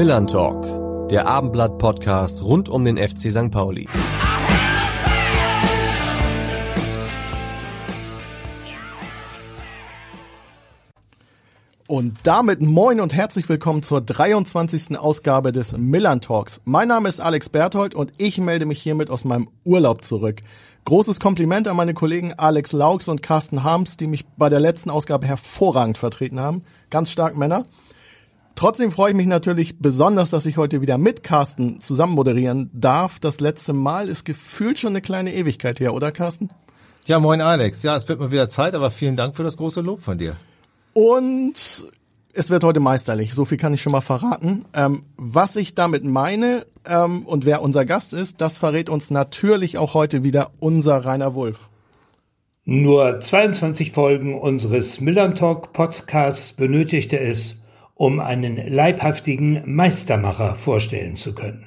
Millern Talk, der Abendblatt-Podcast rund um den FC St. Pauli. Und damit moin und herzlich willkommen zur 23. Ausgabe des Millern Talks. Mein Name ist Alex Berthold und ich melde mich hiermit aus meinem Urlaub zurück. Großes Kompliment an meine Kollegen Alex Laux und Carsten Harms, die mich bei der letzten Ausgabe hervorragend vertreten haben. Ganz stark Männer. Trotzdem freue ich mich natürlich besonders, dass ich heute wieder mit Carsten zusammen moderieren darf. Das letzte Mal ist gefühlt schon eine kleine Ewigkeit her, oder Carsten? Ja, moin Alex. Ja, es wird mal wieder Zeit, aber vielen Dank für das große Lob von dir. Und es wird heute meisterlich, so viel kann ich schon mal verraten. Ähm, was ich damit meine ähm, und wer unser Gast ist, das verrät uns natürlich auch heute wieder unser Rainer Wulff. Nur 22 Folgen unseres Millern Talk Podcasts benötigte es, um einen leibhaftigen Meistermacher vorstellen zu können.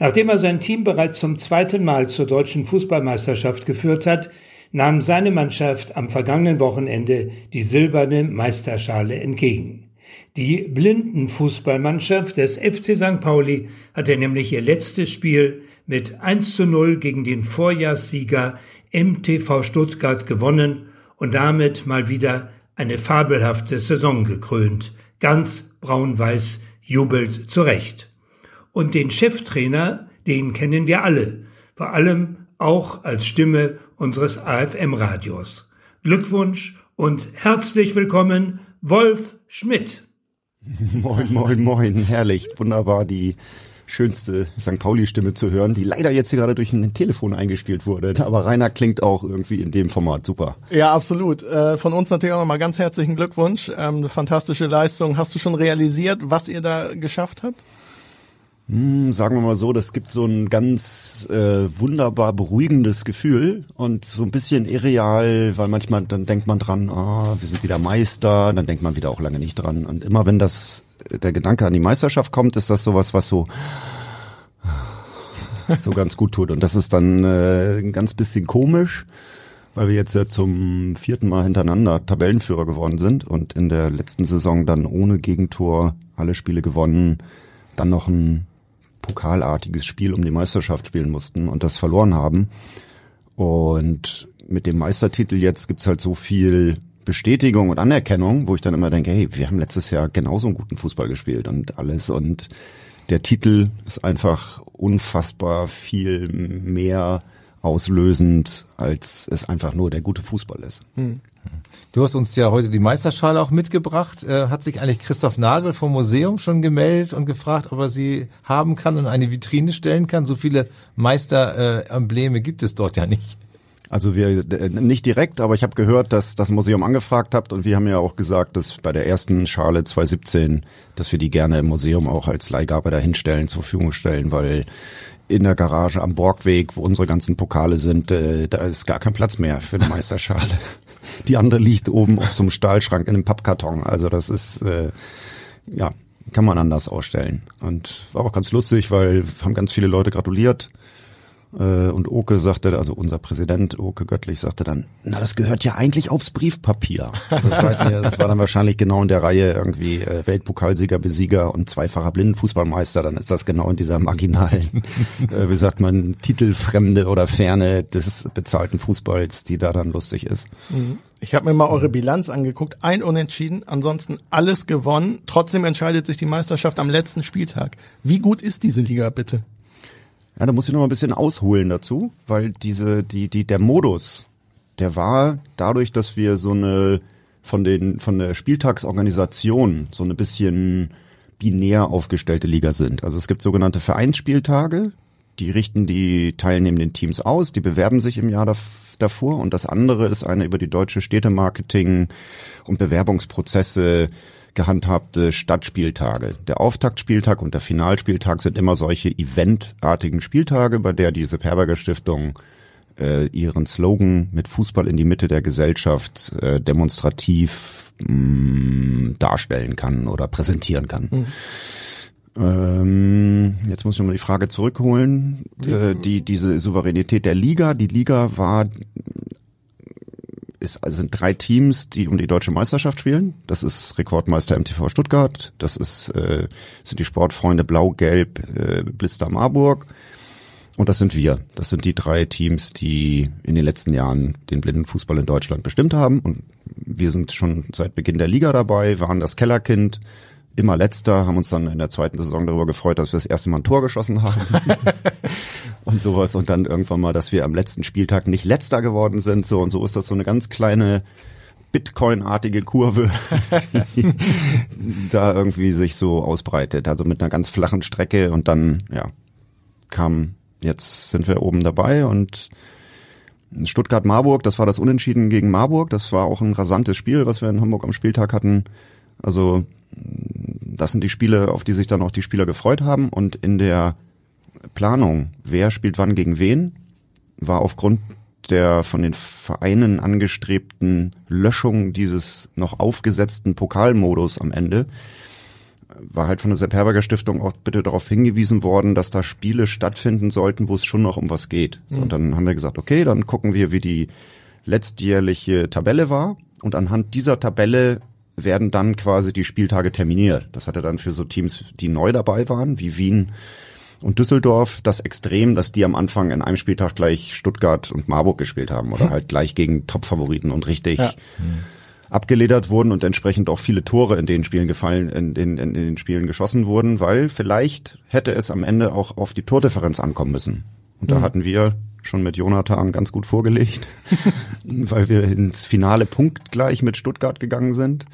Nachdem er sein Team bereits zum zweiten Mal zur deutschen Fußballmeisterschaft geführt hat, nahm seine Mannschaft am vergangenen Wochenende die silberne Meisterschale entgegen. Die Blindenfußballmannschaft des FC St. Pauli hatte nämlich ihr letztes Spiel mit 1 zu 0 gegen den Vorjahrssieger MTV Stuttgart gewonnen und damit mal wieder eine fabelhafte Saison gekrönt. Ganz braun-weiß jubelt zurecht. Und den Cheftrainer, den kennen wir alle, vor allem auch als Stimme unseres AFM-Radios. Glückwunsch und herzlich willkommen, Wolf Schmidt. Moin, moin, moin, herrlich, wunderbar, die schönste St. Pauli-Stimme zu hören, die leider jetzt hier gerade durch ein Telefon eingespielt wurde. Aber Rainer klingt auch irgendwie in dem Format super. Ja, absolut. Äh, von uns natürlich auch nochmal ganz herzlichen Glückwunsch. Ähm, eine fantastische Leistung. Hast du schon realisiert, was ihr da geschafft habt? Hm, sagen wir mal so, das gibt so ein ganz äh, wunderbar beruhigendes Gefühl und so ein bisschen irreal, weil manchmal dann denkt man dran, ah, wir sind wieder Meister, dann denkt man wieder auch lange nicht dran. Und immer wenn das der Gedanke an die Meisterschaft kommt, ist das sowas, was so so ganz gut tut. Und das ist dann äh, ein ganz bisschen komisch, weil wir jetzt ja zum vierten Mal hintereinander Tabellenführer geworden sind und in der letzten Saison dann ohne Gegentor alle Spiele gewonnen, dann noch ein pokalartiges Spiel um die Meisterschaft spielen mussten und das verloren haben. Und mit dem Meistertitel jetzt gibt's halt so viel Bestätigung und Anerkennung, wo ich dann immer denke, hey, wir haben letztes Jahr genauso einen guten Fußball gespielt und alles. Und der Titel ist einfach unfassbar viel mehr auslösend, als es einfach nur der gute Fußball ist. Hm. Du hast uns ja heute die Meisterschale auch mitgebracht. Äh, hat sich eigentlich Christoph Nagel vom Museum schon gemeldet und gefragt, ob er sie haben kann und eine Vitrine stellen kann? So viele Meisterembleme gibt es dort ja nicht. Also wir nicht direkt, aber ich habe gehört, dass das Museum angefragt habt und wir haben ja auch gesagt, dass bei der ersten Schale 2017, dass wir die gerne im Museum auch als Leihgabe dahinstellen, zur Verfügung stellen, weil in der Garage am Borgweg, wo unsere ganzen Pokale sind, äh, da ist gar kein Platz mehr für eine Meisterschale. Die andere liegt oben auf so einem Stahlschrank in einem Pappkarton. Also das ist, äh, ja, kann man anders ausstellen. Und war auch ganz lustig, weil haben ganz viele Leute gratuliert. Äh, und Oke sagte, also unser Präsident Oke Göttlich sagte dann, na das gehört ja eigentlich aufs Briefpapier. Also ich weiß nicht, das war dann wahrscheinlich genau in der Reihe irgendwie äh, Weltpokalsieger, Besieger und zweifacher Blindenfußballmeister. Dann ist das genau in dieser marginalen, äh, wie sagt man, Titelfremde oder Ferne des bezahlten Fußballs, die da dann lustig ist. Mhm. Ich habe mir mal eure Bilanz angeguckt. Ein Unentschieden, ansonsten alles gewonnen. Trotzdem entscheidet sich die Meisterschaft am letzten Spieltag. Wie gut ist diese Liga bitte? Ja, da muss ich noch mal ein bisschen ausholen dazu, weil diese, die, die, der Modus, der war dadurch, dass wir so eine von den, von der Spieltagsorganisation so eine bisschen binär aufgestellte Liga sind. Also es gibt sogenannte Vereinsspieltage, die richten die teilnehmenden Teams aus, die bewerben sich im Jahr davor und das andere ist eine über die deutsche Städtemarketing und Bewerbungsprozesse gehandhabte Stadtspieltage. Der Auftaktspieltag und der Finalspieltag sind immer solche eventartigen Spieltage, bei der diese Perberger Stiftung äh, ihren Slogan mit Fußball in die Mitte der Gesellschaft äh, demonstrativ mh, mm, darstellen kann oder präsentieren kann. Mhm. Ähm, jetzt muss ich nochmal die Frage zurückholen. Äh, die, diese Souveränität der Liga. Die Liga war ist, also sind drei Teams, die um die deutsche Meisterschaft spielen. Das ist Rekordmeister MTV Stuttgart, das ist äh, sind die Sportfreunde Blau-Gelb äh, Blister Marburg und das sind wir. Das sind die drei Teams, die in den letzten Jahren den Blindenfußball in Deutschland bestimmt haben und wir sind schon seit Beginn der Liga dabei, waren das Kellerkind, immer letzter, haben uns dann in der zweiten Saison darüber gefreut, dass wir das erste Mal ein Tor geschossen haben und sowas und dann irgendwann mal, dass wir am letzten Spieltag nicht letzter geworden sind, so und so ist das so eine ganz kleine Bitcoin-artige Kurve, die da irgendwie sich so ausbreitet, also mit einer ganz flachen Strecke und dann, ja, kam, jetzt sind wir oben dabei und Stuttgart-Marburg, das war das Unentschieden gegen Marburg, das war auch ein rasantes Spiel, was wir in Hamburg am Spieltag hatten. Also das sind die Spiele, auf die sich dann auch die Spieler gefreut haben. Und in der Planung, wer spielt wann gegen wen, war aufgrund der von den Vereinen angestrebten Löschung dieses noch aufgesetzten Pokalmodus am Ende, war halt von der Sepp Herberger Stiftung auch bitte darauf hingewiesen worden, dass da Spiele stattfinden sollten, wo es schon noch um was geht. So, und dann haben wir gesagt, okay, dann gucken wir, wie die letztjährliche Tabelle war. Und anhand dieser Tabelle werden dann quasi die Spieltage terminiert. Das hatte dann für so Teams, die neu dabei waren, wie Wien und Düsseldorf, das Extrem, dass die am Anfang in einem Spieltag gleich Stuttgart und Marburg gespielt haben oder halt gleich gegen Top-Favoriten und richtig ja. abgeledert wurden und entsprechend auch viele Tore in den Spielen gefallen, in den, in den Spielen geschossen wurden, weil vielleicht hätte es am Ende auch auf die Tordifferenz ankommen müssen. Und da mhm. hatten wir schon mit Jonathan ganz gut vorgelegt, weil wir ins Finale punktgleich mit Stuttgart gegangen sind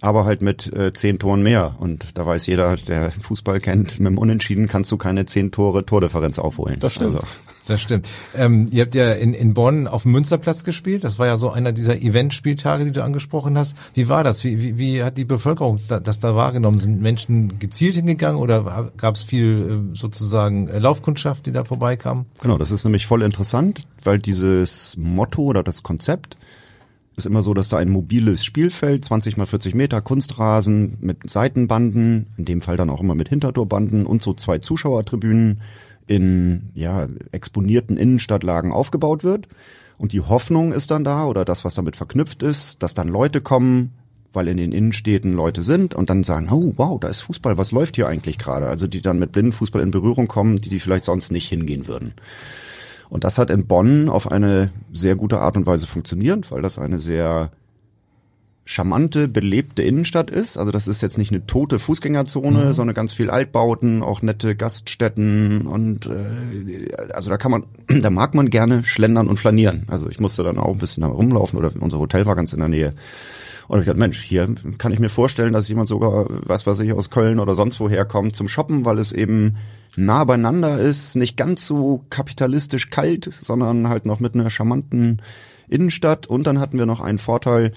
aber halt mit äh, zehn Toren mehr. Und da weiß jeder, der Fußball kennt, mit dem Unentschieden kannst du keine zehn Tore Tordifferenz aufholen. Das stimmt. Also. Das stimmt. Ähm, ihr habt ja in, in Bonn auf dem Münsterplatz gespielt. Das war ja so einer dieser Eventspieltage, die du angesprochen hast. Wie war das? Wie, wie, wie hat die Bevölkerung das, da wahrgenommen? Sind Menschen gezielt hingegangen oder gab es viel äh, sozusagen äh, Laufkundschaft, die da vorbeikam? Genau, das ist nämlich voll interessant, weil dieses Motto oder das Konzept ist immer so, dass da ein mobiles Spielfeld, 20 mal 40 Meter, Kunstrasen mit Seitenbanden, in dem Fall dann auch immer mit Hintertorbanden und so zwei Zuschauertribünen in ja, exponierten Innenstadtlagen aufgebaut wird. Und die Hoffnung ist dann da oder das, was damit verknüpft ist, dass dann Leute kommen, weil in den Innenstädten Leute sind und dann sagen, oh wow, da ist Fußball, was läuft hier eigentlich gerade? Also die dann mit Blindenfußball in Berührung kommen, die die vielleicht sonst nicht hingehen würden. Und das hat in Bonn auf eine sehr gute Art und Weise funktioniert, weil das eine sehr charmante, belebte Innenstadt ist. Also das ist jetzt nicht eine tote Fußgängerzone, mhm. sondern ganz viel Altbauten, auch nette Gaststätten und äh, also da kann man, da mag man gerne schlendern und flanieren. Also ich musste dann auch ein bisschen da rumlaufen oder unser Hotel war ganz in der Nähe. Und ich dachte, Mensch, hier kann ich mir vorstellen, dass jemand sogar, was weiß ich, aus Köln oder sonst woher kommt zum Shoppen, weil es eben nah beieinander ist, nicht ganz so kapitalistisch kalt, sondern halt noch mit einer charmanten Innenstadt. Und dann hatten wir noch einen Vorteil,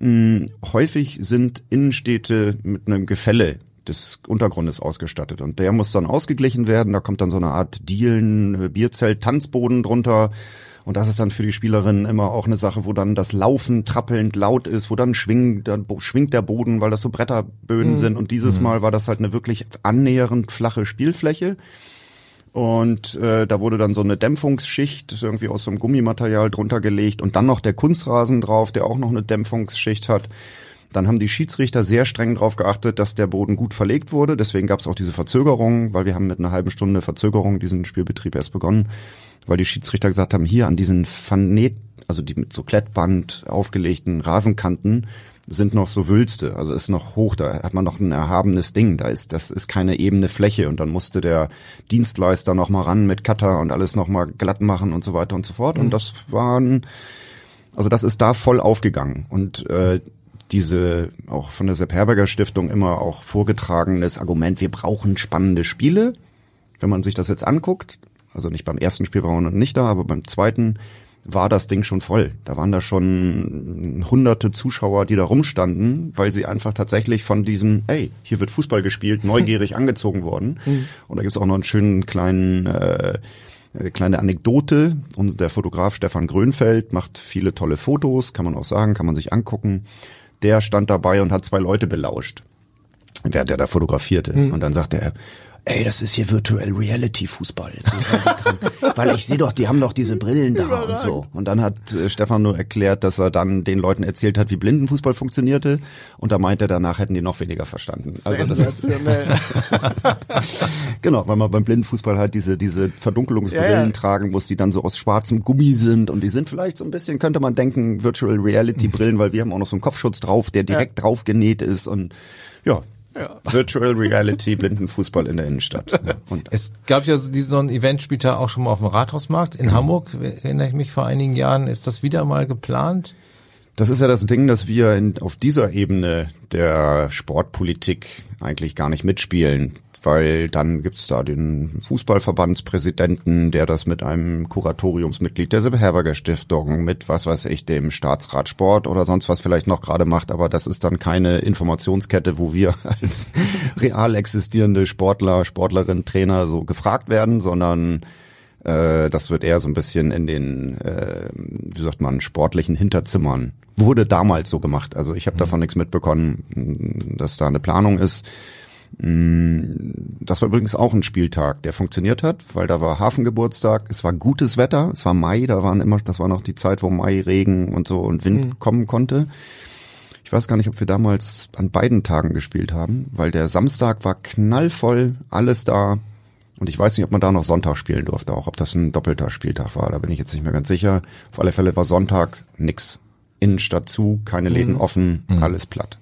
mh, hm, häufig sind Innenstädte mit einem Gefälle des Untergrundes ausgestattet und der muss dann ausgeglichen werden. Da kommt dann so eine Art Dielen, Bierzelt, Tanzboden drunter und das ist dann für die Spielerinnen immer auch eine Sache, wo dann das Laufen trappelnd laut ist, wo dann schwingt, dann schwingt der Boden, weil das so Bretterböden mhm. sind. Und dieses mhm. Mal war das halt eine wirklich annähernd flache Spielfläche. Und äh, da wurde dann so eine Dämpfungsschicht irgendwie aus so einem Gummimaterial drunter gelegt und dann noch der Kunstrasen drauf, der auch noch eine Dämpfungsschicht hat. Dann haben die Schiedsrichter sehr streng darauf geachtet, dass der Boden gut verlegt wurde. Deswegen gab es auch diese Verzögerung, weil wir haben mit einer halben Stunde Verzögerung diesen Spielbetrieb erst begonnen weil die Schiedsrichter gesagt haben, hier an diesen Vernet, also die mit so Klettband aufgelegten Rasenkanten sind noch so Wülste, also ist noch hoch, da hat man noch ein erhabenes Ding, da ist, das ist keine ebene Fläche und dann musste der Dienstleister noch mal ran mit Cutter und alles noch mal glatt machen und so weiter und so fort mhm. und das waren, also das ist da voll aufgegangen und äh, diese auch von der Sepp Herberger Stiftung immer auch vorgetragenes Argument, wir brauchen spannende Spiele. Wenn man sich das jetzt anguckt, also nicht beim ersten Spiel waren wir noch nicht da, aber beim zweiten war das Ding schon voll. Da waren da schon hunderte Zuschauer, die da rumstanden, weil sie einfach tatsächlich von diesem, ey, hier wird Fußball gespielt, neugierig angezogen worden. Mhm. Und da gibt's auch noch einen schönen kleinen äh, kleine Anekdote. Und der Fotograf Stefan Grönfeld macht viele tolle Fotos, kann man auch sagen, kann man sich angucken. Der stand dabei und hat zwei Leute belauscht, während er da fotografierte. Mhm. Und dann sagte er, ey, das ist hier Virtual Reality Fußball. Weil ich sehe doch, die haben doch diese Brillen da und so. Und dann hat äh, Stefan nur erklärt, dass er dann den Leuten erzählt hat, wie Blindenfußball funktionierte. Und da meinte er, danach hätten die noch weniger verstanden. Also das ist, genau, weil man beim Blindenfußball halt diese, diese Verdunkelungsbrillen ja, ja. tragen muss, die dann so aus schwarzem Gummi sind. Und die sind vielleicht so ein bisschen, könnte man denken, Virtual Reality Brillen, weil wir haben auch noch so einen Kopfschutz drauf, der direkt ja. drauf genäht ist und ja, ja. Virtual Reality Blindenfußball in der Innenstadt. Und es gab ja so ein Event später auch schon mal auf dem Rathausmarkt in genau. Hamburg, erinnere ich mich vor einigen Jahren. Ist das wieder mal geplant? Das ist ja das Ding, dass wir in, auf dieser Ebene der Sportpolitik eigentlich gar nicht mitspielen weil dann gibt's da den Fußballverbandspräsidenten, der das mit einem Kuratoriumsmitglied der Sepp Stiftung, mit was weiß ich, dem Staatsrat Sport oder sonst was vielleicht noch gerade macht, aber das ist dann keine Informationskette, wo wir als real existierende Sportler, Sportlerin, Trainer so gefragt werden, sondern äh, das wird eher so ein bisschen in den, äh, wie sagt man, sportlichen Hinterzimmern. Wurde damals so gemacht. Also ich habe mhm. davon nichts mitbekommen, dass da eine Planung ist. Mm, das war übrigens auch ein Spieltag, der funktioniert hat, weil da war Hafengeburtstag, es war gutes Wetter, es war Mai, da waren immer, das war noch die Zeit, wo Mai Regen und so und Wind mhm. kommen konnte. Ich weiß gar nicht, ob wir damals an beiden Tagen gespielt haben, weil der Samstag war knallvoll, alles da. Und ich weiß nicht, ob man da noch Sonntag spielen durfte, auch ob das ein doppelter Spieltag war, da bin ich jetzt nicht mehr ganz sicher. Auf alle Fälle war Sonntag nix. Innenstadt zu, keine Läden mhm. offen, mhm. alles platt.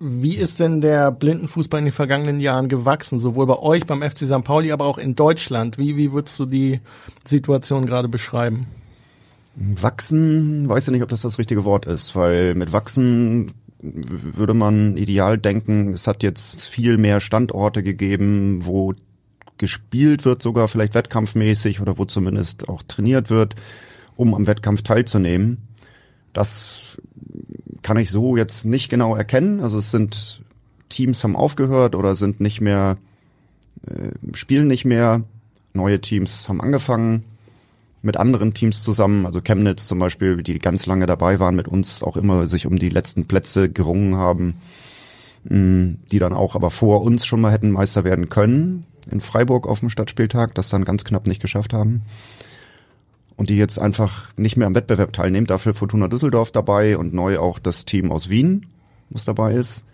Wie ist denn der Blindenfußball in den vergangenen Jahren gewachsen, sowohl bei euch beim FC St. Pauli, aber auch in Deutschland? Wie, wie würdest du die Situation gerade beschreiben? Wachsen, weiß ja nicht, ob das das richtige Wort ist, weil mit wachsen würde man ideal denken, es hat jetzt viel mehr Standorte gegeben, wo gespielt wird, sogar vielleicht wettkampfmäßig oder wo zumindest auch trainiert wird, um am Wettkampf teilzunehmen. Das kann ich so jetzt nicht genau erkennen. Also es sind Teams haben aufgehört oder sind nicht mehr, äh, spielen nicht mehr. Neue Teams haben angefangen mit anderen Teams zusammen, also Chemnitz zum Beispiel, die ganz lange dabei waren, mit uns auch immer sich um die letzten Plätze gerungen haben, mm, die dann auch aber vor uns schon mal hätten Meister werden können in Freiburg auf dem Stadtspieltag, das dann ganz knapp nicht geschafft haben und die jetzt einfach nicht mehr am Wettbewerb teilnehmen. Dafür Fortuna Düsseldorf dabei und neu auch das Team aus Wien, was dabei ist.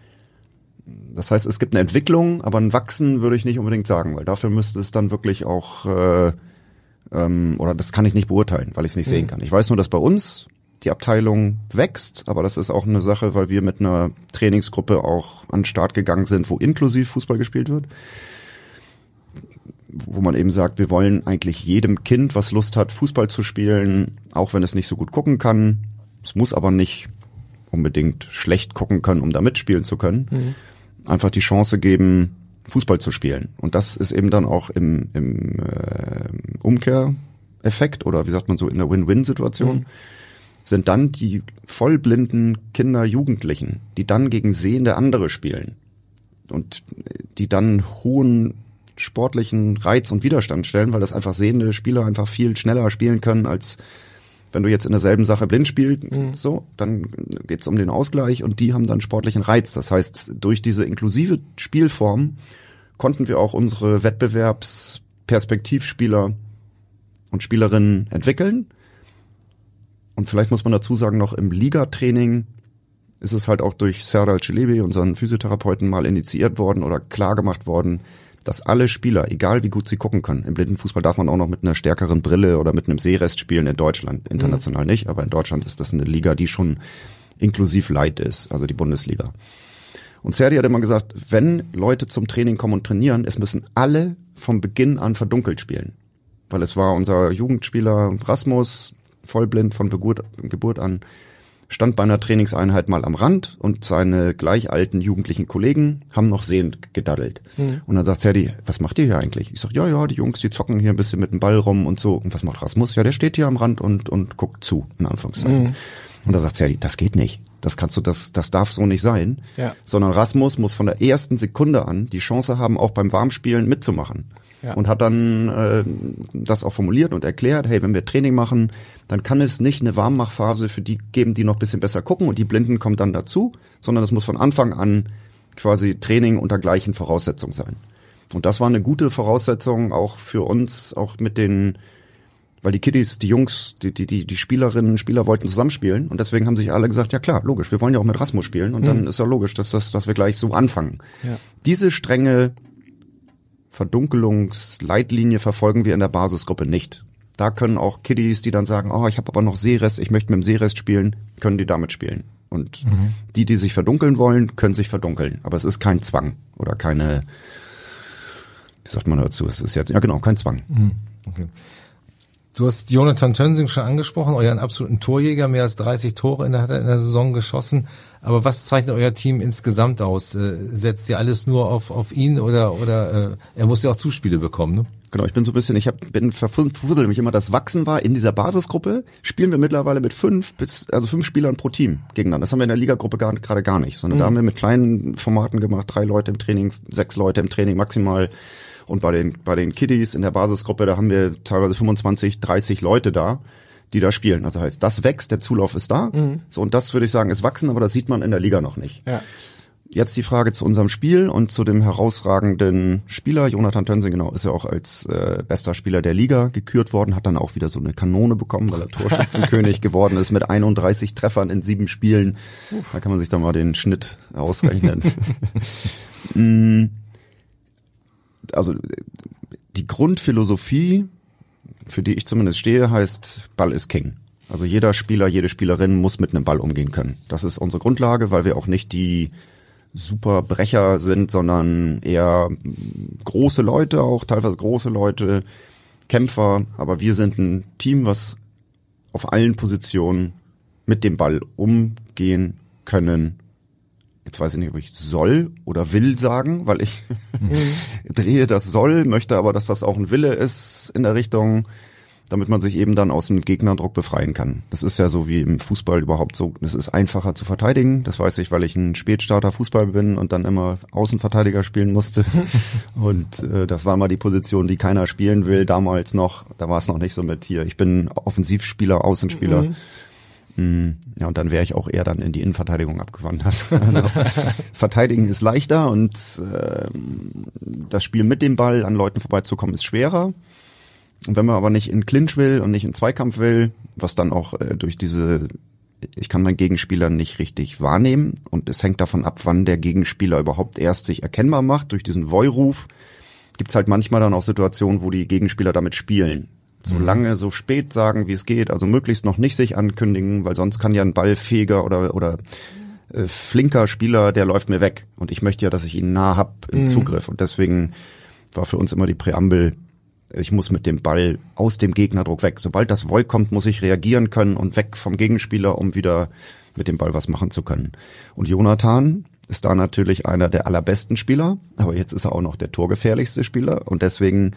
Das heißt, es gibt eine Entwicklung, aber ein Wachsen würde ich nicht unbedingt sagen, weil dafür müsste es dann wirklich auch, äh, ähm, oder das kann ich nicht beurteilen, weil ich es nicht mhm. sehen kann. Ich weiß nur, dass bei uns die Abteilung wächst, aber das ist auch eine Sache, weil wir mit einer Trainingsgruppe auch an den Start gegangen sind, wo inklusiv Fußball gespielt wird wo man eben sagt, wir wollen eigentlich jedem Kind, was Lust hat, Fußball zu spielen, auch wenn es nicht so gut gucken kann. Es muss aber nicht unbedingt schlecht gucken können, um da mitspielen zu können. Mhm. Einfach die Chance geben, Fußball zu spielen. Und das ist eben dann auch im, im äh, Umkehreffekt oder wie sagt man so in der Win-Win-Situation. Mhm. sind dann die vollblinden Kinder, Jugendlichen, die dann gegen sehende andere spielen und die dann hohen sportlichen Reiz und Widerstand stellen, weil das einfach sehende Spieler einfach viel schneller spielen können als wenn du jetzt in derselben Sache blind spielst, mhm. so, dann geht's um den Ausgleich und die haben dann sportlichen Reiz. Das heißt, durch diese inklusive Spielform konnten wir auch unsere Wettbewerbsperspektivspieler und Spielerinnen entwickeln. Und vielleicht muss man dazu sagen, noch im Ligatraining ist es halt auch durch Serdal Celebi, unseren Physiotherapeuten, mal initiiert worden oder klar gemacht worden, dass alle Spieler, egal wie gut sie gucken können, im Blindenfußball darf man auch noch mit einer stärkeren Brille oder mit einem Sehrest spielen in Deutschland, international mhm. nicht, aber in Deutschland ist das eine Liga, die schon inklusiv Light ist, also die Bundesliga. Und Serdi hat immer gesagt, wenn Leute zum Training kommen und trainieren, es müssen alle vom Beginn an verdunkelt spielen. Weil es war unser Jugendspieler Rasmus, vollblind von Geburt, Geburt an, stand bei einer Trainingseinheit mal am Rand und seine gleich alten jugendlichen Kollegen haben noch sehend gedaddelt. Mhm. Und dann sagt Serdi, was macht ihr hier eigentlich? Ich sag, ja, ja, die Jungs, die zocken hier ein bisschen mit dem Ball rum und so. Und was macht Rasmus? Ja, der steht hier am Rand und, und guckt zu, in Anführungszeichen. Mhm. Und da sagt Serdi, das geht nicht. Das kannst du, das, das darf so nicht sein. Ja. Sondern Rasmus muss von der ersten Sekunde an die Chance haben, auch beim Warmspielen mitzumachen ja. und hat dann äh, das auch formuliert und erklärt, hey, wenn wir Training machen, dann kann es nicht eine Warmmachphase für die geben, die noch bisschen besser gucken und die Blinden kommen dann dazu, sondern es muss von Anfang an quasi Training unter gleichen Voraussetzungen sein. Und das war eine gute Voraussetzung auch für uns, auch mit den, weil die Kiddies, die Jungs, die, die, die, die Spielerinnen, Spieler wollten zusammenspielen und deswegen haben sich alle gesagt, ja klar, logisch, wir wollen ja auch mit Rasmus spielen und mhm. dann ist ja logisch, dass, das, dass wir gleich so anfangen. Ja. Diese strenge Verdunkelungsleitlinie verfolgen wir in der Basisgruppe nicht. Da können auch Kiddies, die dann sagen, oh, ich habe aber noch Seerest, ich möchte mit dem Seerest spielen, können die damit spielen. Und mhm. die, die sich verdunkeln wollen, können sich verdunkeln. Aber es ist kein Zwang oder keine, wie sagt man dazu? Es ist jetzt, ja genau, kein Zwang. Mhm. Okay. Du hast Jonathan Tönsing schon angesprochen, euren absoluten Torjäger, mehr als 30 Tore in der, in der Saison geschossen. Aber was zeichnet euer Team insgesamt aus? Äh, setzt ihr alles nur auf, auf ihn oder, oder äh, er muss ja auch Zuspiele bekommen? Ne? Genau, ich bin so ein bisschen, ich hab, bin verfuselt mich immer, das Wachsen war in dieser Basisgruppe, spielen wir mittlerweile mit fünf bis, also fünf Spielern pro Team gegeneinander. Das haben wir in der Ligagruppe gar, gerade gar nicht, sondern mhm. da haben wir mit kleinen Formaten gemacht, drei Leute im Training, sechs Leute im Training maximal und bei den, bei den Kiddies in der Basisgruppe, da haben wir teilweise 25, 30 Leute da, die da spielen. Also heißt, das wächst, der Zulauf ist da. Mhm. So, und das würde ich sagen, ist wachsen, aber das sieht man in der Liga noch nicht. Ja. Jetzt die Frage zu unserem Spiel und zu dem herausragenden Spieler. Jonathan Tönsing, genau, ist ja auch als äh, bester Spieler der Liga gekürt worden, hat dann auch wieder so eine Kanone bekommen, weil er Torschützenkönig geworden ist mit 31 Treffern in sieben Spielen. Uff. Da kann man sich dann mal den Schnitt ausrechnen. mm also die Grundphilosophie, für die ich zumindest stehe, heißt Ball ist King. Also jeder Spieler, jede Spielerin muss mit einem Ball umgehen können. Das ist unsere Grundlage, weil wir auch nicht die super Brecher sind, sondern eher große Leute, auch teilweise große Leute, Kämpfer. Aber wir sind ein Team, was auf allen Positionen mit dem Ball umgehen können jetzt weiß ich nicht, ob ich soll oder will sagen, weil ich mhm. drehe das soll, möchte aber, dass das auch ein Wille ist in der Richtung, damit man sich eben dann aus dem Gegnerdruck befreien kann. Das ist ja so wie im Fußball überhaupt so, es ist einfacher zu verteidigen. Das weiß ich, weil ich ein Spätstarter Fußball bin und dann immer Außenverteidiger spielen musste. und äh, das war mal die Position, die keiner spielen will, damals noch. Da war es noch nicht so mit hier. Ich bin Offensivspieler, Außenspieler. Mhm hm, ja, und dann wäre ich auch eher dann in die Innenverteidigung abgewandert. Also, verteidigen ist leichter und äh, das Spiel mit dem Ball an Leuten vorbeizukommen ist schwerer. Und wenn man aber nicht in Clinch will und nicht in Zweikampf will, was dann auch äh, durch diese, ich kann meinen Gegenspieler nicht richtig wahrnehmen und es hängt davon ab, wann der Gegenspieler überhaupt erst sich erkennbar macht durch diesen Voy-Ruf, gibt's halt manchmal dann auch Situationen, wo die Gegenspieler damit spielen so mhm. lange, so spät sagen, wie es geht, also möglichst noch nicht sich ankündigen, weil sonst kann ja ein ballfähiger oder, oder äh, flinker Spieler, der läuft mir weg. Und ich möchte ja, dass ich ihn nah hab im mhm. Zugriff. Und deswegen war für uns immer die Präambel, ich muss mit dem Ball aus dem Gegnerdruck weg. Sobald das Void kommt, muss ich reagieren können und weg vom Gegenspieler, um wieder mit dem Ball was machen zu können. Und Jonathan ist da natürlich einer der allerbesten Spieler, aber jetzt ist er auch noch der torgefährlichste Spieler und deswegen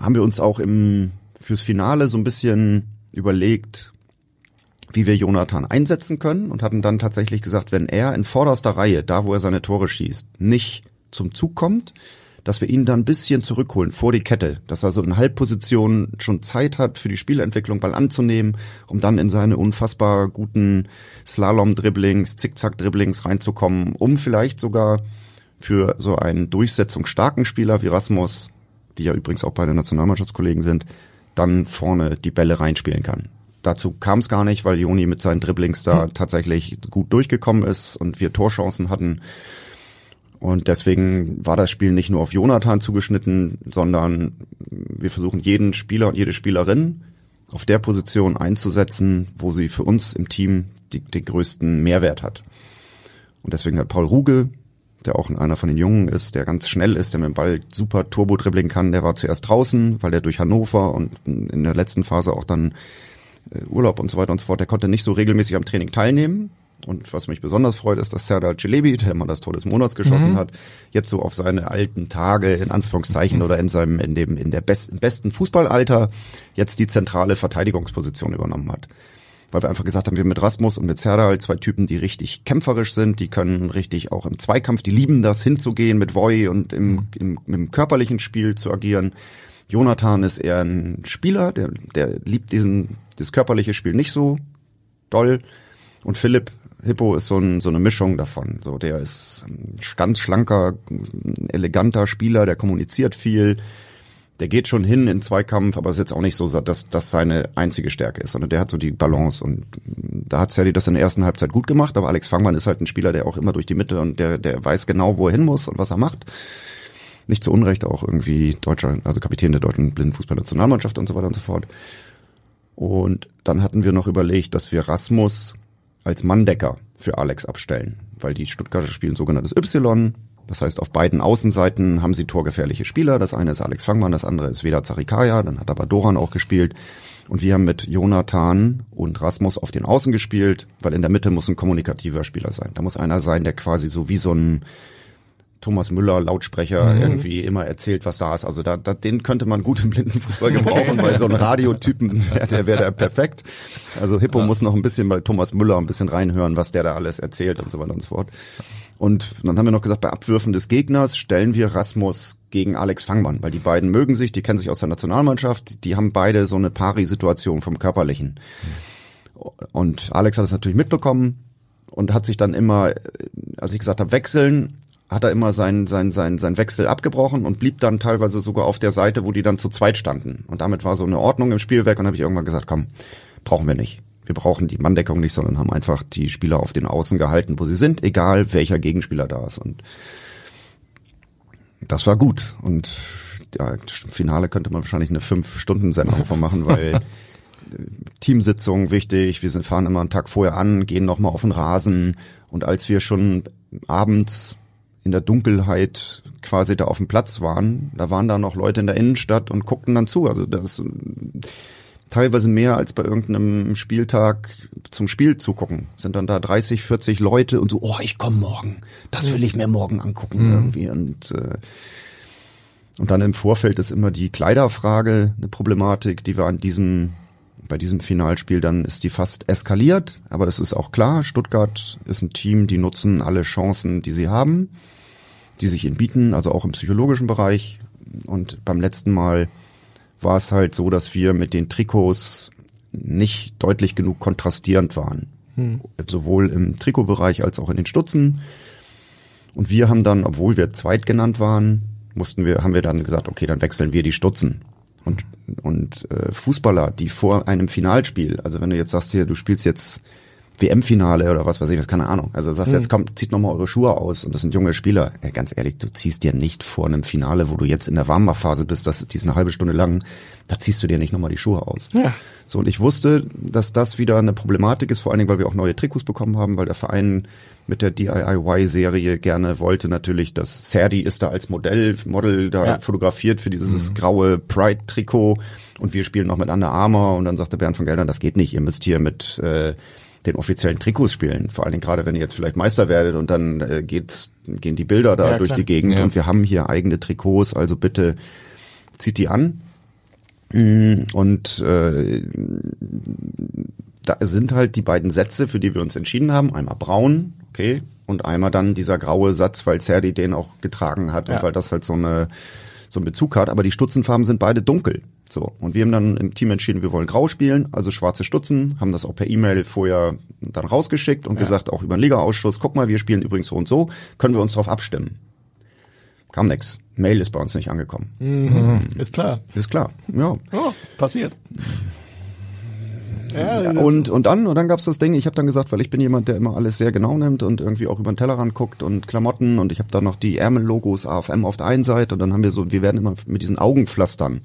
haben wir uns auch im, fürs Finale so ein bisschen überlegt, wie wir Jonathan einsetzen können und hatten dann tatsächlich gesagt, wenn er in vorderster Reihe, da wo er seine Tore schießt, nicht zum Zug kommt, dass wir ihn dann ein bisschen zurückholen vor die Kette, dass er so in Halbposition schon Zeit hat für die Spielentwicklung Ball anzunehmen, um dann in seine unfassbar guten Slalom-Dribblings, Zickzack-Dribblings reinzukommen, um vielleicht sogar für so einen durchsetzungsstarken Spieler wie Rasmus die ja übrigens auch bei den Nationalmannschaftskollegen sind, dann vorne die Bälle reinspielen kann. Dazu kam es gar nicht, weil Joni mit seinen Dribblings da hm. tatsächlich gut durchgekommen ist und wir Torchancen hatten. Und deswegen war das Spiel nicht nur auf Jonathan zugeschnitten, sondern wir versuchen jeden Spieler und jede Spielerin auf der Position einzusetzen, wo sie für uns im Team die, den größten Mehrwert hat. Und deswegen hat Paul Ruge der auch einer von den Jungen ist, der ganz schnell ist, der mit dem Ball super Turbo dribbling kann. Der war zuerst draußen, weil der durch Hannover und in der letzten Phase auch dann äh, Urlaub und so weiter und so fort, der konnte nicht so regelmäßig am Training teilnehmen. Und was mich besonders freut, ist, dass Serdar Celebi, der mal das Tor des Monats geschossen mhm. hat, jetzt so auf seine alten Tage, in Anführungszeichen, oder in seinem, in dem, in der besten, besten Fußballalter, jetzt die zentrale Verteidigungsposition übernommen hat weil wir einfach gesagt haben, wir mit Rasmus und mit Serdal zwei Typen, die richtig kämpferisch sind, die können richtig auch im Zweikampf, die lieben das hinzugehen mit Voy und im, im, im körperlichen Spiel zu agieren. Jonathan ist eher ein Spieler, der, der liebt diesen, das körperliche Spiel nicht so doll. Und Philipp Hippo ist so, ein, so eine Mischung davon. So, der ist ein ganz schlanker, eleganter Spieler, der kommuniziert viel, der geht schon hin in Zweikampf, aber es ist jetzt auch nicht so, dass das seine einzige Stärke ist, sondern der hat so die Balance und da hat Serdi das in der ersten Halbzeit gut gemacht, aber Alex Fangmann ist halt ein Spieler, der auch immer durch die Mitte und der, der weiß genau, wo er hin muss und was er macht. Nicht zu Unrecht auch irgendwie Deutscher, also Kapitän der deutschen Blindenfußballnationalmannschaft und so weiter und so fort. Und dann hatten wir noch überlegt, dass wir Rasmus als Manndecker für Alex abstellen, weil die Stuttgarter spielen sogenanntes Y, das heißt, auf beiden Außenseiten haben sie torgefährliche Spieler. Das eine ist Alex Fangmann, das andere ist Veda Zarikaya, dann hat aber Doran auch gespielt. Und wir haben mit Jonathan und Rasmus auf den Außen gespielt, weil in der Mitte muss ein kommunikativer Spieler sein. Da muss einer sein, der quasi so wie so ein Thomas Müller Lautsprecher mhm. irgendwie immer erzählt, was da ist. Also da, da den könnte man gut im Blindenfußball gebrauchen, weil so ein Radiotypen, der wäre da perfekt. Also Hippo ja. muss noch ein bisschen bei Thomas Müller ein bisschen reinhören, was der da alles erzählt und so weiter und so fort. Und dann haben wir noch gesagt, bei Abwürfen des Gegners stellen wir Rasmus gegen Alex Fangmann, weil die beiden mögen sich, die kennen sich aus der Nationalmannschaft, die haben beide so eine Pari-Situation vom Körperlichen. Und Alex hat es natürlich mitbekommen und hat sich dann immer, als ich gesagt habe, wechseln, hat er immer sein, sein, sein, sein Wechsel abgebrochen und blieb dann teilweise sogar auf der Seite, wo die dann zu zweit standen. Und damit war so eine Ordnung im Spiel weg und habe ich irgendwann gesagt, komm, brauchen wir nicht wir brauchen die Manndeckung nicht, sondern haben einfach die Spieler auf den Außen gehalten, wo sie sind, egal welcher Gegenspieler da ist. Und das war gut. Und ja, im Finale könnte man wahrscheinlich eine Fünf-Stunden-Sendung von machen, weil Teamsitzung wichtig, wir sind, fahren immer einen Tag vorher an, gehen nochmal auf den Rasen. Und als wir schon abends in der Dunkelheit quasi da auf dem Platz waren, da waren da noch Leute in der Innenstadt und guckten dann zu. Also das teilweise mehr als bei irgendeinem Spieltag zum Spiel zugucken. Sind dann da 30, 40 Leute und so, oh, ich komme morgen. Das will ich mir morgen angucken mhm. irgendwie. Und, äh, und dann im Vorfeld ist immer die Kleiderfrage eine Problematik, die wir an diesem, bei diesem Finalspiel dann ist die fast eskaliert. Aber das ist auch klar. Stuttgart ist ein Team, die nutzen alle Chancen, die sie haben, die sich ihnen bieten, also auch im psychologischen Bereich. Und beim letzten Mal war es halt so, dass wir mit den Trikots nicht deutlich genug kontrastierend waren. Hm. Sowohl im Trikotbereich als auch in den Stutzen. Und wir haben dann, obwohl wir zweit genannt waren, mussten wir, haben wir dann gesagt, okay, dann wechseln wir die Stutzen. Und, und äh, Fußballer, die vor einem Finalspiel, also wenn du jetzt sagst hier, du spielst jetzt WM-Finale oder was weiß ich, das keine Ahnung. Also sagst mhm. jetzt kommt, zieht nochmal eure Schuhe aus und das sind junge Spieler. Ja, ganz ehrlich, du ziehst dir nicht vor einem Finale, wo du jetzt in der Warmmachphase bist, das, die ist eine halbe Stunde lang, da ziehst du dir nicht nochmal die Schuhe aus. Ja. So, und ich wusste, dass das wieder eine Problematik ist, vor allen Dingen, weil wir auch neue Trikots bekommen haben, weil der Verein mit der DIY-Serie gerne wollte natürlich, dass Serdi ist da als Modell, Model da ja. fotografiert für dieses mhm. graue Pride-Trikot und wir spielen noch mit Under Armour und dann sagte Bernd von Geldern, das geht nicht, ihr müsst hier mit äh, den offiziellen Trikots spielen. Vor allen Dingen gerade, wenn ihr jetzt vielleicht Meister werdet und dann äh, geht's, gehen die Bilder da ja, durch klar. die Gegend ja. und wir haben hier eigene Trikots, also bitte zieht die an. Mm, und äh, da sind halt die beiden Sätze, für die wir uns entschieden haben. Einmal braun, okay, und einmal dann dieser graue Satz, weil Serdi den auch getragen hat ja. und weil das halt so eine so einen Bezug hat. Aber die Stutzenfarben sind beide dunkel. So, und wir haben dann im Team entschieden, wir wollen grau spielen, also schwarze Stutzen, haben das auch per E-Mail vorher dann rausgeschickt und ja. gesagt, auch über den Liga-Ausschuss, guck mal, wir spielen übrigens so und so, können wir uns darauf abstimmen. Kam nix. Mail ist bei uns nicht angekommen. Mhm. Ist klar. Ist klar, ja. Oh, passiert. Ja, und, und dann, und dann gab's das Ding, ich habe dann gesagt, weil ich bin jemand, der immer alles sehr genau nimmt und irgendwie auch über den Tellerrand guckt und Klamotten und ich habe da noch die Ärmellogos AFM auf der einen Seite und dann haben wir so, wir werden immer mit diesen Augenpflastern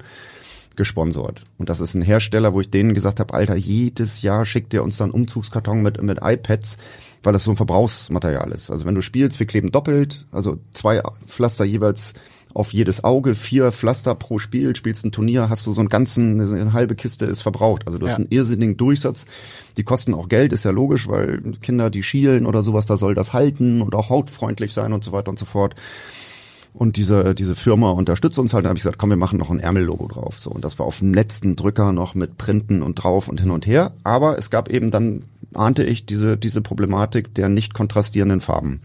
gesponsert. Und das ist ein Hersteller, wo ich denen gesagt habe, Alter, jedes Jahr schickt ihr uns dann Umzugskarton mit, mit iPads, weil das so ein Verbrauchsmaterial ist. Also wenn du spielst, wir kleben doppelt, also zwei Pflaster jeweils auf jedes Auge, vier Pflaster pro Spiel, spielst ein Turnier, hast du so einen ganzen, eine halbe Kiste ist verbraucht. Also du ja. hast einen irrsinnigen Durchsatz. Die kosten auch Geld, ist ja logisch, weil Kinder, die schielen oder sowas, da soll das halten und auch hautfreundlich sein und so weiter und so fort. Und diese, diese Firma unterstützt uns halt. Dann habe ich gesagt, komm, wir machen noch ein Ärmellogo drauf. So, und das war auf dem letzten Drücker noch mit Printen und drauf und hin und her. Aber es gab eben dann, ahnte ich, diese, diese Problematik der nicht kontrastierenden Farben.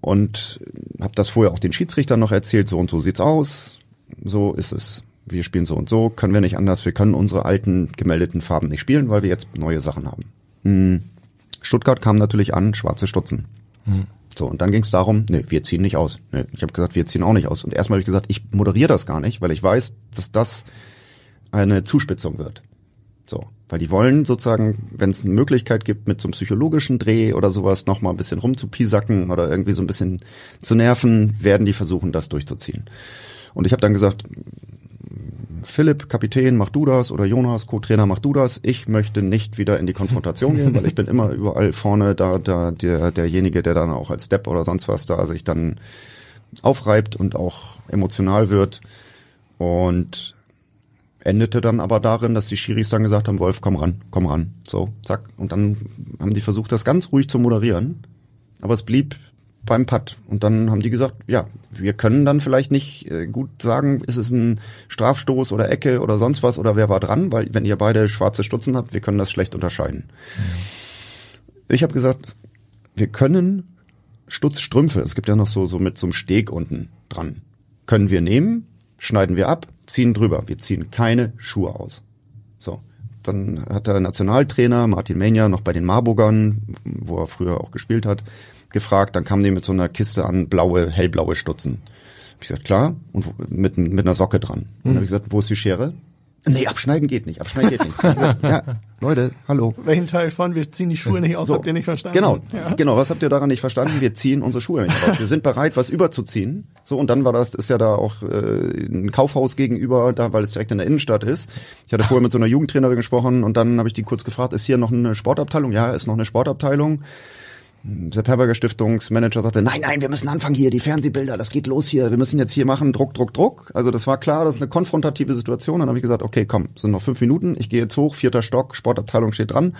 Und habe das vorher auch den Schiedsrichtern noch erzählt, so und so sieht's aus. So ist es. Wir spielen so und so, können wir nicht anders. Wir können unsere alten gemeldeten Farben nicht spielen, weil wir jetzt neue Sachen haben. Hm. Stuttgart kam natürlich an, schwarze Stutzen. So, und dann ging es darum, nee, wir ziehen nicht aus. Nee, ich habe gesagt, wir ziehen auch nicht aus. Und erstmal habe ich gesagt, ich moderiere das gar nicht, weil ich weiß, dass das eine Zuspitzung wird. So, weil die wollen sozusagen, wenn es eine Möglichkeit gibt, mit so einem psychologischen Dreh oder sowas nochmal ein bisschen rumzupisacken oder irgendwie so ein bisschen zu nerven, werden die versuchen, das durchzuziehen. Und ich habe dann gesagt, Philipp, Kapitän, mach du das oder Jonas, Co-Trainer, mach du das. Ich möchte nicht wieder in die Konfrontation gehen, weil ich bin immer überall vorne da, da der, derjenige, der dann auch als Step oder sonst was da sich dann aufreibt und auch emotional wird. Und endete dann aber darin, dass die Schiris dann gesagt haben, Wolf, komm ran, komm ran. So, zack. Und dann haben die versucht, das ganz ruhig zu moderieren. Aber es blieb beim Putt. Und dann haben die gesagt, ja, wir können dann vielleicht nicht äh, gut sagen, ist es ein Strafstoß oder Ecke oder sonst was oder wer war dran, weil wenn ihr beide schwarze Stutzen habt, wir können das schlecht unterscheiden. Mhm. Ich habe gesagt, wir können Stutzstrümpfe, es gibt ja noch so, so mit so einem Steg unten dran, können wir nehmen, schneiden wir ab, ziehen drüber. Wir ziehen keine Schuhe aus. So. Dann hat der Nationaltrainer Martin Menia noch bei den Marburgern, wo er früher auch gespielt hat, gefragt. Dann kamen die mit so einer Kiste an, blaue, hellblaue Stutzen. Hab ich gesagt, klar, und mit, mit einer Socke dran. Mhm. Dann habe ich gesagt, wo ist die Schere? Nee, abschneiden geht nicht, abschneiden geht nicht. ja, Leute, hallo. Welchen Teil von wir ziehen die Schuhe nicht aus, so, habt ihr nicht verstanden? Genau, ja. genau, was habt ihr daran nicht verstanden? Wir ziehen unsere Schuhe nicht aus. Wir sind bereit, was überzuziehen. So, und dann war das, ist ja da auch äh, ein Kaufhaus gegenüber, da, weil es direkt in der Innenstadt ist. Ich hatte vorher mit so einer Jugendtrainerin gesprochen und dann habe ich die kurz gefragt, ist hier noch eine Sportabteilung? Ja, ist noch eine Sportabteilung. Sepp Herberger Stiftungsmanager sagte, nein, nein, wir müssen anfangen hier, die Fernsehbilder, das geht los hier, wir müssen jetzt hier machen, Druck, Druck, Druck. Also das war klar, das ist eine konfrontative Situation. Dann habe ich gesagt, okay, komm, sind noch fünf Minuten, ich gehe jetzt hoch, vierter Stock, Sportabteilung steht dran,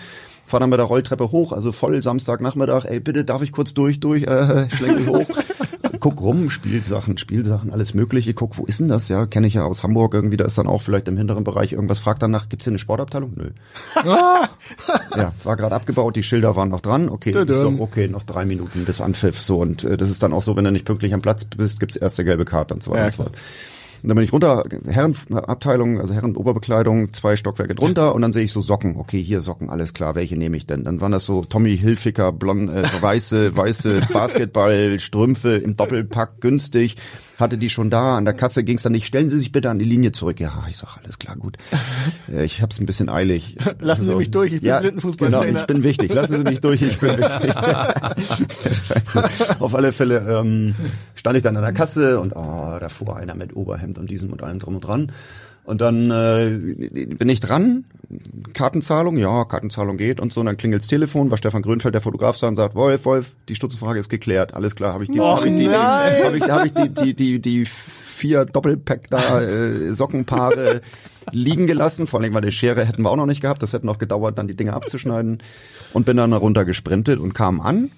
fahre dann mit der Rolltreppe hoch, also voll Samstagnachmittag, ey, bitte, darf ich kurz durch, durch, äh, schlänge hoch. guck rum, Spielsachen, Spielsachen, alles mögliche, guck, wo ist denn das? Ja, kenne ich ja aus Hamburg irgendwie, da ist dann auch vielleicht im hinteren Bereich irgendwas, fragt danach, gibt's hier eine Sportabteilung? Nö. ja, war gerade abgebaut, die Schilder waren noch dran, okay, so, okay, noch drei Minuten bis Anpfiff, so, und äh, das ist dann auch so, wenn du nicht pünktlich am Platz bist, gibt's erste gelbe Karte und so weiter und so fort. Und dann bin ich runter, Herrenabteilung, also Herrenoberbekleidung, zwei Stockwerke drunter und dann sehe ich so Socken. Okay, hier Socken, alles klar, welche nehme ich denn? Dann waren das so Tommy Hilfiger, blond, äh, weiße, weiße Basketballstrümpfe im Doppelpack, günstig. Hatte die schon da, an der Kasse ging's dann nicht, stellen Sie sich bitte an die Linie zurück. Ja, ich sag, alles klar, gut. Äh, ich hab's ein bisschen eilig. Lassen also, Sie mich durch, ich bin ja, Blindenfußballtrainer. Genau, ich bin wichtig, lassen Sie mich durch, ich bin wichtig. Auf alle Fälle ähm, stand ich dann an der Kasse und oh, da fuhr einer mit Oberhemd Hemd und diesem und allem drum und dran. Und dann äh, bin ich dran, Kartenzahlung, ja, Kartenzahlung geht und so, und dann klingelt's Telefon, war Stefan Grünfeld, der Fotograf, und sagt, Wolf, Wolf, die Stutzenfrage ist geklärt, alles klar, habe ich die, habe ich die, habe ich, hab ich die, die, die, die vier Doppelpack da, äh, Sockenpaare liegen gelassen, vor allem, weil die Schere hätten wir auch noch nicht gehabt, das hätte noch gedauert, dann die Dinge abzuschneiden. Und bin dann runter gesprintet und kam an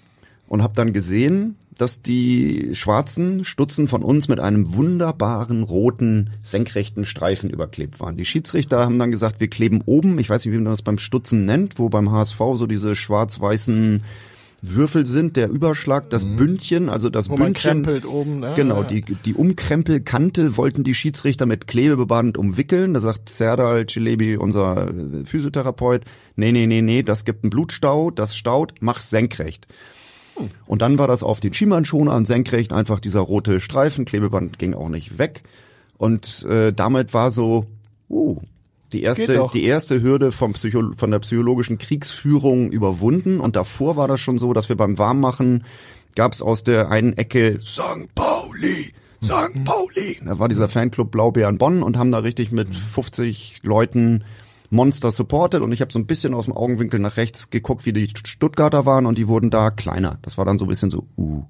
und habe dann gesehen, dass die schwarzen Stutzen von uns mit einem wunderbaren roten senkrechten Streifen überklebt waren. Die Schiedsrichter haben dann gesagt, wir kleben oben, ich weiß nicht, wie man das beim Stutzen nennt, wo beim HSV so diese schwarz-weißen Würfel sind, der Überschlag, das mhm. Bündchen, also das Wo Bündchen. Oben, ne? Genau, die, die Umkrempelkante wollten die Schiedsrichter mit Klebeband umwickeln. Da sagt Serdal Cilebi, unser Physiotherapeut, nee, nee, nee, nee, das gibt einen Blutstau, das staut, mach senkrecht. Und dann war das auf den Schienbeinschonern senkrecht, einfach dieser rote Streifen, Klebeband ging auch nicht weg. Und äh, damit war so, uh, die erste, die erste Hürde vom Psycho von der psychologischen Kriegsführung überwunden. Und davor war das schon so, dass wir beim Warmmachen gab es aus der einen Ecke St. Pauli, St. Pauli. Da war dieser Fanclub Blaubeeren Bonn und haben da richtig mit 50 Leuten Monster supported und ich habe so ein bisschen aus dem Augenwinkel nach rechts geguckt, wie die Stuttgarter waren und die wurden da kleiner. Das war dann so ein bisschen so, uh.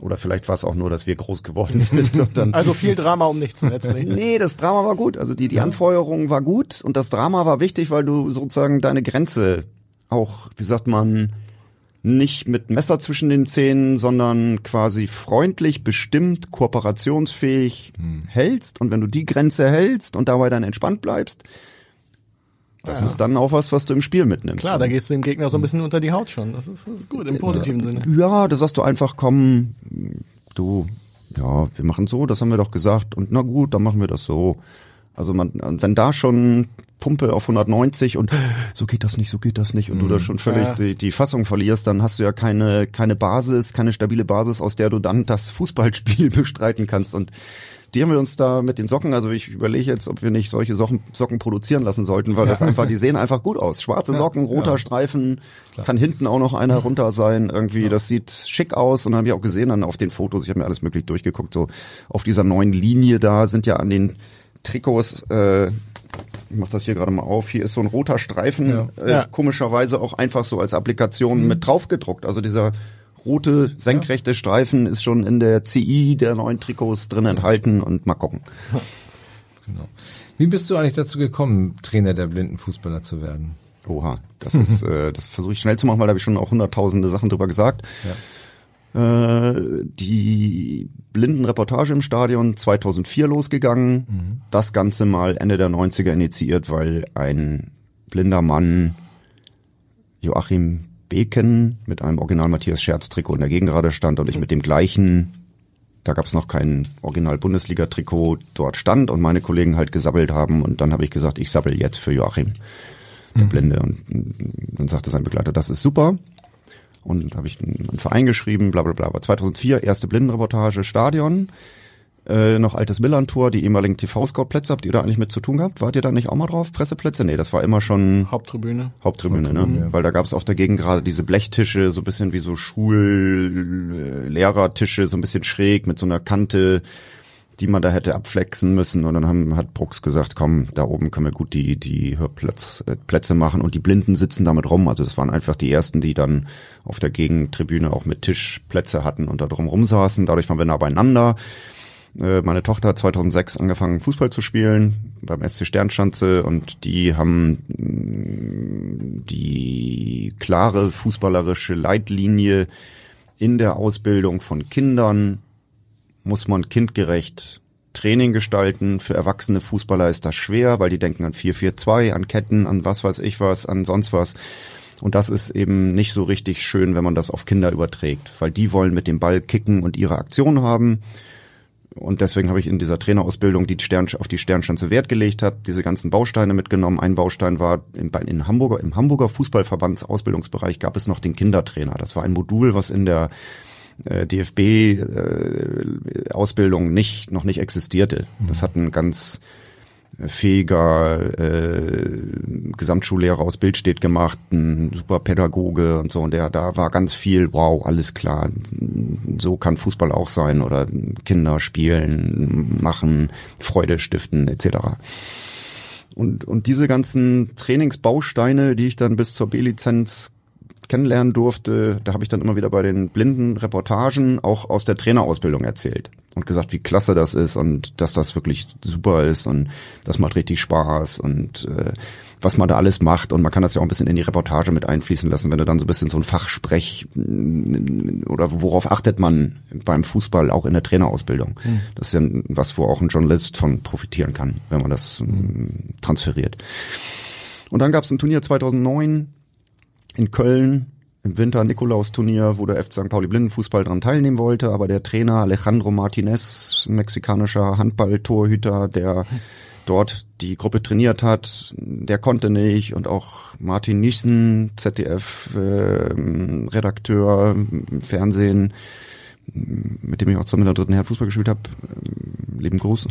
Oder vielleicht war es auch nur, dass wir groß geworden sind. Und dann also viel Drama um nichts letztlich. nee, das Drama war gut. Also die, die Anfeuerung war gut und das Drama war wichtig, weil du sozusagen deine Grenze auch, wie sagt man, nicht mit Messer zwischen den Zähnen, sondern quasi freundlich, bestimmt, kooperationsfähig hm. hältst. Und wenn du die Grenze hältst und dabei dann entspannt bleibst, das ja. ist dann auch was, was du im Spiel mitnimmst. Klar, da gehst du dem Gegner so ein bisschen unter die Haut schon. Das ist, das ist gut, im positiven Sinne. Ja, da sagst du einfach, komm, du, ja, wir machen so, das haben wir doch gesagt. Und na gut, dann machen wir das so. Also man, wenn da schon Pumpe auf 190 und so geht das nicht, so geht das nicht und du da schon völlig Ja. die, die Fassung verlierst, dann hast du ja keine, keine Basis, keine stabile Basis, aus der du dann das Fußballspiel bestreiten kannst und die haben wir uns da mit den Socken, also ich überlege jetzt, ob wir nicht solche Socken, Socken produzieren lassen sollten, weil das einfach, die sehen einfach gut aus. Schwarze Socken, roter Streifen, kann hinten auch noch einer runter sein, irgendwie, das sieht schick aus. Und dann habe ich auch gesehen dann auf den Fotos, ich habe mir alles möglich durchgeguckt, so auf dieser neuen Linie da sind ja an den Trikots, äh, ich mach das hier gerade mal auf, hier ist so ein roter Streifen, Äh, Ja. komischerweise auch einfach so als Applikation mit draufgedruckt, also dieser rote senkrechte Streifen ist schon in der CI der neuen Trikots drin enthalten und mal gucken. Wie bist du eigentlich dazu gekommen, Trainer der blinden Fußballer zu werden? Oha, das ist, äh, das versuche ich schnell zu machen, weil da habe ich schon auch hunderttausende Sachen drüber gesagt. Äh, die Blindenreportage im Stadion 2004 losgegangen. Das Ganze mal Ende der 90er initiiert, weil ein blinder Mann, Joachim Beken, mit einem Original Matthias Scherz Trikot in der Gegengrade stand und ich mit dem gleichen da gab's noch kein Original-Bundesliga-Trikot dort stand und meine Kollegen halt gesabbelt haben und dann habe ich gesagt, ich sabbel jetzt für Joachim, der Blinde. Und mm, dann sagte sein Begleiter, das ist super. Und habe ich einen Verein geschrieben, bla bla bla. Aber 2004, erste Blindenreportage, Stadion, äh, noch altes Millantor, die ehemaligen TV-Scout-Plätze, habt ihr da eigentlich mit zu tun gehabt? Wart ihr da nicht auch mal drauf? Presseplätze? Nee, das war immer schon Haupttribüne. Haupttribüne, Haupttribüne, ne? ja. Weil da gab es auf der Gegend gerade diese Blechtische, so ein bisschen wie so Schul-Lehrertische, so ein bisschen schräg mit so einer Kante, die man da hätte abflexen müssen. Und dann haben, hat Brooks gesagt, komm, da oben können wir gut die, die Hörplätze äh, Plätze machen. Und die Blinden sitzen damit rum. Also das waren einfach die ersten, die dann auf der Gegentribüne auch mit Tischplätze hatten und da drum rumsaßen. Dadurch waren wir nah beieinander. Äh, Meine Tochter hat 2006 angefangen Fußball zu spielen beim SC Sternschanze und die haben mh, die klare fußballerische Leitlinie in der Ausbildung von Kindern muss man kindgerecht Training gestalten. Für erwachsene Fußballer ist das schwer, weil die denken an 4-4-2, an Ketten, an was weiß ich was, an sonst was. Und das ist eben nicht so richtig schön, wenn man das auf Kinder überträgt, weil die wollen mit dem Ball kicken und ihre Aktion haben. Und deswegen habe ich in dieser Trainerausbildung, die Stern, auf die Sternschanze Wert gelegt habe, diese ganzen Bausteine mitgenommen. Ein Baustein war bei- in Hamburger, im Hamburger Fußballverbands Ausbildungsbereich gab es noch den Kindertrainer. Das war ein Modul, was in der äh, DFB-Ausbildung nicht, noch nicht existierte. Das hat ein ganz äh, fähiger äh, Gesamtschullehrer aus Bildstedt gemacht, ein super Pädagoge und so. Und der, da war ganz viel, wow, alles klar, so kann Fußball auch sein oder Kinder spielen, machen, Freude stiften etc. Und, und diese ganzen Trainingsbausteine, die ich dann bis zur B-Lizenz kennenlernen durfte, da habe ich dann immer wieder bei den blinden Reportagen auch aus der Trainerausbildung erzählt und gesagt, wie klasse das ist und dass das wirklich super ist und das macht richtig Spaß und äh, was man da alles macht und man kann das ja auch ein bisschen in die Reportage mit einfließen lassen, wenn du dann so ein bisschen so ein Fachsprech mm, oder worauf achtet man beim Fußball auch in der Trainerausbildung. Das ist ja was, wo auch ein Journalist von profitieren kann, wenn man das mm, transferiert. Und dann gab es ein Turnier 2009 in Köln im Winter Nikolaus-Turnier, wo der FC St. Pauli Blindenfußball dran teilnehmen wollte, aber der Trainer Alejandro Martinez, mexikanischer Handballtorhüter, der dort die Gruppe trainiert hat, der konnte nicht und auch Martin Niesen, ZDF-Redakteur im Fernsehen, mit dem ich auch zusammen in der dritten Herren Fußball gespielt habe, Leben groß.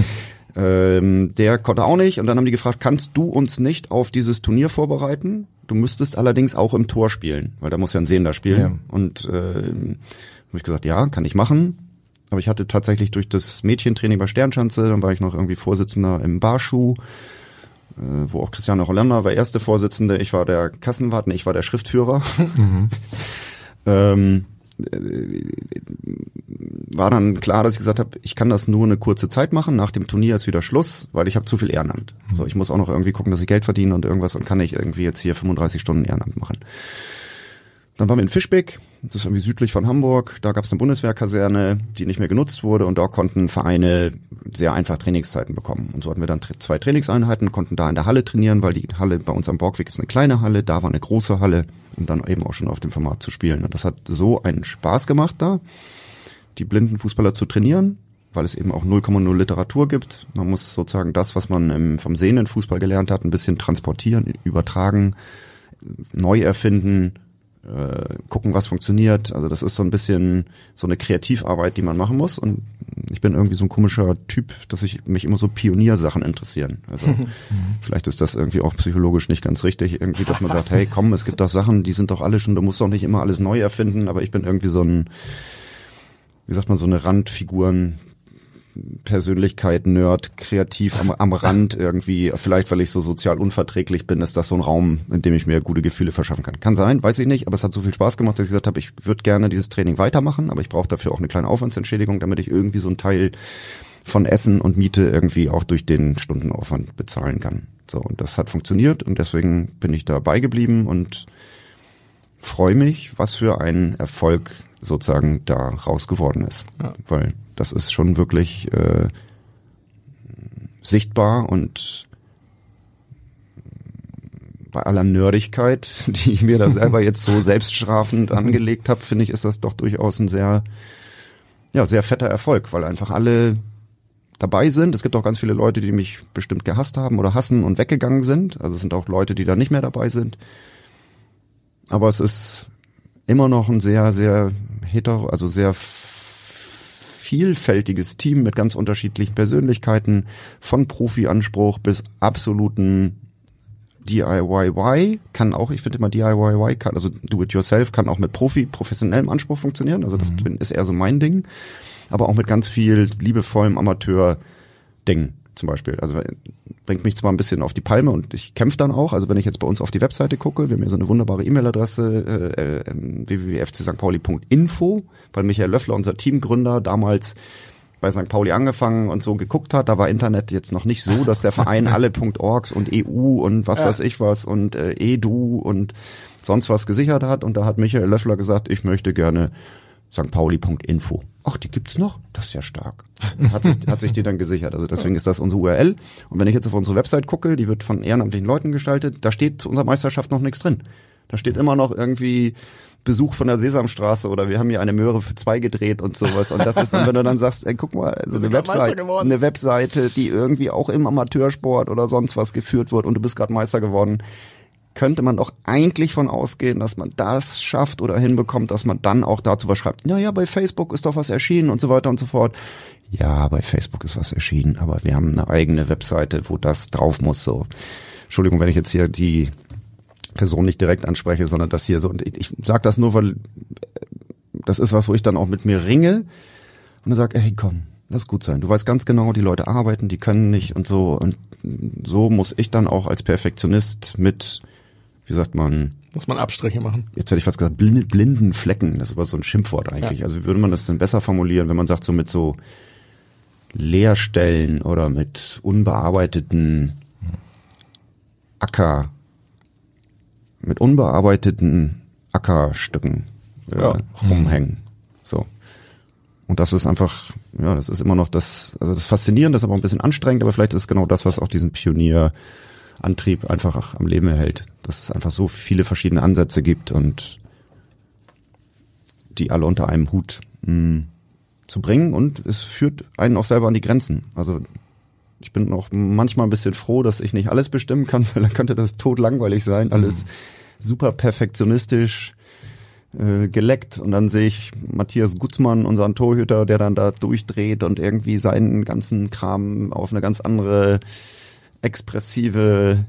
ähm, der konnte auch nicht und dann haben die gefragt, kannst du uns nicht auf dieses Turnier vorbereiten? Du müsstest allerdings auch im Tor spielen, weil da muss ja ein Sehender spielen. Ja. Und äh, habe ich gesagt, ja, kann ich machen. Aber ich hatte tatsächlich durch das Mädchentraining bei Sternschanze, dann war ich noch irgendwie Vorsitzender im Barschuh, äh, wo auch Christiane Hollander war erste Vorsitzende, ich war der Kassenwart, nee, ich war der Schriftführer. ähm, äh, war dann klar, dass ich gesagt habe, ich kann das nur eine kurze Zeit machen. Nach dem Turnier ist wieder Schluss, weil ich habe zu viel Ehrenamt. So, ich muss auch noch irgendwie gucken, dass ich Geld verdiene und irgendwas und kann nicht irgendwie jetzt hier 35 Stunden Ehrenamt machen. Dann waren wir in Fischbeck, das ist irgendwie südlich von Hamburg. Da gab es eine Bundeswehrkaserne, die nicht mehr genutzt wurde und da konnten Vereine sehr einfach Trainingszeiten bekommen. Und so hatten wir dann zwei Trainingseinheiten, konnten da in der Halle trainieren, weil die Halle bei uns am Borgweg ist eine kleine Halle, da war eine große Halle, um dann eben auch schon auf dem Format zu spielen. Und das hat so einen Spaß gemacht da, die blinden Fußballer zu trainieren, weil es eben auch 0,0 Literatur gibt. Man muss sozusagen das, was man vom sehenden Fußball gelernt hat, ein bisschen transportieren, übertragen, neu erfinden, äh, gucken, was funktioniert. Also das ist so ein bisschen so eine Kreativarbeit, die man machen muss. Und ich bin irgendwie so ein komischer Typ, dass ich mich immer so Pioniersachen interessieren. Also vielleicht ist das irgendwie auch psychologisch nicht ganz richtig, irgendwie, dass man sagt, hey, komm, es gibt doch Sachen, die sind doch alle schon, du musst doch nicht immer alles neu erfinden, aber ich bin irgendwie so ein, wie sagt man, so eine Randfiguren, Persönlichkeit, Nerd, kreativ am, am Rand irgendwie, vielleicht weil ich so sozial unverträglich bin, ist das so ein Raum, in dem ich mir gute Gefühle verschaffen kann. Kann sein, weiß ich nicht, aber es hat so viel Spaß gemacht, dass ich gesagt habe, ich würde gerne dieses Training weitermachen, aber ich brauche dafür auch eine kleine Aufwandsentschädigung, damit ich irgendwie so ein Teil von Essen und Miete irgendwie auch durch den Stundenaufwand bezahlen kann. So, und das hat funktioniert und deswegen bin ich dabei geblieben und freue mich, was für ein Erfolg sozusagen da raus geworden ist. Ja. Weil das ist schon wirklich äh, sichtbar und bei aller Nerdigkeit, die ich mir da selber jetzt so selbststrafend angelegt habe, finde ich, ist das doch durchaus ein sehr, ja, sehr fetter Erfolg, weil einfach alle dabei sind. Es gibt auch ganz viele Leute, die mich bestimmt gehasst haben oder hassen und weggegangen sind. Also es sind auch Leute, die da nicht mehr dabei sind. Aber es ist immer noch ein sehr, sehr hetero, also sehr vielfältiges Team mit ganz unterschiedlichen Persönlichkeiten, von Profi-Anspruch bis absoluten DIY kann auch, ich finde immer DIY kann, also Do-it-yourself kann auch mit Profi, professionellem Anspruch funktionieren. Also das mhm. ist eher so mein Ding. Aber auch mit ganz viel liebevollem Amateur-Ding zum Beispiel. Also bringt mich zwar ein bisschen auf die Palme und ich kämpfe dann auch. Also wenn ich jetzt bei uns auf die Webseite gucke, wir haben ja so eine wunderbare E-Mail-Adresse äh, äh, www.fcstpauli.info, weil Michael Löffler, unser Teamgründer, damals bei St. Pauli angefangen und so geguckt hat. Da war Internet jetzt noch nicht so, dass der Verein alle .orgs und EU und was ja. weiß ich was und äh, edu und sonst was gesichert hat. Und da hat Michael Löffler gesagt, ich möchte gerne stpauli.info. Ach, die gibt's noch? Das ist ja stark. Hat sich, hat sich die dann gesichert. Also deswegen ist das unsere URL. Und wenn ich jetzt auf unsere Website gucke, die wird von ehrenamtlichen Leuten gestaltet, da steht zu unserer Meisterschaft noch nichts drin. Da steht immer noch irgendwie Besuch von der Sesamstraße oder wir haben hier eine Möhre für zwei gedreht und sowas. Und das ist, wenn du dann sagst, ey, guck mal, also eine Website, eine Webseite, die irgendwie auch im Amateursport oder sonst was geführt wird und du bist gerade Meister geworden könnte man doch eigentlich von ausgehen, dass man das schafft oder hinbekommt, dass man dann auch dazu was schreibt. Ja, ja, bei Facebook ist doch was erschienen und so weiter und so fort. Ja, bei Facebook ist was erschienen, aber wir haben eine eigene Webseite, wo das drauf muss. So, Entschuldigung, wenn ich jetzt hier die Person nicht direkt anspreche, sondern das hier so. Und ich, ich sage das nur, weil das ist was, wo ich dann auch mit mir ringe und dann sage, hey, komm, lass gut sein. Du weißt ganz genau, die Leute arbeiten, die können nicht und so. Und so muss ich dann auch als Perfektionist mit wie sagt man? Muss man Abstriche machen. Jetzt hätte ich fast gesagt, blinden Flecken. Das ist aber so ein Schimpfwort eigentlich. Ja. Also wie würde man das denn besser formulieren, wenn man sagt, so mit so Leerstellen oder mit unbearbeiteten Acker, mit unbearbeiteten Ackerstücken äh, ja. rumhängen. So. Und das ist einfach, ja, das ist immer noch das, also das Faszinierende, das ist aber ein bisschen anstrengend, aber vielleicht ist es genau das, was auch diesen Pionier Antrieb einfach am Leben erhält. Dass es einfach so viele verschiedene Ansätze gibt und die alle unter einem Hut mh, mm, zu bringen und es führt einen auch selber an die Grenzen. Also ich bin auch manchmal ein bisschen froh, dass ich nicht alles bestimmen kann, weil dann könnte das tot langweilig sein, alles mhm. super perfektionistisch äh, geleckt und dann sehe ich Matthias Gutzmann, unseren Torhüter, der dann da durchdreht und irgendwie seinen ganzen Kram auf eine ganz andere expressive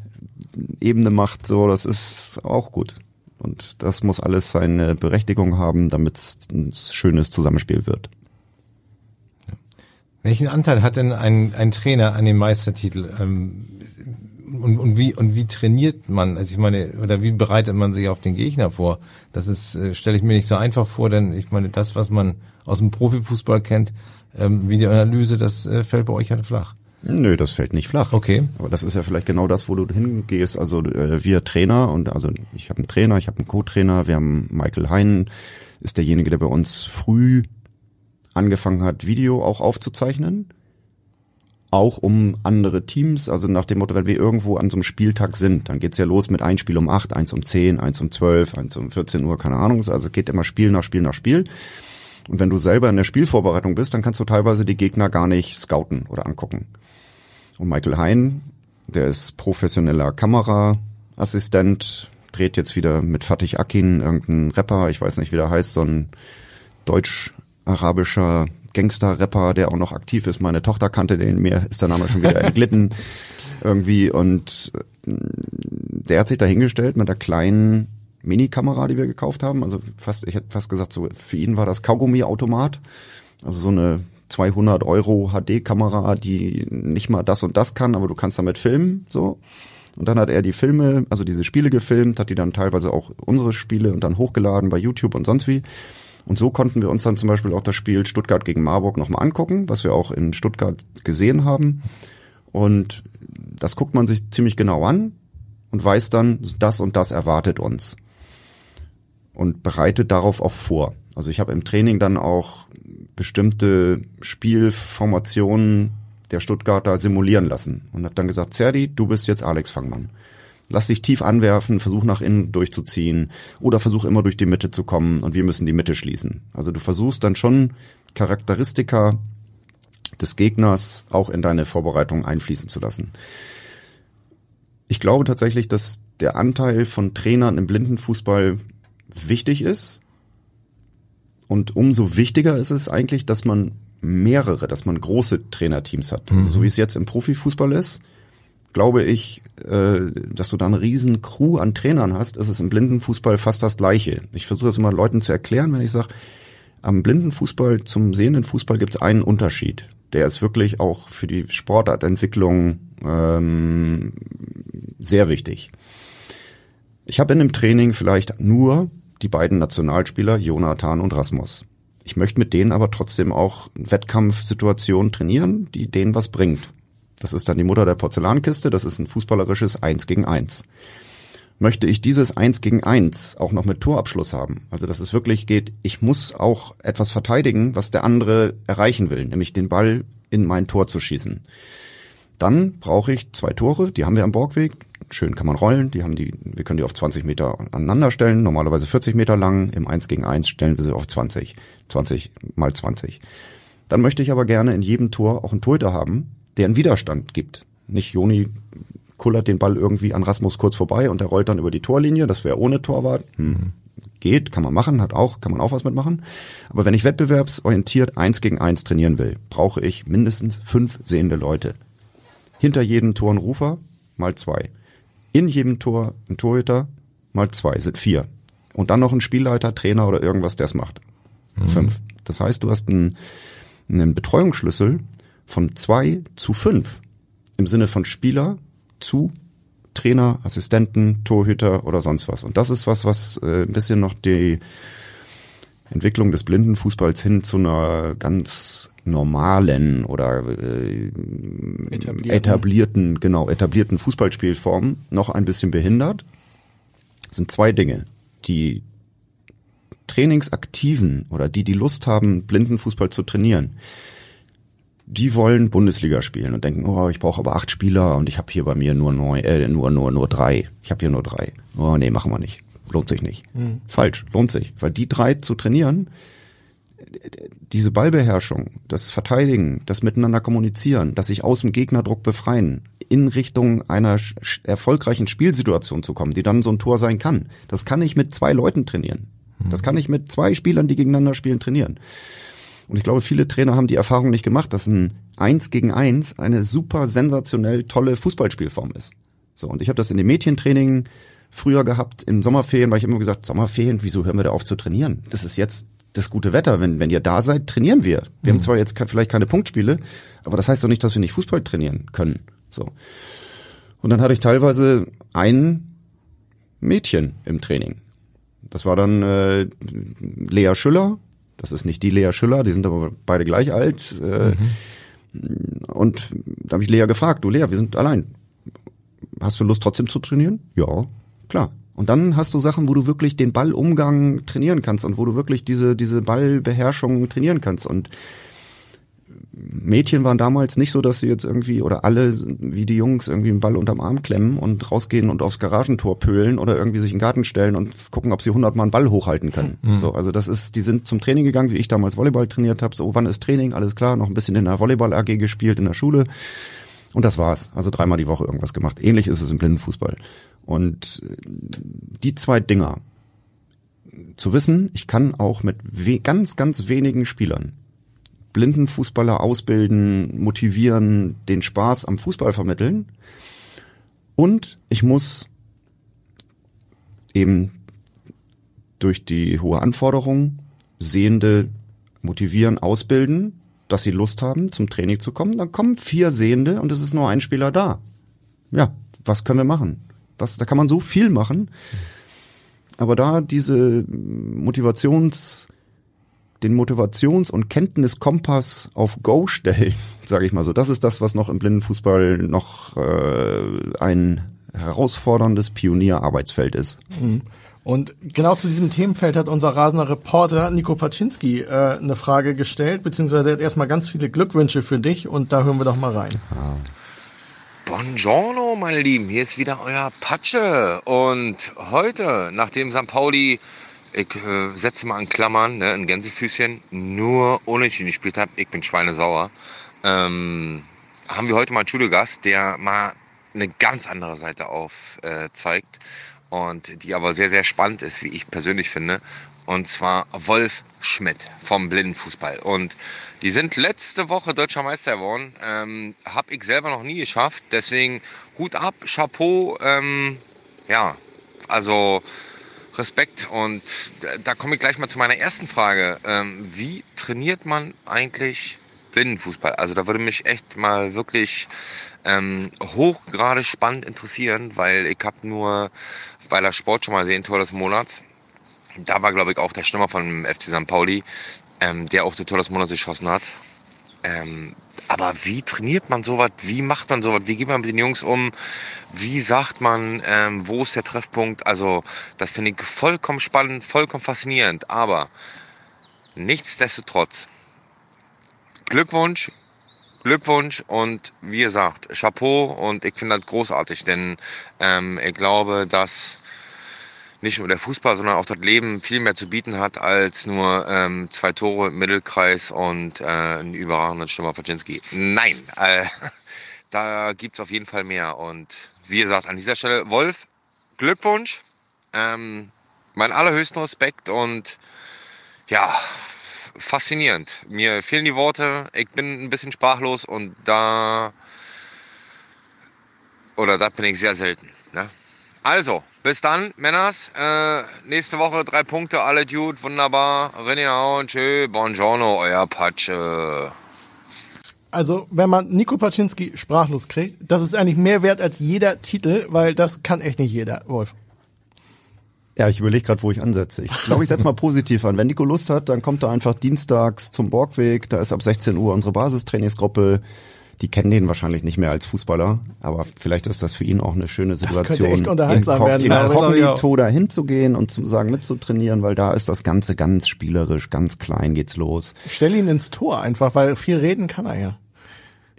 Ebene macht, so, das ist auch gut. Und das muss alles seine Berechtigung haben, damit es ein schönes Zusammenspiel wird. Welchen Anteil hat denn ein, ein Trainer an dem Meistertitel? Ähm, und, und, wie, und wie trainiert man? Also ich meine, oder wie bereitet man sich auf den Gegner vor? Das ist, äh, stelle ich mir nicht so einfach vor, denn ich meine, das, was man aus dem Profifußball kennt, ähm, Videoanalyse, das äh, fällt bei euch halt flach. Nö, das fällt nicht flach. Okay. Aber das ist ja vielleicht genau das, wo du hingehst. Also äh, wir Trainer und also ich habe einen Trainer, ich habe einen Co-Trainer, wir haben Michael Hein, ist derjenige, der bei uns früh angefangen hat, Video auch aufzuzeichnen. Auch um andere Teams, also nach dem Motto, wenn wir irgendwo an so einem Spieltag sind, dann geht's ja los mit ein Spiel um acht, eins um zehn, eins um zwölf, eins um 14 Uhr, keine Ahnung. Also es geht immer Spiel nach Spiel nach Spiel. Und wenn du selber in der Spielvorbereitung bist, dann kannst du teilweise die Gegner gar nicht scouten oder angucken. Und Michael Hein, der ist professioneller Kameraassistent, dreht jetzt wieder mit Fatih Akin, irgendein Rapper, ich weiß nicht, wie der heißt, so ein deutsch-arabischer Gangster-Rapper, der auch noch aktiv ist. Meine Tochter kannte den, mir ist der Name schon wieder entglitten irgendwie und äh, der hat sich da hingestellt mit der kleinen Mini-Kamera, die wir gekauft haben. Also fast, ich hätte fast gesagt, so für ihn war das Kaugummi-Automat. Also so eine 200 Euro HD-Kamera, die nicht mal das und das kann, aber du kannst damit filmen, so. Und dann hat er die Filme, also diese Spiele gefilmt, hat die dann teilweise auch unsere Spiele und dann hochgeladen bei YouTube und sonst wie. Und so konnten wir uns dann zum Beispiel auch das Spiel Stuttgart gegen Marburg nochmal angucken, was wir auch in Stuttgart gesehen haben. Und das guckt man sich ziemlich genau an und weiß dann, das und das erwartet uns. Und bereitet darauf auch vor. Also ich habe im Training dann auch bestimmte Spielformationen der Stuttgarter simulieren lassen und habe dann gesagt, Zerdi, du bist jetzt Alex Fangmann. Lass dich tief anwerfen, versuch nach innen durchzuziehen oder versuch immer durch die Mitte zu kommen und wir müssen die Mitte schließen. Also du versuchst dann schon Charakteristika des Gegners auch in deine Vorbereitung einfließen zu lassen. Ich glaube tatsächlich, dass der Anteil von Trainern im Blindenfußball wichtig ist. Und umso wichtiger ist es eigentlich, dass man mehrere, dass man große Trainerteams hat. Also so wie es jetzt im Profifußball ist, glaube ich, äh, dass du da eine riesen Crew an Trainern hast, ist es im Blindenfußball fast das Gleiche. Ich versuche das immer Leuten zu erklären, wenn ich sage, am Blindenfußball zum sehenden Fußball gibt es einen Unterschied. Der ist wirklich auch für die Sportartentwicklung ähm, sehr wichtig. Ich habe in dem Training vielleicht nur die beiden Nationalspieler Jonathan und Rasmus. Ich möchte mit denen aber trotzdem auch Wettkampfsituationen trainieren, die denen was bringt. Das ist dann die Mutter der Porzellankiste, das ist ein fußballerisches Eins gegen Eins. Möchte ich dieses Eins gegen Eins auch noch mit Torabschluss haben, also dass es wirklich geht, ich muss auch etwas verteidigen, was der andere erreichen will, nämlich den Ball in mein Tor zu schießen. Dann brauche ich zwei Tore, die haben wir am Borgweg. Schön kann man rollen, die haben die, wir können die auf 20 Meter aneinander stellen, normalerweise 40 Meter lang. Im 1 gegen 1 stellen wir sie auf 20, 20 mal 20. Dann möchte ich aber gerne in jedem Tor auch einen Torhüter haben, der einen Widerstand gibt. Nicht Joni kullert den Ball irgendwie an Rasmus kurz vorbei und er rollt dann über die Torlinie, das wäre ohne Torwart. Hm. Geht, kann man machen, hat auch, kann man auch was mitmachen. Aber wenn ich wettbewerbsorientiert eins gegen eins trainieren will, brauche ich mindestens fünf sehende Leute. Hinter jedem Tor ein Rufer, mal zwei. In jedem Tor ein Torhüter, mal zwei, sind vier. Und dann noch ein Spielleiter, Trainer oder irgendwas, der es macht. Mhm. Fünf. Das heißt, du hast einen, einen Betreuungsschlüssel von zwei zu fünf. Im Sinne von Spieler zu Trainer, Assistenten, Torhüter oder sonst was. Und das ist was, was äh, ein bisschen noch die Entwicklung des Blindenfußballs hin zu einer ganz normalen oder äh, etablierten. etablierten, genau, etablierten Fußballspielformen noch ein bisschen behindert, sind zwei Dinge. Die Trainingsaktiven oder die, die Lust haben, Blindenfußball zu trainieren, die wollen Bundesliga spielen und denken, oh, ich brauche aber acht Spieler und ich habe hier bei mir nur neun, äh, nur nur nur drei. Ich habe hier nur drei. Oh nee, machen wir nicht. Lohnt sich nicht. Mhm. Falsch, lohnt sich, weil die drei zu trainieren, diese Ballbeherrschung, das Verteidigen, das Miteinander kommunizieren, das sich aus dem Gegnerdruck befreien, in Richtung einer erfolgreichen Spielsituation zu kommen, die dann so ein Tor sein kann, das kann ich mit zwei Leuten trainieren. Das kann ich mit zwei Spielern, die gegeneinander spielen, trainieren. Und ich glaube, viele Trainer haben die Erfahrung nicht gemacht, dass ein Eins gegen Eins eine super sensationell tolle Fußballspielform ist. So, und ich habe das in dem Mädchentraining früher gehabt, in Sommerferien, weil ich immer gesagt, Sommerferien, wieso hören wir da auf zu trainieren? Das ist jetzt das gute Wetter. Wenn, wenn ihr da seid, trainieren wir. Wir mhm. haben zwar jetzt vielleicht keine Punktspiele, aber das heißt doch nicht, dass wir nicht Fußball trainieren können. So. Und dann hatte ich teilweise ein Mädchen im Training. Das war dann äh, Lea Schüller. Das ist nicht die Lea Schüller, die sind aber beide gleich alt. Äh, mhm. Und da habe ich Lea gefragt, du Lea, wir sind allein. Hast du Lust trotzdem zu trainieren? Ja, klar. Und dann hast du Sachen, wo du wirklich den Ballumgang trainieren kannst und wo du wirklich diese, diese Ballbeherrschung trainieren kannst. Und Mädchen waren damals nicht so, dass sie jetzt irgendwie oder alle wie die Jungs irgendwie einen Ball unterm Arm klemmen und rausgehen und aufs Garagentor pölen oder irgendwie sich in den Garten stellen und gucken, ob sie hundertmal einen Ball hochhalten können. Mhm. So, also das ist, die sind zum Training gegangen, wie ich damals Volleyball trainiert habe. So, wann ist Training? Alles klar, noch ein bisschen in der Volleyball AG gespielt in der Schule und das war's. Also dreimal die Woche irgendwas gemacht. Ähnlich ist es im Blindenfußball. Und äh, die zwei Dinger, zu wissen, ich kann auch mit ganz, ganz wenigen Spielern Blindenfußballer ausbilden, motivieren, den Spaß am Fußball vermitteln. Und ich muss eben durch die hohe Anforderung Sehende motivieren, ausbilden, dass sie Lust haben, zum Training zu kommen. Dann kommen vier Sehende und es ist nur ein Spieler da. Ja, was können wir machen? Was, da kann man so viel machen. Aber da diese Motivations, den Motivations- und Kenntniskompass auf Go stellen, sage ich mal so, das ist das, was noch im Blindenfußball noch äh, ein herausforderndes Pionierarbeitsfeld ist. Mhm. Und genau zu diesem Themenfeld hat unser rasender Reporter Nico Paczynski äh, eine Frage gestellt, beziehungsweise er hat erstmal ganz viele Glückwünsche für dich und da hören wir doch mal rein. Ah. Buongiorno, meine Lieben, hier ist wieder euer Patsche und heute, nachdem St. Pauli, ich äh, setze mal an Klammern, ne, ein Gänsefüßchen, nur unentschieden gespielt hat, ich bin schweinesauer, ähm, haben wir heute mal einen Schulgast, der mal eine ganz andere Seite aufzeigt. Äh, und die aber sehr, sehr spannend ist, wie ich persönlich finde. Und zwar Wolf Schmidt vom Blindenfußball. Und die sind letzte Woche deutscher Meister geworden. Ähm, hab ich selber noch nie geschafft. Deswegen Hut ab, Chapeau. Ähm, ja, also Respekt. Und da komme ich gleich mal zu meiner ersten Frage. Ähm, wie trainiert man eigentlich Blindenfußball. Also da würde mich echt mal wirklich ähm, hochgradig spannend interessieren, weil ich habe nur bei der Sport schon mal sehen, Tor des Monats. Da war, glaube ich, auch der Stürmer von FC St. Pauli, ähm, der auch das Tor des Monats geschossen hat. Ähm, aber wie trainiert man sowas? Wie macht man sowas? Wie geht man mit den Jungs um? Wie sagt man, ähm, wo ist der Treffpunkt? Also, das finde ich vollkommen spannend, vollkommen faszinierend. Aber nichtsdestotrotz Glückwunsch, Glückwunsch und wie gesagt, Chapeau und ich finde das großartig, denn ähm, ich glaube, dass nicht nur der Fußball, sondern auch das Leben viel mehr zu bieten hat als nur ähm, zwei Tore im Mittelkreis und äh, einen überragenden Stürmer Paczynski. Nein, äh, da gibt's auf jeden Fall mehr. Und wie gesagt, an dieser Stelle, Wolf, Glückwunsch, ähm, mein allerhöchsten Respekt und ja, faszinierend. Mir fehlen die Worte, ich bin ein bisschen sprachlos und da oder da bin ich sehr selten. Ne? Also, bis dann, Männers. Äh, nächste Woche drei Punkte, alle Dude, wunderbar. René und tschö, buongiorno, euer Patsche. Also, wenn man Nico Paczynski sprachlos kriegt, das ist eigentlich mehr wert als jeder Titel, weil das kann echt nicht jeder, Wolf. Ja, ich überlege gerade, wo ich ansetze. Ich glaube, ich setze mal positiv an. Wenn Nico Lust hat, dann kommt er einfach dienstags zum Borgweg. Da ist ab 16 Uhr unsere Basistrainingsgruppe. Die kennen den wahrscheinlich nicht mehr als Fußballer, aber vielleicht ist das für ihn auch eine schöne Situation, das könnte echt unterhaltsam werden, Inkognito da hinzugehen und zu sagen mitzutrainieren, weil da ist das Ganze ganz spielerisch, ganz klein geht's los. Stell ihn ins Tor einfach, weil viel reden kann er ja.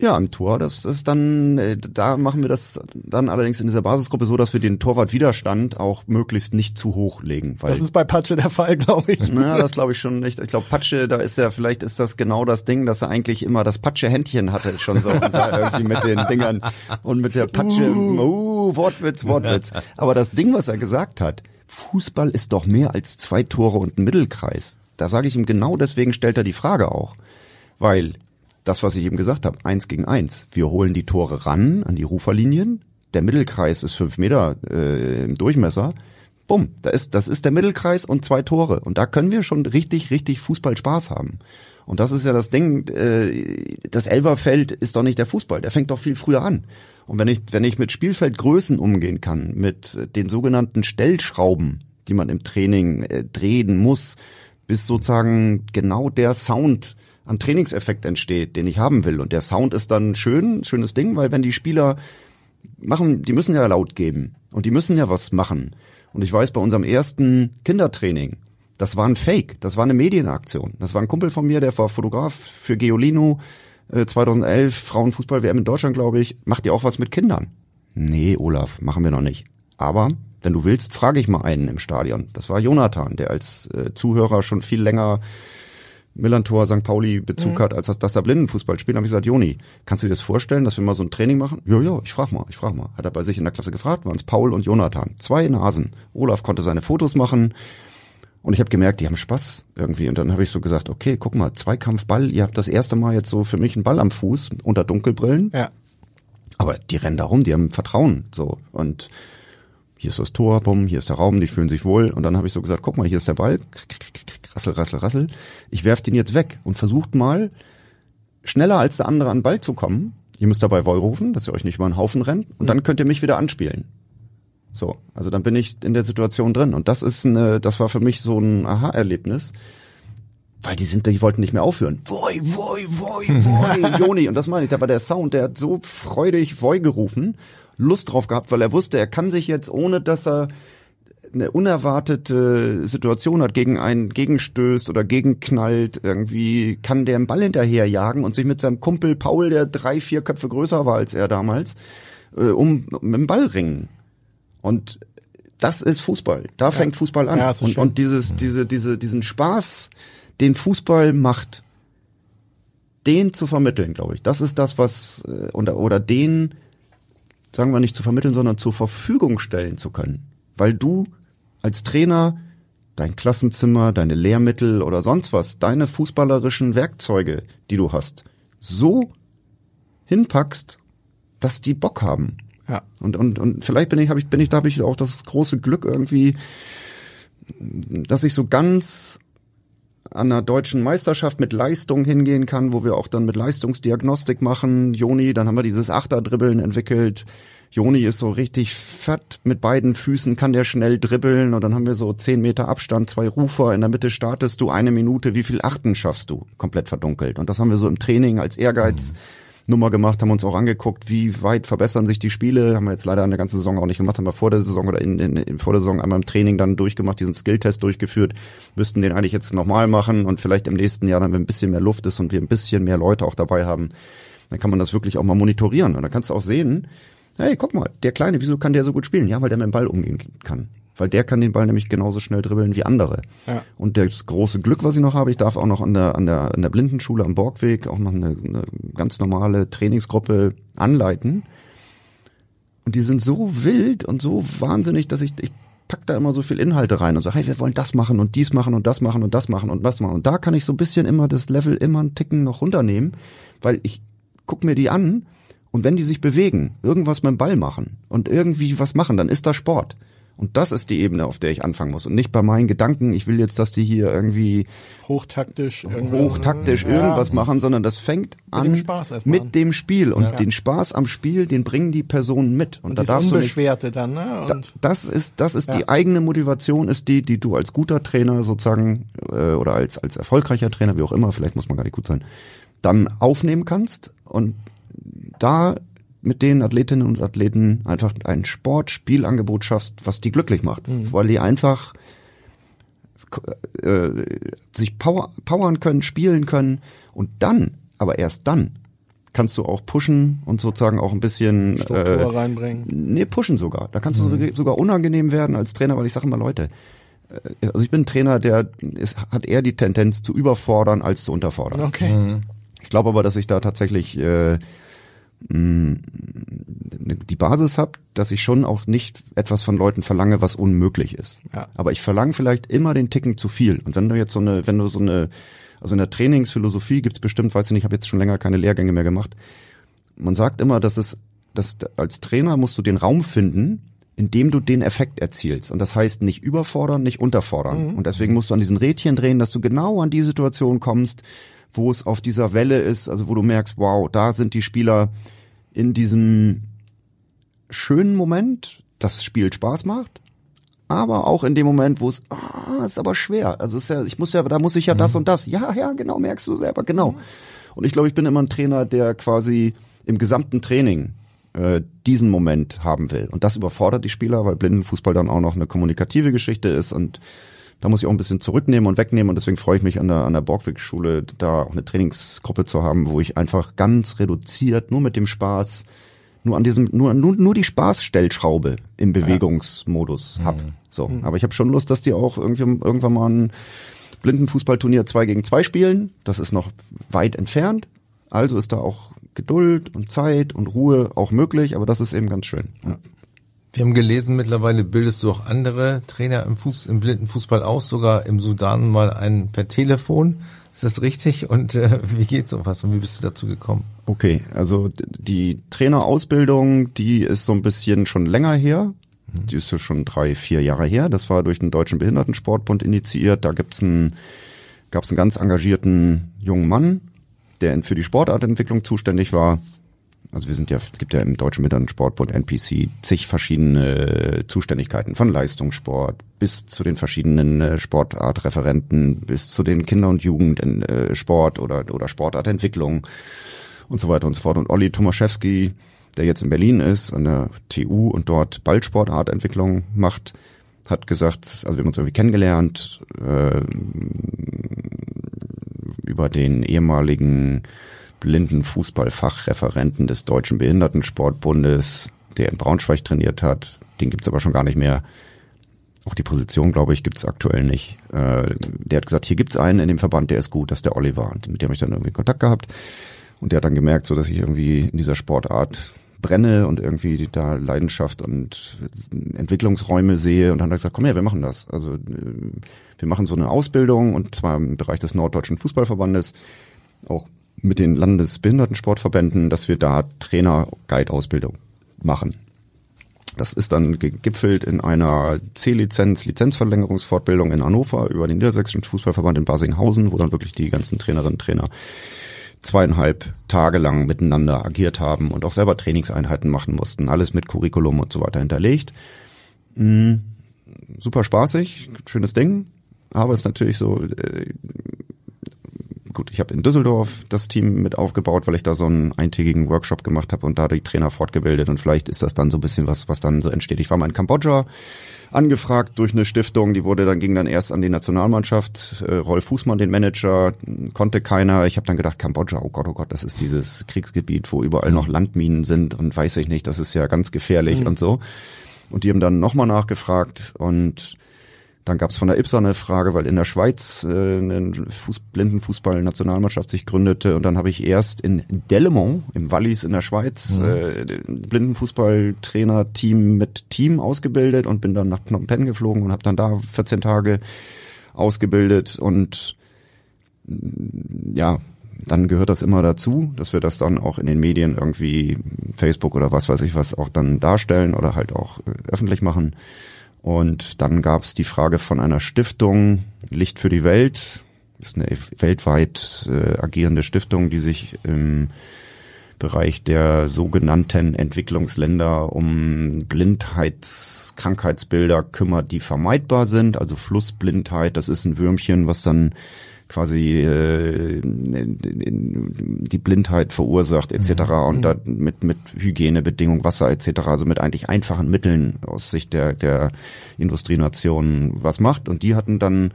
Ja, im Tor, das ist dann, äh, da machen wir das dann allerdings in dieser Basisgruppe so, dass wir den Torwartwiderstand auch möglichst nicht zu hoch legen. Weil, das ist bei Patsche der Fall, glaube ich. Na, das glaube ich schon nicht. Ich glaube, Patsche, da ist ja, vielleicht ist das genau das Ding, dass er eigentlich immer das Patsche-Händchen hatte, schon so, und da irgendwie mit den Dingern und mit der Patsche, uh. uh, Wortwitz, Wortwitz. Aber das Ding, was er gesagt hat, Fußball ist doch mehr als zwei Tore und ein Mittelkreis. Da sage ich ihm genau deswegen stellt er die Frage auch. Weil das, was ich eben gesagt habe, eins gegen eins. Wir holen die Tore ran an die Ruferlinien. Der Mittelkreis ist fünf Meter äh, im Durchmesser. Bumm, da ist, das ist der Mittelkreis und zwei Tore. Und da können wir schon richtig, richtig Fußball Spaß haben. Und das ist ja das Ding, äh, das Elverfeld ist doch nicht der Fußball, der fängt doch viel früher an. Und wenn ich, wenn ich mit Spielfeldgrößen umgehen kann, mit den sogenannten Stellschrauben, die man im Training äh, drehen muss, bis sozusagen genau der Sound an Trainingseffekt entsteht, den ich haben will. Und der Sound ist dann schön, schönes Ding, weil wenn die Spieler machen, die müssen ja laut geben und die müssen ja was machen. Und ich weiß, bei unserem ersten Kindertraining, das war ein Fake, das war eine Medienaktion. Das war ein Kumpel von mir, der war Fotograf für Geolino, äh, 2011 Frauenfußball-WM in Deutschland, glaube ich. Macht ihr auch was mit Kindern? Nee, Olaf, machen wir noch nicht. Aber wenn du willst, frage ich mal einen im Stadion. Das war Jonathan, der als äh, Zuhörer schon viel länger Millantor St. Pauli Bezug mhm. hat, als das, das da Blindenfußball spielen, habe ich gesagt, Joni, kannst du dir das vorstellen, dass wir mal so ein Training machen? Ja, ja, ich frag mal, ich frag mal. Hat er bei sich in der Klasse gefragt, waren es Paul und Jonathan. Zwei Nasen. Olaf konnte seine Fotos machen. Und ich habe gemerkt, die haben Spaß irgendwie. Und dann habe ich so gesagt, okay, guck mal, Zweikampfball, ihr habt das erste Mal jetzt so für mich einen Ball am Fuß unter Dunkelbrillen. Ja. Aber die rennen da rum, die haben Vertrauen. So. Und hier ist das Tor, bumm, hier ist der Raum, die fühlen sich wohl. Und dann habe ich so gesagt, guck mal, hier ist der Ball, rassel, rassel, rassel. Ich werf den jetzt weg und versucht mal, schneller als der andere an den Ball zu kommen. Ihr müsst dabei Woll rufen, dass ihr euch nicht über einen Haufen rennt. Und dann könnt ihr mich wieder anspielen. So, also dann bin ich in der Situation drin. Und das ist eine, das war für mich so ein Aha-Erlebnis. Weil die sind, die wollten nicht mehr aufhören. Woi, woi, woi, woi, Joni. Und das meine ich, da war der Sound, der hat so freudig Woi gerufen. Lust drauf gehabt, weil er wusste, er kann sich jetzt, ohne dass er eine unerwartete Situation hat, gegen einen gegenstößt oder gegenknallt, irgendwie kann der einen Ball hinterherjagen und sich mit seinem Kumpel Paul, der drei, vier Köpfe größer war als er damals, äh, um mit dem Ball ringen. Und das ist Fußball. Da ja. fängt Fußball an. Ja, und, und dieses, diese, diese, diesen Spaß, den Fußball macht, den zu vermitteln, glaube ich. Das ist das, was äh, oder, oder den sagen wir nicht zu vermitteln, sondern zur Verfügung stellen zu können. Weil du als Trainer dein Klassenzimmer, deine Lehrmittel oder sonst was, deine fußballerischen Werkzeuge, die du hast, so hinpackst, dass die Bock haben. Ja. Und, und, und vielleicht bin ich, habe ich, bin ich, da habe ich auch das große Glück irgendwie, dass ich so ganz an einer deutschen Meisterschaft mit Leistung hingehen kann, wo wir auch dann mit Leistungsdiagnostik machen. Joni, dann haben wir dieses Achterdribbeln entwickelt. Joni ist so richtig fett mit beiden Füßen, kann der schnell dribbeln und dann haben wir so zehn Meter Abstand, zwei Rufer, in der Mitte startest du eine Minute, wie viel Achten schaffst du? Komplett verdunkelt. Und das haben wir so im Training als Ehrgeiz. Mhm. Nummer gemacht, haben uns auch angeguckt, wie weit verbessern sich die Spiele. Haben wir jetzt leider in der ganzen Saison auch nicht gemacht, haben wir vor der Saison oder in, in, in vor der Saison einmal im Training dann durchgemacht, diesen Skilltest durchgeführt, müssten den eigentlich jetzt nochmal machen und vielleicht im nächsten Jahr, dann wenn ein bisschen mehr Luft ist und wir ein bisschen mehr Leute auch dabei haben, dann kann man das wirklich auch mal monitorieren. Und dann kannst du auch sehen, hey, guck mal, der Kleine, wieso kann der so gut spielen? Ja, weil der mit dem Ball umgehen kann. Weil der kann den Ball nämlich genauso schnell dribbeln wie andere. Ja. Und das große Glück, was ich noch habe, ich darf auch noch an der, an der, an der Blindenschule am Borgweg auch noch eine, eine ganz normale Trainingsgruppe anleiten. Und die sind so wild und so wahnsinnig, dass ich, ich pack da immer so viel Inhalte rein und sage, hey, wir wollen das machen und dies machen und das machen und das machen und das machen. Und da kann ich so ein bisschen immer das Level immer einen Ticken noch runternehmen, weil ich guck mir die an und wenn die sich bewegen, irgendwas mit dem Ball machen und irgendwie was machen, dann ist das Sport. Und das ist die Ebene, auf der ich anfangen muss. Und nicht bei meinen Gedanken, ich will jetzt, dass die hier irgendwie hochtaktisch, hochtaktisch ja. irgendwas machen, sondern das fängt mit an dem mit dem Spiel. Und ja. den Spaß am Spiel, den bringen die Personen mit. Und, Und da darfst Unbeschwerte du nicht, dann, ne? Und das ist, das ist ja. die eigene Motivation, ist die, die du als guter Trainer sozusagen, äh, oder als, als erfolgreicher Trainer, wie auch immer, vielleicht muss man gar nicht gut sein, dann aufnehmen kannst und da mit den Athletinnen und Athleten einfach ein Sportspielangebot schaffst, was die glücklich macht, mhm. weil die einfach äh, sich power, powern können, spielen können und dann, aber erst dann kannst du auch pushen und sozusagen auch ein bisschen Struktur äh, reinbringen. Nee, pushen sogar. Da kannst mhm. du sogar unangenehm werden als Trainer, weil ich sage immer, Leute, äh, also ich bin ein Trainer, der ist, hat eher die Tendenz zu überfordern als zu unterfordern. Okay. Mhm. Ich glaube aber, dass ich da tatsächlich äh, die Basis habe, dass ich schon auch nicht etwas von Leuten verlange, was unmöglich ist. Ja. Aber ich verlange vielleicht immer den Ticken zu viel. Und wenn du jetzt so eine, wenn du so eine, also in der Trainingsphilosophie gibt's bestimmt, weiß ich nicht, ich habe jetzt schon länger keine Lehrgänge mehr gemacht. Man sagt immer, dass es, dass als Trainer musst du den Raum finden, in dem du den Effekt erzielst. Und das heißt nicht überfordern, nicht unterfordern. Mhm. Und deswegen musst du an diesen Rädchen drehen, dass du genau an die Situation kommst, wo es auf dieser Welle ist, also wo du merkst, wow, da sind die Spieler in diesem schönen Moment, das Spiel Spaß macht, aber auch in dem Moment, wo es, ah, ist aber schwer. Also ist ja, ich muss ja, da muss ich ja mhm. das und das. Ja, ja, genau, merkst du selber, genau. Und ich glaube, ich bin immer ein Trainer, der quasi im gesamten Training äh, diesen Moment haben will. Und das überfordert die Spieler, weil Blindenfußball dann auch noch eine kommunikative Geschichte ist und da muss ich auch ein bisschen zurücknehmen und wegnehmen und deswegen freue ich mich an der, an der Borgweg-Schule, da auch eine Trainingsgruppe zu haben, wo ich einfach ganz reduziert, nur mit dem Spaß, nur an diesem, nur, nur, nur die Spaßstellschraube im Bewegungsmodus ja. hab. So. Mhm. Aber ich habe schon Lust, dass die auch irgendwie irgendwann mal ein Blindenfußballturnier 2 gegen 2 spielen. Das ist noch weit entfernt. Also ist da auch Geduld und Zeit und Ruhe auch möglich, aber das ist eben ganz schön. Ja. Wir haben gelesen, mittlerweile bildest du auch andere Trainer im, Fuß, im Blindenfußball aus, sogar im Sudan mal einen per Telefon. Ist das richtig? Und äh, wie geht sowas und wie bist du dazu gekommen? Okay, also die Trainerausbildung, die ist so ein bisschen schon länger her. Die ist ja schon drei, vier Jahre her. Das war durch den Deutschen Behindertensportbund initiiert. Da gibt's einen, gab's einen ganz engagierten jungen Mann, der für die Sportartentwicklung zuständig war. Also wir sind ja, es gibt ja im Deutschen Behindertensportbund NPC zig verschiedene Zuständigkeiten von Leistungssport bis zu den verschiedenen äh, Sportartreferenten bis zu den Kinder- und Jugendsport oder, oder Sportartentwicklung und so weiter und so fort. Und Olli Tomaszewski, der jetzt in Berlin ist, an der TU und dort Ballsportartentwicklung macht, hat gesagt, also wir haben uns irgendwie kennengelernt äh, über den ehemaligen blinden Fußballfachreferenten des Deutschen Behindertensportbundes, der in Braunschweig trainiert hat. Den gibt's aber schon gar nicht mehr. Auch die Position, glaube ich, gibt's aktuell nicht. Äh, der hat gesagt, hier gibt's einen in dem Verband, der ist gut, das ist der Oliver. Und mit dem habe ich dann irgendwie Kontakt gehabt. Und der hat dann gemerkt, so dass ich irgendwie in dieser Sportart brenne und irgendwie da Leidenschaft und Entwicklungsräume sehe und dann hat er gesagt, komm her, wir machen das. Also äh, wir machen so eine Ausbildung und zwar im Bereich des Norddeutschen Fußballverbandes, auch mit den Landesbehindertensportverbänden, dass wir da Trainer-Guide-Ausbildung machen. Das ist dann gegipfelt in einer C-Lizenz, Lizenzverlängerungsfortbildung in Hannover über den Niedersächsischen Fußballverband in Basinghausen, wo dann wirklich die ganzen Trainerinnen und Trainer zweieinhalb Tage lang miteinander agiert haben und auch selber Trainingseinheiten machen mussten. Alles mit Curriculum und so weiter hinterlegt. Mhm. Super spaßig, schönes Ding. Aber es ist natürlich so, äh, gut, ich habe in Düsseldorf das Team mit aufgebaut, weil ich da so einen eintägigen Workshop gemacht habe und da die Trainer fortgebildet und vielleicht ist das dann so ein bisschen was, was dann so entsteht. Ich war mal in Kambodscha angefragt durch eine Stiftung, die wurde dann ging dann erst an die Nationalmannschaft, äh, Rolf Fußmann, den Manager, konnte keiner. Ich habe dann gedacht, Kambodscha, oh Gott, oh Gott, das ist dieses Kriegsgebiet, wo überall noch Landminen sind und weiß ich nicht, das ist ja ganz gefährlich mhm. und so. Und die haben dann nochmal nachgefragt und dann gab es von der IPSA eine Frage, weil in der Schweiz äh, eine Fuß Blindenfußball-Nationalmannschaft sich gründete und dann habe ich erst in Delemont im Wallis in der Schweiz mhm. äh, Blindenfußballtrainer-Team mit Team ausgebildet und bin dann nach Phnom Penh geflogen und habe dann da 14 Tage ausgebildet und ja, dann gehört das immer dazu, dass wir das dann auch in den Medien irgendwie Facebook oder was weiß ich was auch dann darstellen oder halt auch äh, öffentlich machen. Und dann gab es die Frage von einer Stiftung, Licht für die Welt, das ist eine weltweit äh, agierende Stiftung, die sich im Bereich der sogenannten Entwicklungsländer um Blindheitskrankheitsbilder kümmert, die vermeidbar sind. Also Flussblindheit, das ist ein Würmchen, was dann quasi äh, die Blindheit verursacht etc. Mhm. und mhm. da mit mit Hygienebedingungen, Wasser etc. also mit eigentlich einfachen Mitteln aus Sicht der der Industrienationen was macht und die hatten dann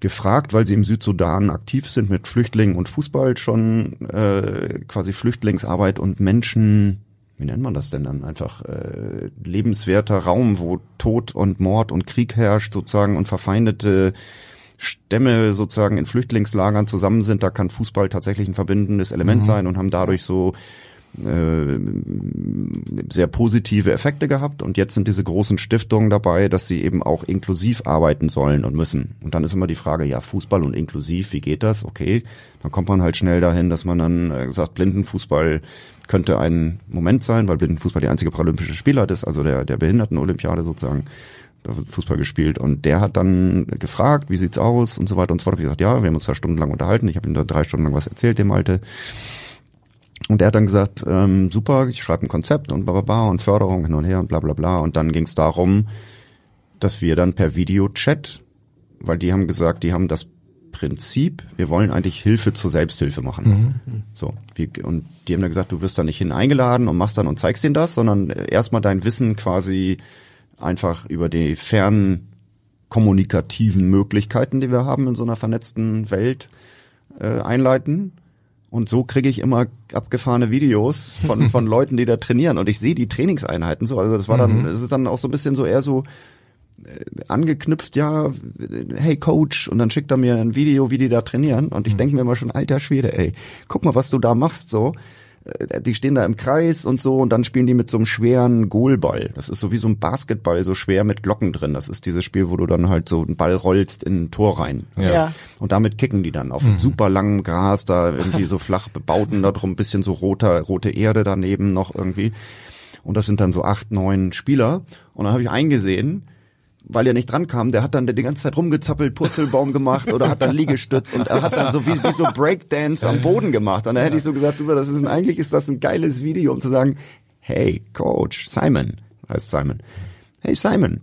gefragt, weil sie im Südsudan aktiv sind mit Flüchtlingen und Fußball schon äh, quasi Flüchtlingsarbeit und Menschen wie nennt man das denn dann einfach äh, lebenswerter Raum, wo Tod und Mord und Krieg herrscht sozusagen und verfeindete Stämme sozusagen in Flüchtlingslagern zusammen sind, da kann Fußball tatsächlich ein verbindendes Element mhm. sein und haben dadurch so äh, sehr positive Effekte gehabt und jetzt sind diese großen Stiftungen dabei, dass sie eben auch inklusiv arbeiten sollen und müssen. Und dann ist immer die Frage, ja, Fußball und inklusiv, wie geht das? Okay, dann kommt man halt schnell dahin, dass man dann äh, sagt, Blindenfußball könnte ein Moment sein, weil Blindenfußball die einzige paralympische Spielart ist, also der, der Behindertenolympiade sozusagen Fußball gespielt und der hat dann gefragt, wie sieht's aus und so weiter und so fort. Ich gesagt, ja, wir haben uns zwei Stunden lang unterhalten. Ich habe ihm da drei Stunden lang was erzählt, dem Alte. Und der hat dann gesagt, ähm, super, ich schreibe ein Konzept und bla, bla, und Förderung hin und her und bla bla bla. Und dann ging es darum, dass wir dann per Videochat, weil die haben gesagt, die haben das Prinzip, wir wollen eigentlich Hilfe zur Selbsthilfe machen. Mhm. So, wie, und die haben dann gesagt, du wirst da nicht hin eingeladen und machst dann und zeigst ihnen das, sondern erstmal dein Wissen quasi einfach über die fernen kommunikativen Möglichkeiten, die wir haben in so einer vernetzten Welt, äh, einleiten. Und so kriege ich immer abgefahrene Videos von, von Leuten, die da trainieren. Und ich sehe die Trainingseinheiten so. Also das war dann, es ist dann auch so ein bisschen so eher so äh, angeknüpft, ja, hey Coach, und dann schickt er mir ein Video, wie die da trainieren. Und ich denke mir immer schon, alter Schwede, ey, guck mal, was du da machst so. Äh, Die stehen da im Kreis und so und dann spielen die mit so einem schweren Goalball. Das ist so wie so ein Basketball, so schwer mit Glocken drin. Das ist dieses Spiel, wo du dann halt so einen Ball rollst in ein Tor rein. Ja. Ja. Und damit kicken die dann auf super langem Gras, da irgendwie so flach bebauten, da drum ein bisschen so roter, rote Erde daneben noch irgendwie. Und das sind dann so acht, neun Spieler. Und dann habe ich eingesehen, weil er nicht dran kam, der hat dann die ganze Zeit rumgezappelt, Purzelbaum gemacht oder hat dann Liegestütz und er hat dann so wie, wie so Breakdance am Boden gemacht. Und da hätte ich so gesagt, super, das ist ein, eigentlich ist das ein geiles Video, um zu sagen, hey, Coach, Simon, heißt Simon. Hey Simon,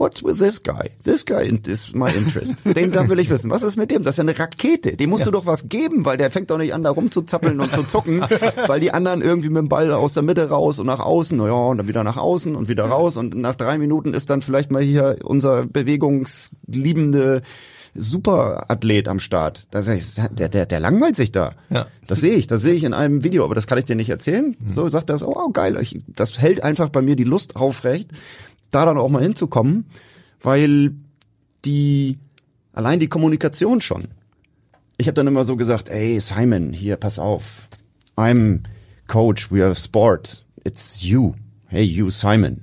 what's with this guy? This guy is my interest. Den da will ich wissen. Was ist mit dem? Das ist ja eine Rakete. Dem musst du doch was geben, weil der fängt doch nicht an, da rumzuzappeln und zu zucken, weil die anderen irgendwie mit dem Ball aus der Mitte raus und nach außen, naja, und dann wieder nach außen und wieder raus und nach drei Minuten ist dann vielleicht mal hier unser bewegungsliebende Superathlet am Start. Da sag ich, der, der, der langweilt sich da. Ja. Das sehe ich, das sehe ich in einem Video, aber das kann ich dir nicht erzählen. So sagt er so, oh geil, ich, das hält einfach bei mir die Lust aufrecht, da dann auch mal hinzukommen, weil die allein die Kommunikation schon. Ich habe dann immer so gesagt, ey Simon, hier pass auf, I'm Coach, we are Sport, it's you, hey you Simon,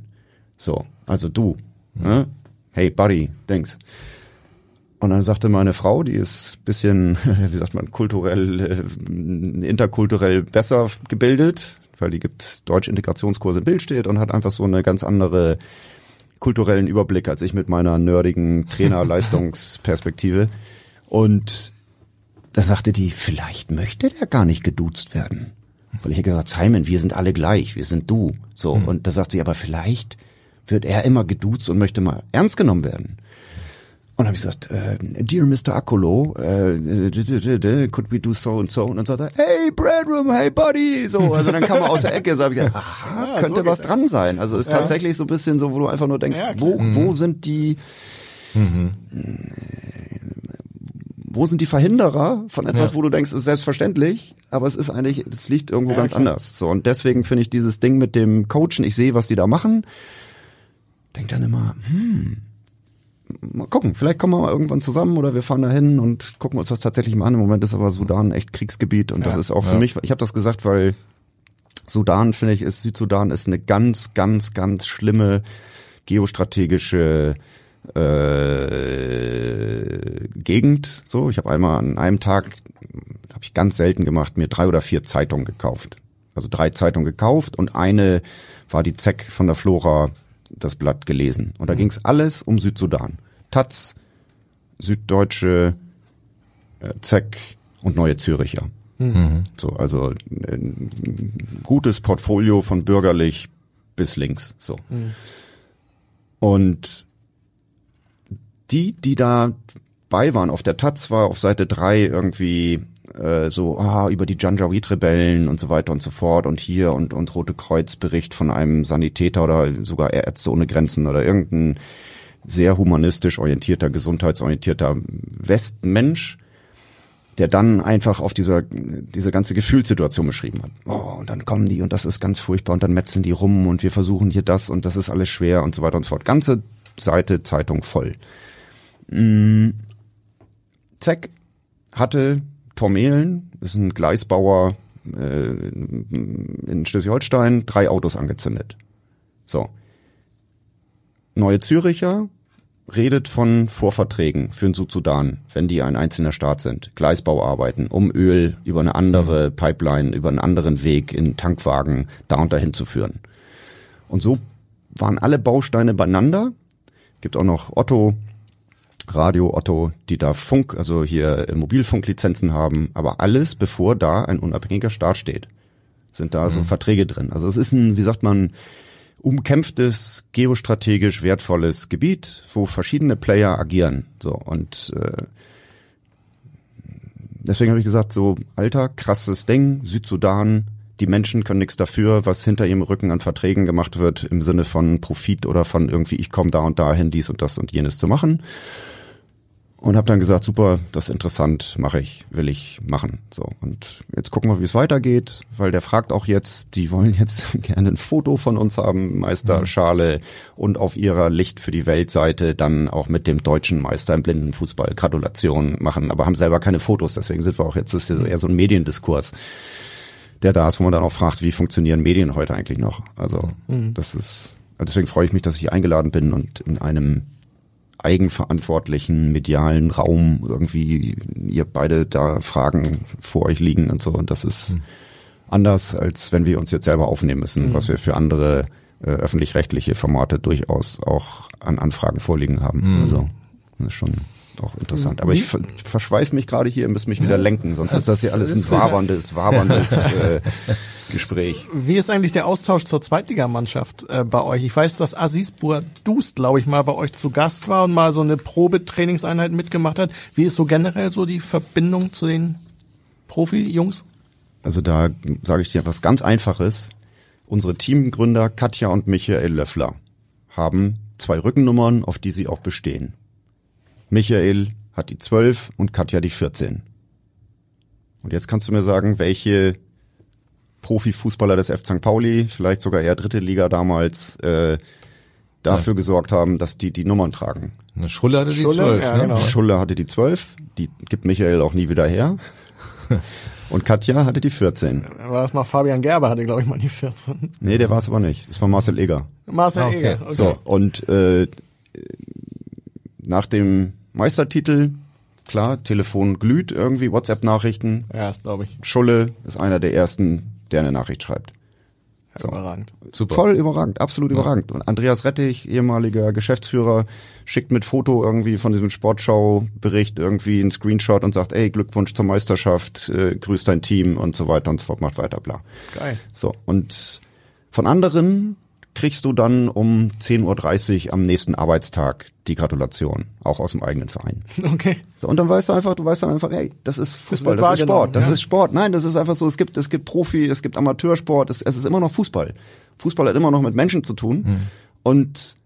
so, also du, ne? hey Buddy, thanks. Und dann sagte meine Frau, die ist bisschen, wie sagt man, kulturell, äh, interkulturell besser gebildet, weil die gibt Deutsch-Integrationskurse in Bild steht und hat einfach so eine ganz andere kulturellen Überblick als ich mit meiner nerdigen Trainer-Leistungsperspektive. Und da sagte die, vielleicht möchte der gar nicht geduzt werden. Weil ich hätte gesagt, Simon, wir sind alle gleich, wir sind du. So. Und da sagt sie, aber vielleicht wird er immer geduzt und möchte mal ernst genommen werden. Und dann habe ich gesagt, äh, dear Mr. Akolo, äh, could we do so and so? Und dann sagt er, hey Bradroom, hey Buddy. So, also dann kam er aus der Ecke, so habe ich gedacht, aha, könnte was dran sein. Also ist tatsächlich so ein bisschen so, wo du einfach nur denkst, Ja, wo, wo sind die, wo sind die Verhinderer von etwas, wo du denkst, es ist selbstverständlich, aber es ist eigentlich, es liegt irgendwo Ja, ganz klar. anders. So, und deswegen finde ich dieses Ding mit dem Coachen, ich sehe, was die da machen, denk dann immer, hm, mal gucken, vielleicht kommen wir mal irgendwann zusammen oder wir fahren da hin und gucken uns das tatsächlich mal an. Im Moment ist aber Sudan echt Kriegsgebiet und das ist auch für Ja. mich, ich habe das gesagt, weil Sudan, finde ich, ist, Südsudan ist eine ganz, ganz, ganz schlimme geostrategische äh, Gegend. So, ich habe einmal an einem Tag, habe ich ganz selten gemacht, mir drei oder vier Zeitungen gekauft. Also drei Zeitungen gekauft und eine war die Zeck von der Flora, das Blatt gelesen. Und da ging's alles um Südsudan. Taz, Süddeutsche, äh, Zeck und Neue Züricher. So, also ein gutes Portfolio von bürgerlich bis links. So. Und die, die da bei waren, auf der Taz war auf Seite drei irgendwie äh, so ah, über die Janjaweed-Rebellen und so weiter und so fort und hier und, und Rote Kreuz-Bericht von einem Sanitäter oder sogar Ärzte ohne Grenzen oder irgendein sehr humanistisch orientierter, gesundheitsorientierter Westmensch, der dann einfach auf dieser diese ganze Gefühlssituation beschrieben hat. Oh, und dann kommen die und das ist ganz furchtbar und dann metzeln die rum und wir versuchen hier das und das ist alles schwer und so weiter und so fort. Ganze Seite Zeitung voll. Mm, Zeck hatte Tormelen, ist ein Gleisbauer äh, in Schleswig-Holstein, drei Autos angezündet. So. Neue Züricher redet von Vorverträgen für den Südsudan, wenn die ein einzelner Staat sind. Gleisbauarbeiten, um Öl über eine andere Pipeline, über einen anderen Weg in Tankwagen da und dahin zu führen. Und so waren alle Bausteine beieinander. Gibt auch noch Otto, Radio Otto, die da Funk, also hier äh, Mobilfunklizenzen haben, aber alles bevor da ein unabhängiger Staat steht. Sind da so Verträge drin. Also es ist ein, wie sagt man, umkämpftes, geostrategisch wertvolles Gebiet, wo verschiedene Player agieren. So und äh, deswegen habe ich gesagt, so alter krasses Ding, Südsudan, die Menschen können nichts dafür, was hinter ihrem Rücken an Verträgen gemacht wird im Sinne von Profit oder von irgendwie, ich komme da und dahin, dies und das und jenes zu machen. Und habe dann gesagt, super, das ist interessant, mache ich, will ich machen. So und jetzt gucken wir, wie es weitergeht, weil der fragt auch jetzt, die wollen jetzt gerne ein Foto von uns haben, Meisterschale und auf ihrer Licht für die Weltseite dann auch mit dem deutschen Meister im Blindenfußball Gratulation machen, aber haben selber keine Fotos, deswegen sind wir auch jetzt das ist eher so ein Mediendiskurs der da ist, wo man dann auch fragt, wie funktionieren Medien heute eigentlich noch? Also das ist, deswegen freue ich mich, dass ich hier eingeladen bin und in einem eigenverantwortlichen medialen Raum irgendwie ihr beide da Fragen vor euch liegen und so. Und das ist anders, als wenn wir uns jetzt selber aufnehmen müssen, was wir für andere äh, öffentlich-rechtliche Formate durchaus auch an Anfragen vorliegen haben. Also das ist schon auch interessant. Aber ich, ver verschweife mich gerade hier, ihr müsst mich wieder lenken, sonst ist das hier alles ein waberndes, waberndes äh, Gespräch. Wie ist eigentlich der Austausch zur Zweitligamannschaft äh, bei euch? Ich weiß, dass Aziz Boadus, glaube ich, mal bei euch zu Gast war und mal so eine Probetrainingseinheit mitgemacht hat. Wie ist so generell so die Verbindung zu den Profi-Jungs? Also da sage ich dir was ganz Einfaches. Unsere Teamgründer Katja und Michael Löffler haben zwei Rückennummern, auf die sie auch bestehen. Michael hat die 12 und Katja die 14. Und jetzt kannst du mir sagen, welche Profifußballer des F. St. Pauli, vielleicht sogar eher dritte Liga damals, äh, dafür gesorgt haben, dass die die Nummern tragen. Eine Schrulle hatte die Schulle, zwölf, ja, ne? genau. Schulle hatte die 12, die gibt Michael auch nie wieder her. Und Katja hatte die 14. War das mal Fabian Gerber, hatte, glaube ich, mal die 14. Nee, der war es aber nicht. Das war Marcel Eger. Marcel Ah, okay. Eger. Okay. So, und äh, nach dem Meistertitel, klar, Telefon glüht irgendwie, WhatsApp-Nachrichten. Ja, das glaube ich. Schulle ist einer der ersten, der eine Nachricht schreibt. So. Überragend. Super. Voll überragend, absolut überragend. Und Andreas Rettich, ehemaliger Geschäftsführer, schickt mit Foto irgendwie von diesem Sportschau-Bericht irgendwie einen Screenshot und sagt, ey, Glückwunsch zur Meisterschaft, äh, grüß dein Team und so weiter und so fort, macht weiter, bla. Geil. So, und von anderen kriegst du dann um 10.30 Uhr am nächsten Arbeitstag die Gratulation, auch aus dem eigenen Verein. Okay. So, und dann weißt du einfach, du weißt dann einfach, ey, das ist Fußball, wird das, ist wahrgenommen, Sport, das ja. ist Sport. Nein, das ist einfach so, es gibt, es gibt Profi, es gibt Amateursport, es, es ist immer noch Fußball. Fußball hat immer noch mit Menschen zu tun. Hm. Und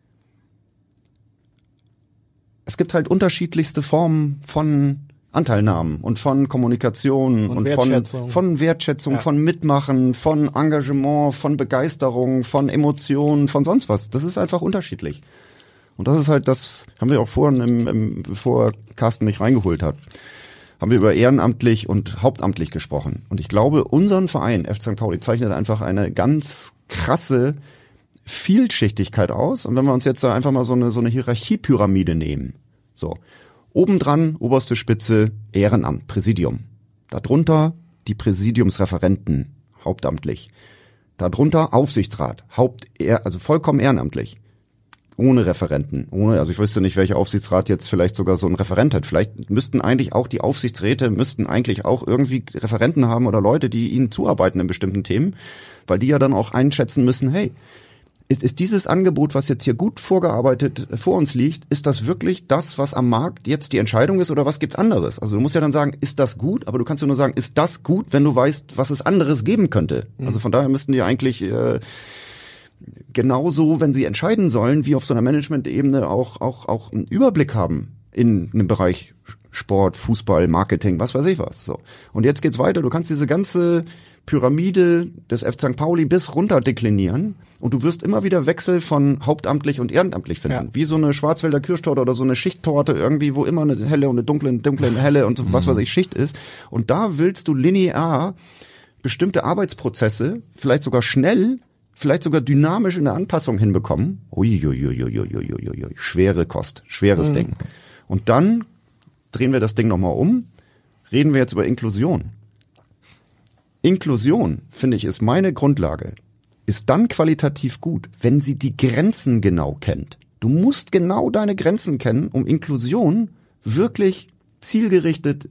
es gibt halt unterschiedlichste Formen von Anteilnahmen und von Kommunikation Und und, Wertschätzung. von, von Wertschätzung, Ja. von Mitmachen, von Engagement, von Begeisterung, von Emotionen, von sonst was. Das ist einfach unterschiedlich. Und das ist halt das, haben wir auch vorhin, im, im, bevor Carsten mich reingeholt hat, haben wir über ehrenamtlich und hauptamtlich gesprochen. Und ich glaube, unseren Verein, F. St. Pauli, zeichnet einfach eine ganz krasse Vielschichtigkeit aus. Und wenn wir uns jetzt da einfach mal so eine, so eine Hierarchiepyramide nehmen, so, obendran, oberste Spitze, Ehrenamt, Präsidium. Darunter die Präsidiumsreferenten, hauptamtlich. Darunter Aufsichtsrat, Haupt, also vollkommen ehrenamtlich ohne Referenten, ohne, also ich wüsste nicht, welcher Aufsichtsrat jetzt vielleicht sogar so ein Referent hat. Vielleicht müssten eigentlich auch die Aufsichtsräte müssten eigentlich auch irgendwie Referenten haben oder Leute, die ihnen zuarbeiten in bestimmten Themen, weil die ja dann auch einschätzen müssen, hey, ist, ist dieses Angebot, was jetzt hier gut vorgearbeitet äh, vor uns liegt, ist das wirklich das, was am Markt jetzt die Entscheidung ist oder was gibt's anderes? Also du musst ja dann sagen, ist das gut, aber du kannst ja nur sagen, ist das gut, wenn du weißt, was es anderes geben könnte. Also von daher müssten die eigentlich äh, genauso, wenn sie entscheiden sollen, wie auf so einer Management-Ebene auch, auch, auch einen Überblick haben in einem Bereich Sport, Fußball, Marketing, was weiß ich was. So. Und jetzt geht's weiter. Du kannst diese ganze Pyramide des F. St. Pauli bis runter deklinieren und du wirst immer wieder Wechsel von hauptamtlich und ehrenamtlich finden. Ja. Wie so eine Schwarzwälder Kirschtorte oder so eine Schichttorte irgendwie, wo immer eine helle und eine dunkle, dunkle, eine helle und so, was weiß ich Schicht ist. Und da willst du linear bestimmte Arbeitsprozesse, vielleicht sogar schnell, vielleicht sogar dynamisch in der Anpassung hinbekommen. Uiuiuiuiuiuiui. Schwere Kost, schweres Ding. Und dann drehen wir das Ding nochmal um, reden wir jetzt über Inklusion. Inklusion, finde ich, ist meine Grundlage, ist dann qualitativ gut, wenn sie die Grenzen genau kennt. Du musst genau deine Grenzen kennen, um Inklusion wirklich zielgerichtet äh,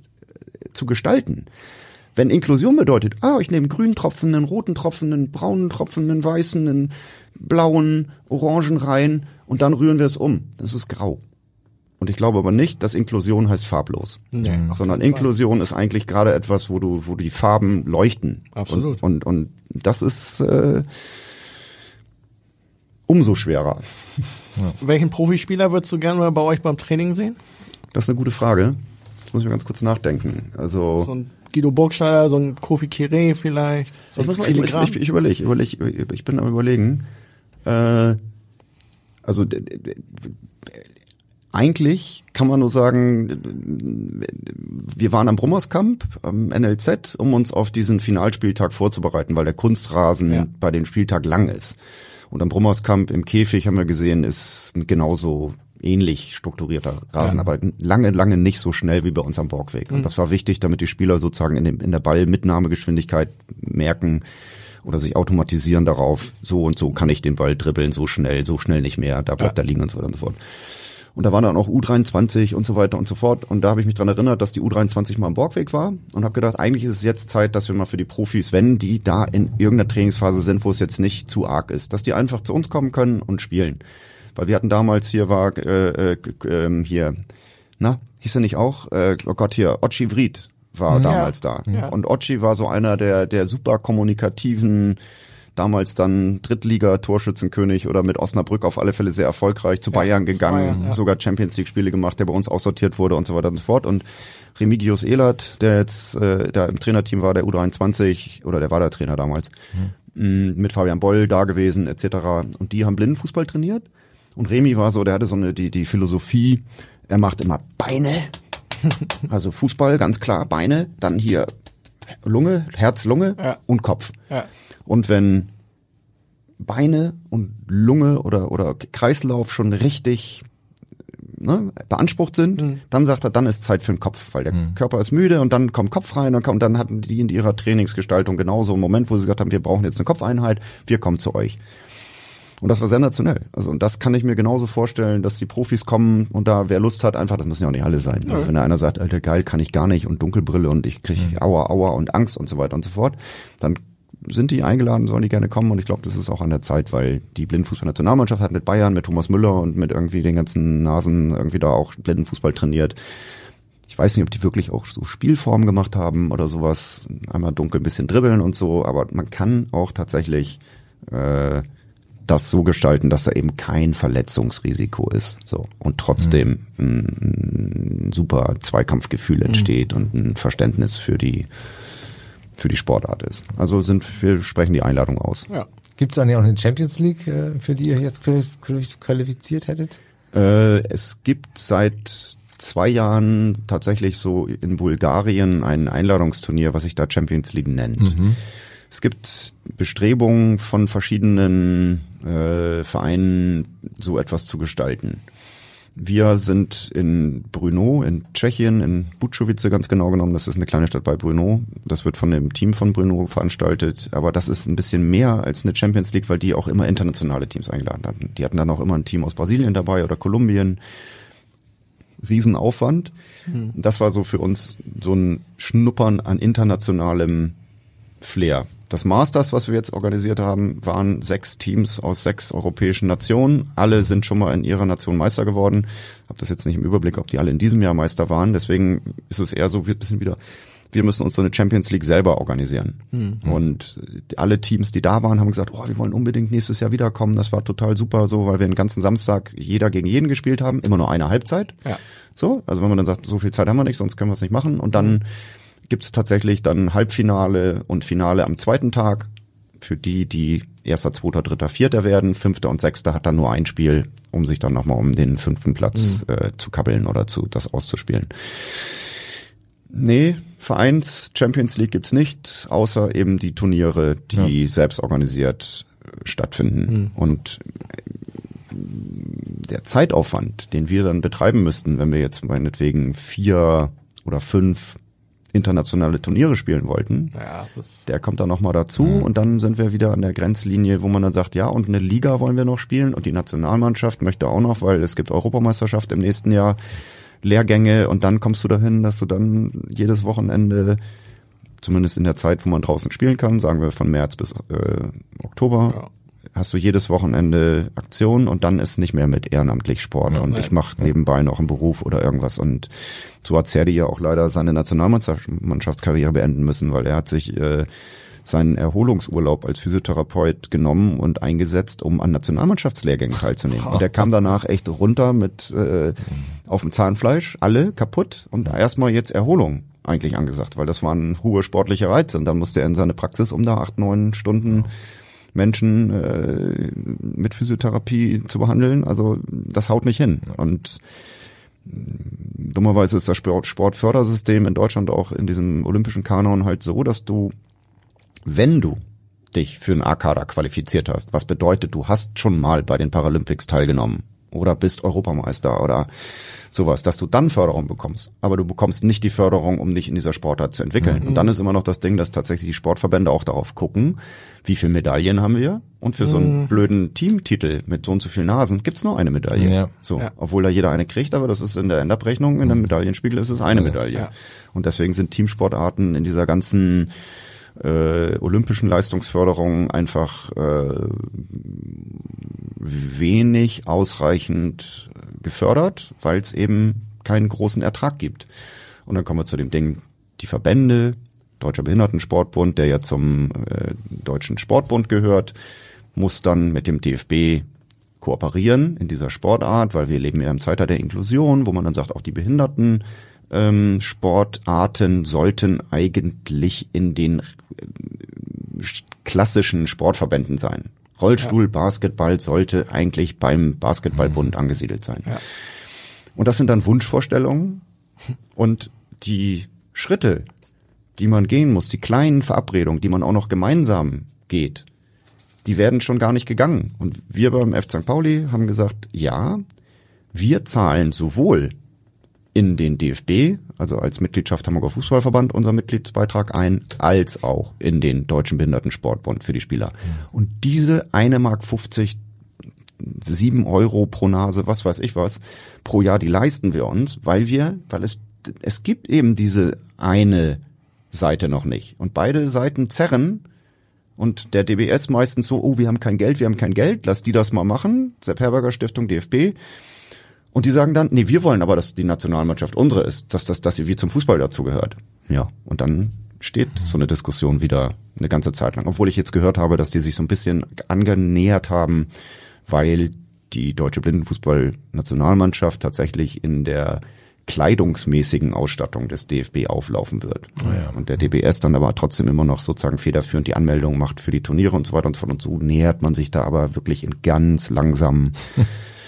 zu gestalten. Wenn Inklusion bedeutet, ah, ich nehme grünen Tropfen, einen roten Tropfen, einen braunen Tropfen, einen weißen, einen blauen, orangen rein und dann rühren wir es um. Das ist grau. Und ich glaube aber nicht, dass Inklusion heißt farblos. Nee, auf sondern. Inklusion ist eigentlich gerade etwas, wo du, wo die Farben leuchten. Absolut. Und, und, und das ist äh, umso schwerer. Welchen Profispieler würdest du gerne mal bei euch beim Training sehen? Das ist eine gute Frage. Jetzt muss ich mal ganz kurz nachdenken. Also So ein Guido Burgstaller, so ein Kofi Kire vielleicht. So ich, muss mal, ich, ich, ich, ich überlege, überleg, ich bin am überlegen. Äh, also eigentlich kann man nur sagen, wir waren am Brummerskamp, am NLZ, um uns auf diesen Finalspieltag vorzubereiten, weil der Kunstrasen Ja. bei dem Spieltag lang ist. Und am Brummerskamp im Käfig haben wir gesehen, ist ein genauso ähnlich strukturierter Rasen, aber lange, lange nicht so schnell wie bei uns am Borgweg. Und das war wichtig, damit die Spieler sozusagen in, dem, in der Ballmitnahmegeschwindigkeit merken oder sich automatisieren darauf, so und so kann ich den Ball dribbeln, so schnell, so schnell nicht mehr, da bleibt er liegen und so weiter und so fort. Und da waren dann auch U23 und so weiter und so fort. Und da habe ich mich dran erinnert, dass die U23 mal am Borgweg war und habe gedacht, eigentlich ist es jetzt Zeit, dass wir mal für die Profis, wenn die da in irgendeiner Trainingsphase sind, wo es jetzt nicht zu arg ist, dass die einfach zu uns kommen können und spielen. Weil wir hatten damals hier war äh, äh, ähm, hier, na, hieß er nicht auch? Äh, oh Gott, hier, Ochi Vried war damals da. Ja. Und Ochi war so einer der, der super kommunikativen, damals dann Drittliga-Torschützenkönig oder mit Osnabrück auf alle Fälle sehr erfolgreich zu Bayern gegangen, Bayern, ja. sogar Champions League-Spiele gemacht, der bei uns aussortiert wurde und so weiter und so fort. Und Remigius Ehlert, der jetzt äh, da im Trainerteam war, der U23, oder der war der Trainer damals, mh, mit Fabian Boll da gewesen, etc. Und die haben Blindenfußball trainiert. Und Remi war so, der hatte so eine, die, die Philosophie, er macht immer Beine, also Fußball, ganz klar, Beine, dann hier Lunge, Herz, Lunge Ja. und Kopf. Ja. Und wenn Beine und Lunge oder, oder Kreislauf schon richtig ne, beansprucht sind, dann sagt er, dann ist Zeit für den Kopf, weil der Körper ist müde und dann kommt Kopf rein und, und dann hatten die in ihrer Trainingsgestaltung genauso einen Moment, wo sie gesagt haben, wir brauchen jetzt eine Kopfeinheit, wir kommen zu euch. Und das war sensationell. Also und das kann ich mir genauso vorstellen, dass die Profis kommen und da wer Lust hat, einfach, das müssen ja auch nicht alle sein. Also wenn da einer sagt, Alter, geil, kann ich gar nicht und Dunkelbrille und ich kriege Aua, Aua und Angst und so weiter und so fort, dann sind die eingeladen, sollen die gerne kommen. Und ich glaube, das ist auch an der Zeit, weil die Blindenfußball-Nationalmannschaft hat mit Bayern, mit Thomas Müller und mit irgendwie den ganzen Nasen irgendwie da auch Blindenfußball trainiert. Ich weiß nicht, ob die wirklich auch so Spielformen gemacht haben oder sowas, einmal dunkel ein bisschen dribbeln und so, aber man kann auch tatsächlich äh, das so gestalten, dass da eben kein Verletzungsrisiko ist. So. Und trotzdem ein, ein super Zweikampfgefühl entsteht und ein Verständnis für die für die Sportart ist. Also sind wir sprechen die Einladung aus. Ja. Gibt es eigentlich auch eine Champions League, äh, für die ihr jetzt quali- quali- qualifiziert hättet? Äh, es gibt seit zwei Jahren tatsächlich so in Bulgarien ein Einladungsturnier, was sich da Champions League nennt. Es gibt Bestrebungen von verschiedenen äh, Vereinen, so etwas zu gestalten. Wir sind in Brno, in Tschechien, in Bučovice ganz genau genommen. Das ist eine kleine Stadt bei Brno. Das wird von dem Team von Brno veranstaltet. Aber das ist ein bisschen mehr als eine Champions League, weil die auch immer internationale Teams eingeladen hatten. Die hatten dann auch immer ein Team aus Brasilien dabei oder Kolumbien. Riesenaufwand. Das war so für uns so ein Schnuppern an internationalem Flair. Das Masters, was wir jetzt organisiert haben, waren sechs Teams aus sechs europäischen Nationen. Alle sind schon mal in ihrer Nation Meister geworden. Hab das jetzt nicht im Überblick, ob die alle in diesem Jahr Meister waren. Deswegen ist es eher so ein bisschen wieder, wir müssen uns so eine Champions League selber organisieren. Und alle Teams, die da waren, haben gesagt, oh, wir wollen unbedingt nächstes Jahr wiederkommen. Das war total super so, weil wir den ganzen Samstag jeder gegen jeden gespielt haben. Immer nur eine Halbzeit. Ja. So, also wenn man dann sagt, so viel Zeit haben wir nicht, sonst können wir es nicht machen. Und dann gibt es tatsächlich dann Halbfinale und Finale am zweiten Tag. Für die, die erster, zweiter, dritter, vierter werden. Fünfter und sechster hat dann nur ein Spiel, um sich dann nochmal um den fünften Platz äh, zu kabbeln oder zu das auszuspielen. Nee, Vereins Champions League gibt's nicht, außer eben die Turniere, die selbst organisiert äh, stattfinden. Und äh, der Zeitaufwand, den wir dann betreiben müssten, wenn wir jetzt meinetwegen vier oder fünf internationale Turniere spielen wollten, Ja, es ist. der kommt dann nochmal dazu und dann sind wir wieder an der Grenzlinie, wo man dann sagt, ja, und eine Liga wollen wir noch spielen und die Nationalmannschaft möchte auch noch, weil es gibt Europameisterschaft im nächsten Jahr, Lehrgänge und dann kommst du dahin, dass du dann jedes Wochenende, zumindest in der Zeit, wo man draußen spielen kann, sagen wir von März bis äh, Oktober, hast du jedes Wochenende Aktion und dann ist nicht mehr mit ehrenamtlich Sport. Und ich mache nebenbei noch einen Beruf oder irgendwas. Und so hat Serdi ja auch leider seine Nationalmannschaftskarriere beenden müssen, weil er hat sich äh, seinen Erholungsurlaub als Physiotherapeut genommen und eingesetzt, um an Nationalmannschaftslehrgängen teilzunehmen. Und er kam danach echt runter mit äh, auf dem Zahnfleisch, alle kaputt und erstmal jetzt Erholung eigentlich angesagt, weil das waren hohe sportliche Reize und dann musste er in seine Praxis, um da acht, neun Stunden Menschen äh, mit Physiotherapie zu behandeln. Also das haut nicht hin. Und dummerweise ist das Sport Sportfördersystem in Deutschland auch in diesem olympischen Kanon halt so, dass du, wenn du dich für einen A-Kader qualifiziert hast, was bedeutet, du hast schon mal bei den Paralympics teilgenommen oder bist Europameister oder sowas, dass du dann Förderung bekommst. Aber du bekommst nicht die Förderung, um dich in dieser Sportart zu entwickeln. Mhm. Und dann ist immer noch das Ding, dass tatsächlich die Sportverbände auch darauf gucken, wie viele Medaillen haben wir. Und für mhm. so einen mhm. blöden Teamtitel mit so und so vielen Nasen gibt's nur eine Medaille. Ja. So, ja. obwohl da jeder eine kriegt, aber das ist in der Endabrechnung, in der mhm. Medaillenspiegel ist es eine Medaille. Ja. Und deswegen sind Teamsportarten in dieser ganzen äh, olympischen Leistungsförderung einfach äh, wenig ausreichend gefördert, weil es eben keinen großen Ertrag gibt. Und dann kommen wir zu dem Ding, die Verbände, Deutscher Behindertensportbund, der ja zum äh, Deutschen Sportbund gehört, muss dann mit dem DFB kooperieren in dieser Sportart, weil wir leben ja im Zeitalter der Inklusion, wo man dann sagt, auch die Behinderten ähm, Sportarten sollten eigentlich in den äh, klassischen Sportverbänden sein. Rollstuhl, ja. Basketball sollte eigentlich beim Basketballbund mhm. angesiedelt sein. Ja. Und das sind dann Wunschvorstellungen und die Schritte, die man gehen muss, die kleinen Verabredungen, die man auch noch gemeinsam geht, die werden schon gar nicht gegangen. Und wir beim F. St. Pauli haben gesagt, ja, wir zahlen sowohl in den DFB, also als Mitgliedschaft Hamburger Fußballverband, unser Mitgliedsbeitrag ein, als auch in den Deutschen Behindertensportbund für die Spieler. Und diese eine Mark 50 sieben Euro pro Nase, was weiß ich was, pro Jahr, die leisten wir uns, weil wir, weil es, es gibt eben diese eine Seite noch nicht. Und beide Seiten zerren und der DBS meistens so, oh, wir haben kein Geld, wir haben kein Geld, lass die das mal machen. Sepp Herberger Stiftung, DFB. Und die sagen dann, nee, wir wollen aber, dass die Nationalmannschaft unsere ist, dass, dass, dass sie wie zum Fußball dazugehört. Ja, und dann steht so eine Diskussion wieder eine ganze Zeit lang. Obwohl ich jetzt gehört habe, dass die sich so ein bisschen angenähert haben, weil die deutsche Blindenfußball-Nationalmannschaft tatsächlich in der kleidungsmäßigen Ausstattung des DFB auflaufen wird. Oh ja. Und der DBS dann aber trotzdem immer noch sozusagen federführend die Anmeldung macht für die Turniere und so weiter und so fort. Und so nähert man sich da aber wirklich in ganz langsamen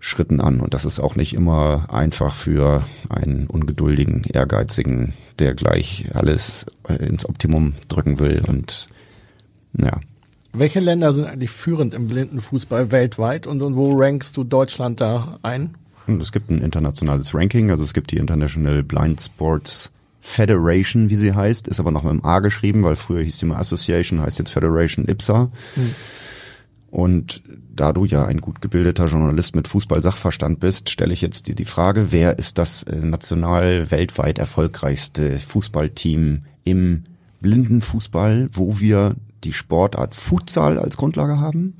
Schritten an. Und das ist auch nicht immer einfach für einen ungeduldigen, ehrgeizigen, der gleich alles äh, ins Optimum drücken will. Und ja. Welche Länder sind eigentlich führend im Blindenfußball weltweit und, und wo rankst du Deutschland da ein? Es gibt ein internationales Ranking, also es gibt die International Blind Sports Federation, wie sie heißt, ist aber noch mit dem A geschrieben, weil früher hieß die mal Association, heißt jetzt Federation IPSA. Hm. Und da du ja ein gut gebildeter Journalist mit Fußball-Sachverstand bist, stelle ich jetzt dir die Frage, wer ist das äh, national weltweit erfolgreichste Fußballteam im Blindenfußball, wo wir die Sportart Futsal als Grundlage haben?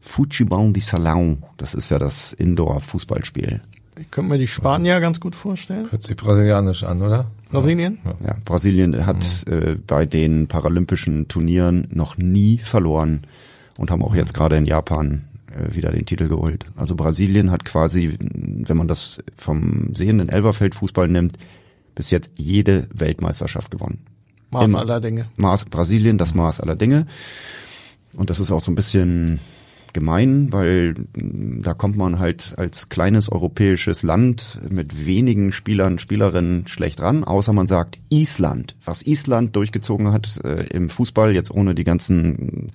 Futebol di Salão, das ist ja das Indoor-Fußballspiel. Ich könnte mir die Spanier ganz gut vorstellen. Hört sich brasilianisch an, oder? Brasilien? Ja, ja Brasilien hat mhm. äh, bei den paralympischen Turnieren noch nie verloren und haben auch jetzt gerade in Japan äh, wieder den Titel geholt. Also Brasilien hat quasi, wenn man das vom sehenden Elberfeld-Fußball nimmt, bis jetzt jede Weltmeisterschaft gewonnen. Maß Immer. aller Dinge. Maß, Brasilien, das Maß aller Dinge. Und das ist auch so ein bisschen gemein, weil da kommt man halt als kleines europäisches Land mit wenigen Spielern, Spielerinnen schlecht ran, außer man sagt Island. Was Island durchgezogen hat äh, im Fußball, jetzt ohne die ganzen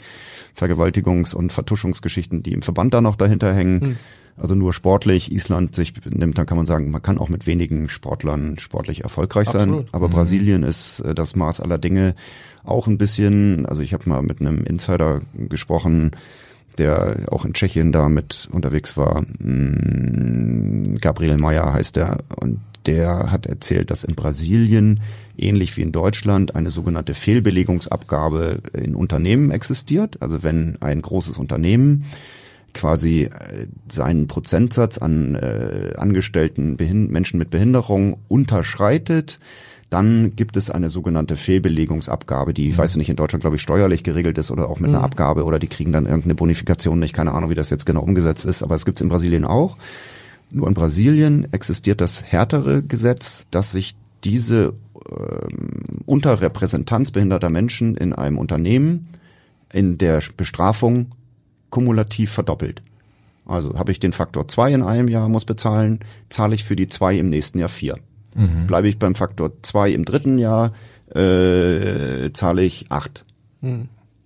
Vergewaltigungs- und Vertuschungsgeschichten, die im Verband da noch dahinter hängen. Hm. Also nur sportlich Island sich nimmt, dann kann man sagen, man kann auch mit wenigen Sportlern sportlich erfolgreich Absolut. sein. Aber mhm. Brasilien ist äh, das Maß aller Dinge auch ein bisschen, also ich habe mal mit einem Insider gesprochen, der auch in Tschechien da mit unterwegs war. Mm, Gabriel Meyer heißt der und der hat erzählt, dass in Brasilien ähnlich wie in Deutschland eine sogenannte Fehlbelegungsabgabe in Unternehmen existiert. Also wenn ein großes Unternehmen quasi äh, seinen Prozentsatz an äh, Angestellten Behind Menschen mit Behinderung unterschreitet, dann gibt es eine sogenannte Fehlbelegungsabgabe, die, ich weiß nicht, in Deutschland, glaube ich, steuerlich geregelt ist oder auch mit einer Mhm. Abgabe oder die kriegen dann irgendeine Bonifikation nicht, keine Ahnung, wie das jetzt genau umgesetzt ist, aber es gibt es in Brasilien auch. Nur in Brasilien existiert das härtere Gesetz, dass sich diese ähm, Unterrepräsentanz behinderter Menschen in einem Unternehmen in der Bestrafung kumulativ verdoppelt. Also habe ich den Faktor zwei in einem Jahr, muss bezahlen, zahle ich für die zwei im nächsten Jahr vier. Bleibe ich beim Faktor zwei im dritten Jahr, äh, zahle ich acht.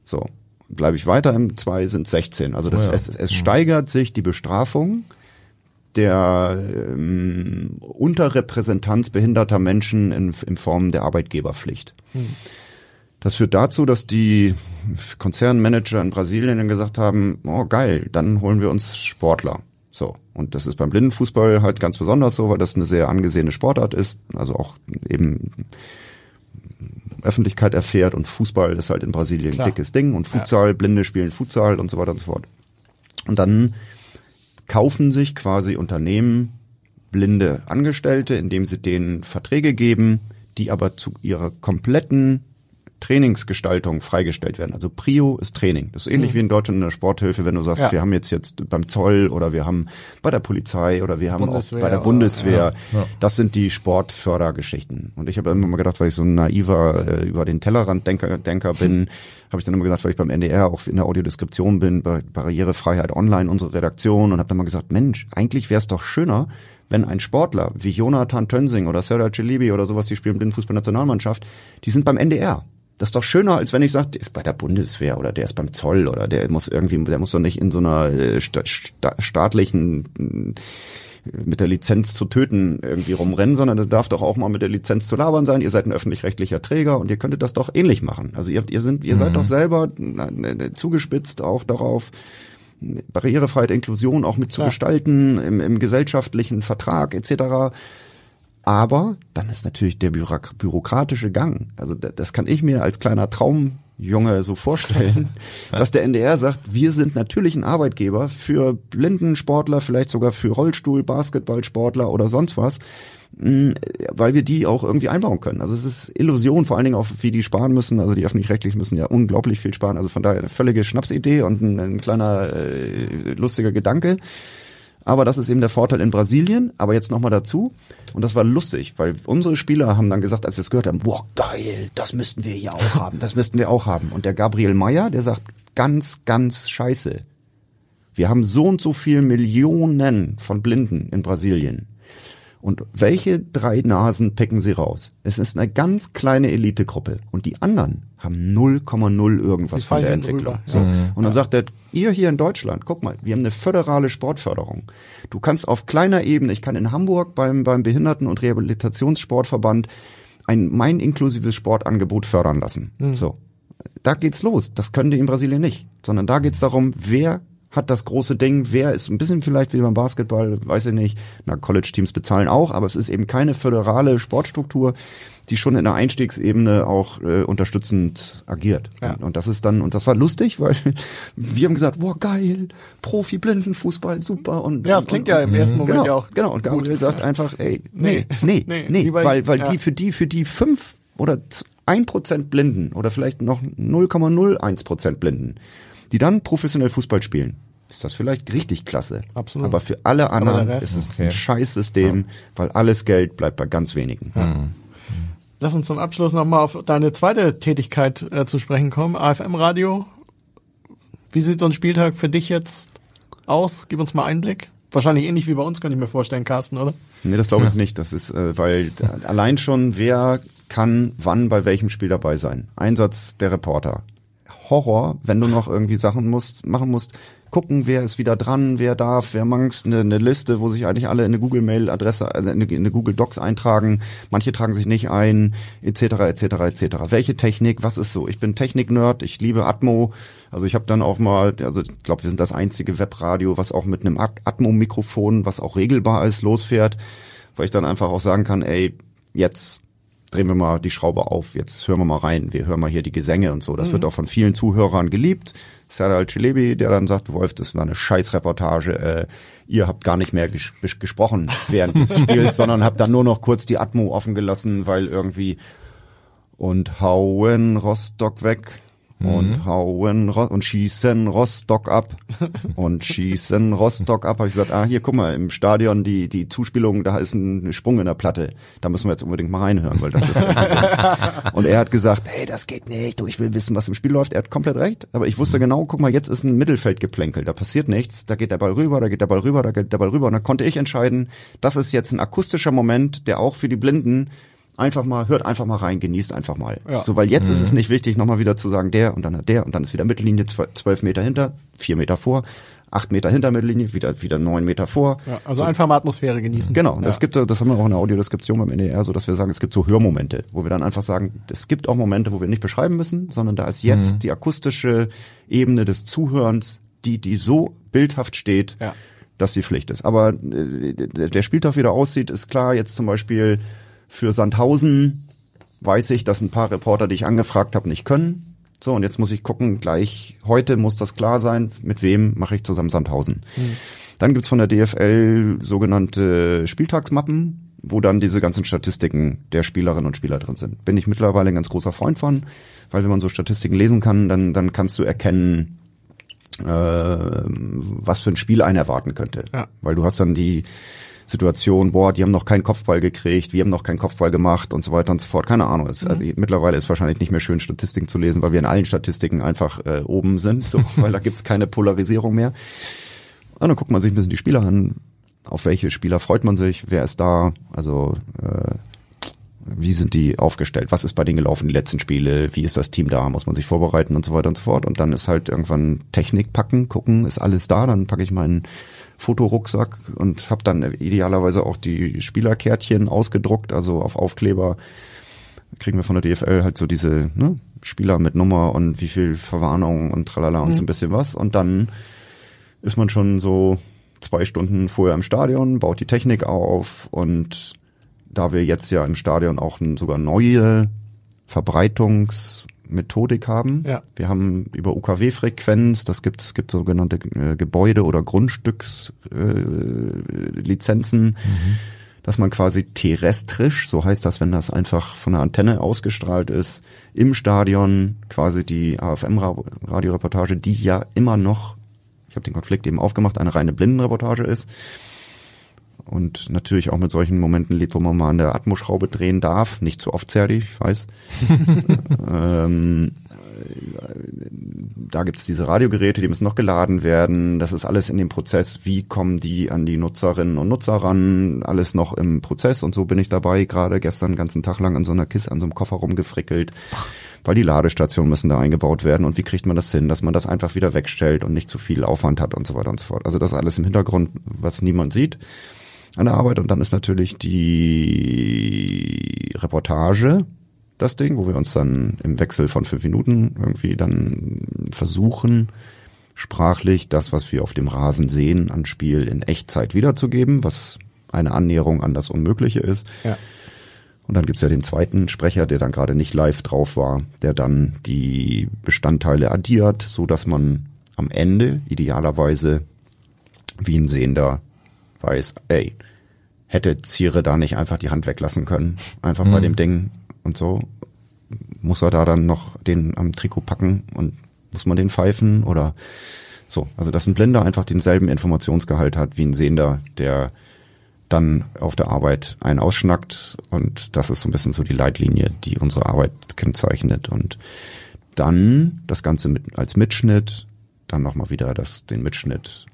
So. Bleibe ich weiter im zwei sind 16. Also das, ja. es, es steigert sich die Bestrafung der ähm, Unterrepräsentanz behinderter Menschen in, in Form der Arbeitgeberpflicht. Das führt dazu, dass die Konzernmanager in Brasilien dann gesagt haben, oh geil, dann holen wir uns Sportler. So. Und das ist beim Blindenfußball halt ganz besonders so, weil das eine sehr angesehene Sportart ist, also auch eben Öffentlichkeit erfährt und Fußball ist halt in Brasilien Klar. ein dickes Ding und Futsal, Blinde spielen Futsal und so weiter und so fort. Und dann kaufen sich quasi Unternehmen blinde Angestellte, indem sie denen Verträge geben, die aber zu ihrer kompletten Trainingsgestaltung freigestellt werden. Also Prio ist Training. Das ist ähnlich wie in Deutschland in der Sporthilfe, wenn du sagst, Ja. wir haben jetzt jetzt beim Zoll oder wir haben bei der Polizei oder wir haben Bundeswehr auch bei der oder- Bundeswehr. Das sind die Sportfördergeschichten. Und ich habe immer mal gedacht, weil ich so ein naiver äh, über den Tellerrand Denker, Denker bin, habe ich dann immer gesagt, weil ich beim NDR auch in der Audiodeskription bin, bei Barrierefreiheit online unsere Redaktion und habe dann mal gesagt, Mensch, eigentlich wäre es doch schöner, wenn ein Sportler wie Jonathan Tönsing oder Serdar Celebi oder sowas, die spielen Blindenfußballnationalmannschaft, die sind beim NDR. Das ist doch schöner, als wenn ich sage, der ist bei der Bundeswehr oder der ist beim Zoll oder der muss irgendwie, der muss doch nicht in so einer äh, sta sta staatlichen äh, mit der Lizenz zu töten irgendwie rumrennen, sondern der darf doch auch mal mit der Lizenz zu labern sein. Ihr seid ein öffentlich-rechtlicher Träger und ihr könntet das doch ähnlich machen. Also ihr, ihr sind, ihr seid doch selber äh, zugespitzt auch darauf, Barrierefreiheit, Inklusion auch mit zu Klar. gestalten, im, im gesellschaftlichen Vertrag etc. Aber dann ist natürlich der Bürak- bürokratische Gang. Also da- das kann ich mir als kleiner Traumjunge so vorstellen, dass der NDR sagt, wir sind natürlich ein Arbeitgeber für Blindensportler, vielleicht sogar für Rollstuhl, Basketballsportler oder sonst was, mh, weil wir die auch irgendwie einbauen können. Also es ist Illusion, vor allen Dingen auch wie die sparen müssen. Also die öffentlich-rechtlich müssen ja unglaublich viel sparen. Also von daher eine völlige Schnapsidee und ein, ein kleiner äh, lustiger Gedanke. Aber das ist eben der Vorteil in Brasilien. Aber jetzt nochmal dazu. Und das war lustig, weil unsere Spieler haben dann gesagt, als sie es gehört haben, boah, geil, das müssten wir hier auch haben, das müssten wir auch haben. Und der Gabriel Meyer, der sagt, ganz, ganz scheiße. Wir haben so und so viel Millionen von Blinden in Brasilien. Und welche drei Nasen picken sie raus? Es ist eine ganz kleine Elitegruppe. Und die anderen haben 0,0 irgendwas von der Entwicklung. rüber, So. ja. Und dann sagt er, ihr hier in Deutschland, guck mal, wir haben eine föderale Sportförderung. Du kannst auf kleiner Ebene, ich kann in Hamburg beim, beim Behinderten- und Rehabilitationssportverband ein mein inklusives Sportangebot fördern lassen. So. Da geht's los. Das können die in Brasilien nicht. Sondern da geht's darum, wer hat das große Ding, wer ist ein bisschen vielleicht wie beim Basketball, weiß ich nicht. Na, College-Teams bezahlen auch, aber es ist eben keine föderale Sportstruktur, die schon in der Einstiegsebene auch äh, unterstützend agiert. Ja. Und, und das ist dann, und das war lustig, weil wir haben gesagt, boah, geil, Profi-Blindenfußball, super. Und, Ja, es klingt ja im ersten Moment genau, ja auch Genau, und Gabriel gut. sagt einfach, ey, nee, nee, Nee, nee, lieber- weil, weil ja. die für die, für die fünf oder ein Prozent Blinden oder vielleicht noch 0,01 Prozent Blinden, die dann professionell Fußball spielen, ist das vielleicht richtig klasse. Absolut. Aber für alle anderen ist es Okay. ein Scheißsystem, weil alles Geld bleibt bei ganz wenigen. Lass uns zum Abschluss nochmal auf deine zweite Tätigkeit äh, zu sprechen kommen. AFM-Radio. Wie sieht so ein Spieltag für dich jetzt aus? Gib uns mal Einblick. Wahrscheinlich ähnlich wie bei uns, kann ich mir vorstellen, Carsten, oder? Nee, das glaube ich nicht. Das ist, äh, weil allein schon, wer kann wann bei welchem Spiel dabei sein? Einsatz der Reporter. Horror, wenn du noch irgendwie Sachen musst, machen musst, gucken, wer ist wieder dran, wer darf, wer mangst, eine, eine Liste, wo sich eigentlich alle in eine Google-Mail-Adresse, also in eine, in eine Google Docs eintragen, manche tragen sich nicht ein, etc., etc., etc. Welche Technik, was ist so? Ich bin Technik-Nerd, ich liebe Atmo, also ich habe dann auch mal, also ich glaube, wir sind das einzige Webradio, was auch mit einem At- Atmo-Mikrofon, was auch regelbar ist, losfährt weil ich dann einfach auch sagen kann, ey, jetzt drehen wir mal die Schraube auf, jetzt hören wir mal rein, wir hören mal hier die Gesänge und so. Das mhm. wird auch von vielen Zuhörern geliebt. Serdar Al-Chilebi, der dann sagt, Wolf, das war eine Scheißreportage, äh, ihr habt gar nicht mehr ges gesprochen während des Spiels, sondern habt dann nur noch kurz die Atmo offen gelassen, weil irgendwie und hauen Rostock weg und mhm. hauen Ro und schießen Rostock ab und schießen Rostock ab. Habe ich gesagt, ah hier guck mal im Stadion die die Zuspielung, da ist ein Sprung in der Platte. Da müssen wir jetzt unbedingt mal reinhören, weil das ist. und er hat gesagt, hey, das geht nicht. Du, ich will wissen, was im Spiel läuft. Er hat komplett recht, aber ich wusste genau, guck mal, jetzt ist ein Mittelfeldgeplänkel. Da passiert nichts. Da geht der Ball rüber, da geht der Ball rüber, da geht der Ball rüber. Und da konnte ich entscheiden, das ist jetzt ein akustischer Moment, der auch für die Blinden einfach mal, hört einfach mal rein, genießt einfach mal. Ja. So, weil jetzt mhm. ist es mhm. nicht wichtig, nochmal wieder zu sagen, der und dann hat der und dann ist wieder Mittellinie zwölf Meter hinter, vier Meter vor, acht Meter hinter Mittellinie, wieder, wieder neun Meter vor. Ja, also so. einfach mal Atmosphäre genießen. Genau. Und ja. das gibt, das haben wir auch in der Audiodeskription beim NDR, so dass wir sagen, es gibt so Hörmomente, wo wir dann einfach sagen, es gibt auch Momente, wo wir nicht beschreiben müssen, sondern da ist jetzt mhm. die akustische Ebene des Zuhörens, die, die so bildhaft steht, ja. dass sie Pflicht ist. Aber äh, der Spieltag wieder aussieht, ist klar, jetzt zum Beispiel, für Sandhausen weiß ich, dass ein paar Reporter, die ich angefragt habe, nicht können. So, und jetzt muss ich gucken, gleich heute muss das klar sein, mit wem mache ich zusammen Sandhausen. Mhm. Dann gibt's von der DFL sogenannte Spieltagsmappen, wo dann diese ganzen Statistiken der Spielerinnen und Spieler drin sind. Bin ich mittlerweile ein ganz großer Freund von, weil wenn man so Statistiken lesen kann, dann, dann kannst du erkennen, äh, was für ein Spiel einen erwarten könnte. Ja. Weil du hast dann die Situation, boah, die haben noch keinen Kopfball gekriegt, wir haben noch keinen Kopfball gemacht und so weiter und so fort. Keine Ahnung. Es, mhm. also, mittlerweile ist wahrscheinlich nicht mehr schön, Statistiken zu lesen, weil wir in allen Statistiken einfach äh, oben sind, so, weil da gibt's keine Polarisierung mehr. Und dann guckt man sich ein bisschen die Spieler an. Auf welche Spieler freut man sich? Wer ist da? Also äh, wie sind die aufgestellt? Was ist bei denen gelaufen, die letzten Spiele? Wie ist das Team da? Muss man sich vorbereiten und so weiter und so fort. Und dann ist halt irgendwann Technik packen, gucken, ist alles da. Dann packe ich meinen Fotorucksack und habe dann idealerweise auch die Spielerkärtchen ausgedruckt, also auf Aufkleber kriegen wir von der DFL halt so diese ne, Spieler mit Nummer und wie viel Verwarnung und tralala und mhm. so ein bisschen was. Und dann ist man schon so zwei Stunden vorher im Stadion, baut die Technik auf und da wir jetzt ja im Stadion auch sogar neue Verbreitungs- Methodik haben. Ja. Wir haben über UKW-Frequenz, das gibt es gibt sogenannte äh, Gebäude- oder Grundstückslizenzen, äh, mhm. dass man quasi terrestrisch, so heißt das, wenn das einfach von der Antenne ausgestrahlt ist, im Stadion quasi die AFM-Radioreportage, die ja immer noch, ich habe den Konflikt eben aufgemacht, eine reine Blindenreportage ist, und natürlich auch mit solchen Momenten lebt, wo man mal an der Atmoschraube drehen darf. Nicht zu oft, Zerdi, ich weiß. ähm, da gibt's diese Radiogeräte, die müssen noch geladen werden. Das ist alles in dem Prozess. Wie kommen die an die Nutzerinnen und Nutzer ran? Alles noch im Prozess. Und so bin ich dabei, gerade gestern den ganzen Tag lang an so einer Kiste, an so einem Koffer rumgefrickelt. Weil die Ladestationen müssen da eingebaut werden. Und wie kriegt man das hin, dass man das einfach wieder wegstellt und nicht zu viel Aufwand hat und so weiter und so fort. Also das alles im Hintergrund, was niemand sieht an der Arbeit. Und dann ist natürlich die Reportage das Ding, wo wir uns dann im Wechsel von fünf Minuten irgendwie dann versuchen, sprachlich das, was wir auf dem Rasen sehen, an Spiel in Echtzeit wiederzugeben, was eine Annäherung an das Unmögliche ist. Ja. Und dann gibt's ja den zweiten Sprecher, der dann gerade nicht live drauf war, der dann die Bestandteile addiert, so dass man am Ende idealerweise wie ein Sehender weiß, ey, hätte Ziere da nicht einfach die Hand weglassen können, einfach mhm. bei dem Ding und so. Muss er da dann noch den am Trikot packen und muss man den pfeifen oder so. Also dass ein Blinder einfach denselben Informationsgehalt hat wie ein Sehender, der dann auf der Arbeit einen ausschnackt und das ist so ein bisschen so die Leitlinie, die unsere Arbeit kennzeichnet und dann das Ganze mit, als Mitschnitt, dann nochmal wieder das, den Mitschnitt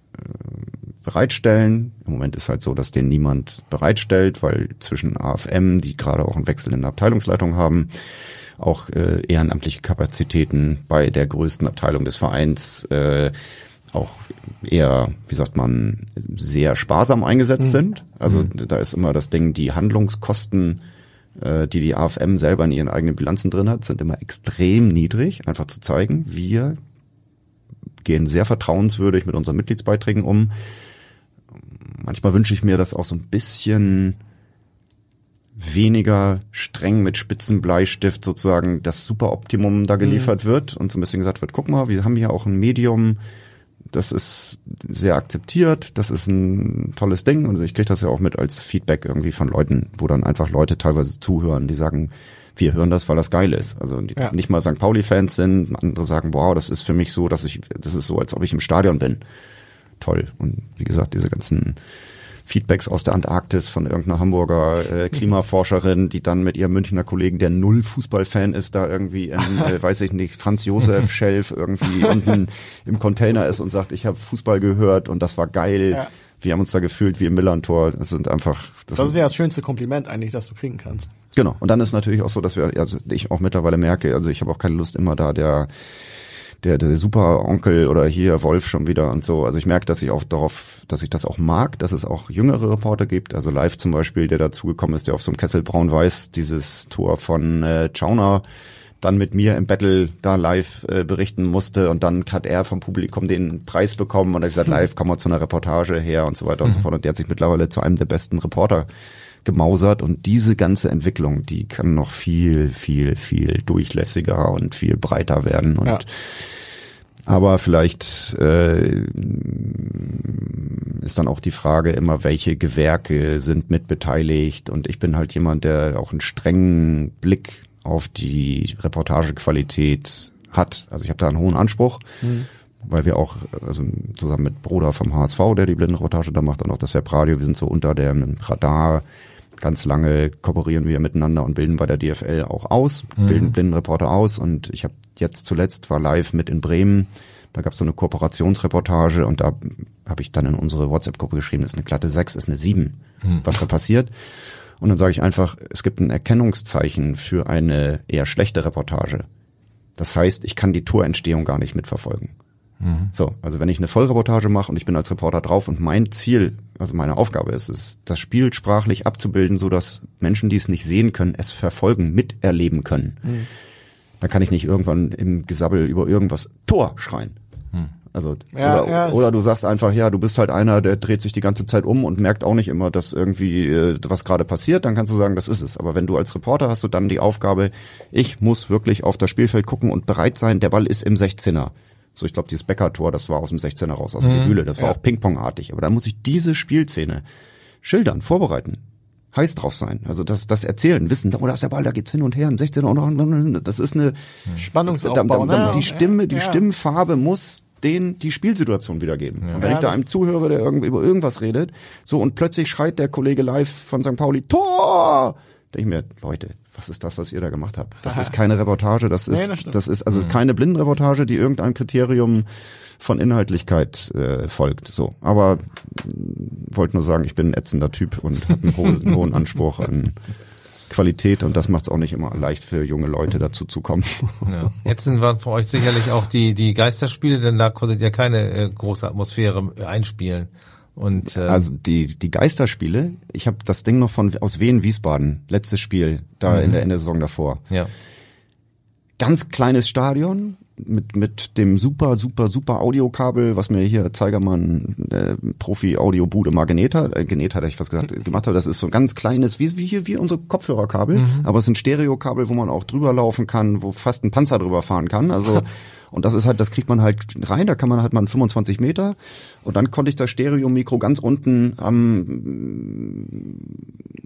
bereitstellen. Im Moment ist halt so, dass den niemand bereitstellt, weil zwischen AFM, die gerade auch einen Wechsel in der Abteilungsleitung haben, auch äh, ehrenamtliche Kapazitäten bei der größten Abteilung des Vereins äh, auch eher, wie sagt man, sehr sparsam eingesetzt mhm. sind. Also mhm. da ist immer das Ding, die Handlungskosten, äh, die die AFM selber in ihren eigenen Bilanzen drin hat, sind immer extrem niedrig. Einfach zu zeigen, wir gehen sehr vertrauenswürdig mit unseren Mitgliedsbeiträgen um. Manchmal wünsche ich mir, dass auch so ein bisschen weniger streng mit Spitzenbleistift sozusagen das Superoptimum da geliefert Mhm. wird und so ein bisschen gesagt wird, guck mal, wir haben hier auch ein Medium, das ist sehr akzeptiert, das ist ein tolles Ding. Also ich kriege das ja auch mit als Feedback irgendwie von Leuten, wo dann einfach Leute teilweise zuhören, die sagen, wir hören das, weil das geil ist. Also Ja. nicht mal St. Pauli-Fans sind, andere sagen, wow, das ist für mich so, dass ich, das ist so, als ob ich im Stadion bin. Toll. Und wie gesagt, diese ganzen Feedbacks aus der Antarktis von irgendeiner Hamburger äh, Klimaforscherin, die dann mit ihrem Münchner Kollegen, der null Fußballfan ist, da irgendwie in, äh, weiß ich nicht, Franz Josef Schelf irgendwie unten im Container ist und sagt, ich habe Fußball gehört und das war geil. Ja. Wir haben uns da gefühlt wie im Millantor. Das sind einfach, das, Das ist ja das schönste Kompliment eigentlich, das du kriegen kannst. Genau. Und dann ist natürlich auch so, dass wir, also ich auch mittlerweile merke, also ich habe auch keine Lust immer da der der, der super Onkel oder hier Wolf schon wieder und so. Also ich merke, dass ich auch darauf, dass ich das auch mag, dass es auch jüngere Reporter gibt. Also live zum Beispiel, der dazugekommen ist, der auf so einem Kessel braun-weiß dieses Tor von äh, Chauner dann mit mir im Battle da live äh, berichten musste und dann hat er vom Publikum den Preis bekommen und er hat gesagt, live kommen wir zu einer Reportage her und so weiter und so fort. Und der hat sich mittlerweile zu einem der besten Reporter gemausert und diese ganze Entwicklung, die kann noch viel, viel, viel durchlässiger und viel breiter werden und Ja. aber vielleicht äh, ist dann auch die Frage immer, welche Gewerke sind mitbeteiligt. Und ich bin halt jemand, der auch einen strengen Blick auf die Reportagequalität hat. Also ich habe da einen hohen Anspruch, weil wir auch, also zusammen mit Bruder vom HSV, der die Blindenreportage da macht, und auch das Webradio, wir sind so unter dem Radar. Ganz lange kooperieren wir miteinander und bilden bei der DFL auch aus, bilden Blindenreporter aus. Und ich habe jetzt zuletzt war live mit in Bremen. Da gab es so eine Kooperationsreportage und da habe ich dann in unsere WhatsApp-Gruppe geschrieben, ist eine glatte 6, ist eine 7, was da passiert. Und dann sage ich einfach, es gibt ein Erkennungszeichen für eine eher schlechte Reportage. Das heißt, ich kann die Torentstehung gar nicht mitverfolgen. So, also wenn ich eine Vollreportage mache und ich bin als Reporter drauf und mein Ziel, also meine Aufgabe ist es, das Spiel sprachlich abzubilden, so dass Menschen, die es nicht sehen können, es verfolgen, miterleben können. Dann kann ich nicht irgendwann im Gesabbel über irgendwas Tor schreien. Also Ja, oder, ja. oder du sagst einfach, ja, du bist halt einer, der dreht sich die ganze Zeit um und merkt auch nicht immer, dass irgendwie äh, was gerade passiert, dann kannst du sagen, das ist es. Aber wenn du als Reporter hast du dann die Aufgabe, ich muss wirklich auf das Spielfeld gucken und bereit sein, der Ball ist im 16er. So, ich glaube, dieses Becker-Tor, das war aus dem 16er raus, aus dem Gewühle, das war auch Ping-Pong-artig. Aber da muss ich diese Spielszene schildern, vorbereiten. Heiß drauf sein. Also das, das erzählen, wissen, oh, da ist der Ball, da geht's hin und her, im 16er und noch, das ist eine, Spannungsaufbau. da, da, da, ne? die Stimme, die Ja. Stimmfarbe muss den die Spielsituation wiedergeben. Und wenn Ja, ich da einem zuhöre, der irgendwie über irgendwas redet, so und plötzlich schreit der Kollege live von St. Pauli Tor, denke ich mir, Leute, was ist das, was ihr da gemacht habt? Das ist keine Reportage, das ist, Nee, das das ist also keine Blindenreportage, die irgendein Kriterium von Inhaltlichkeit äh, folgt. So, aber wollte nur sagen, ich bin ein ätzender Typ und habe einen hohen, hohen Anspruch an Qualität und das macht es auch nicht immer leicht für junge Leute dazu zu kommen. Ja. Jetzt sind wir für euch sicherlich auch die, die Geisterspiele, denn da konntet ihr keine äh, große Atmosphäre einspielen. Und äh, Also die, die Geisterspiele, ich habe das Ding noch von aus Wien Wiesbaden, letztes Spiel, da in der Ende der Saison davor. ja. Ganz kleines Stadion mit mit dem super super super Audiokabel, was mir hier Zeigermann äh, Profi Audiobude mal genäht hat, äh, genäht hat, ich was gesagt, gemacht hat. Das ist so ein ganz kleines, wie wie hier wie unsere Kopfhörerkabel, aber es sind Stereokabel, wo man auch drüber laufen kann, wo fast ein Panzer drüber fahren kann. Also und das ist halt, das kriegt man halt rein, da kann man halt mal 25 Meter und dann konnte ich das Stereomikro ganz unten am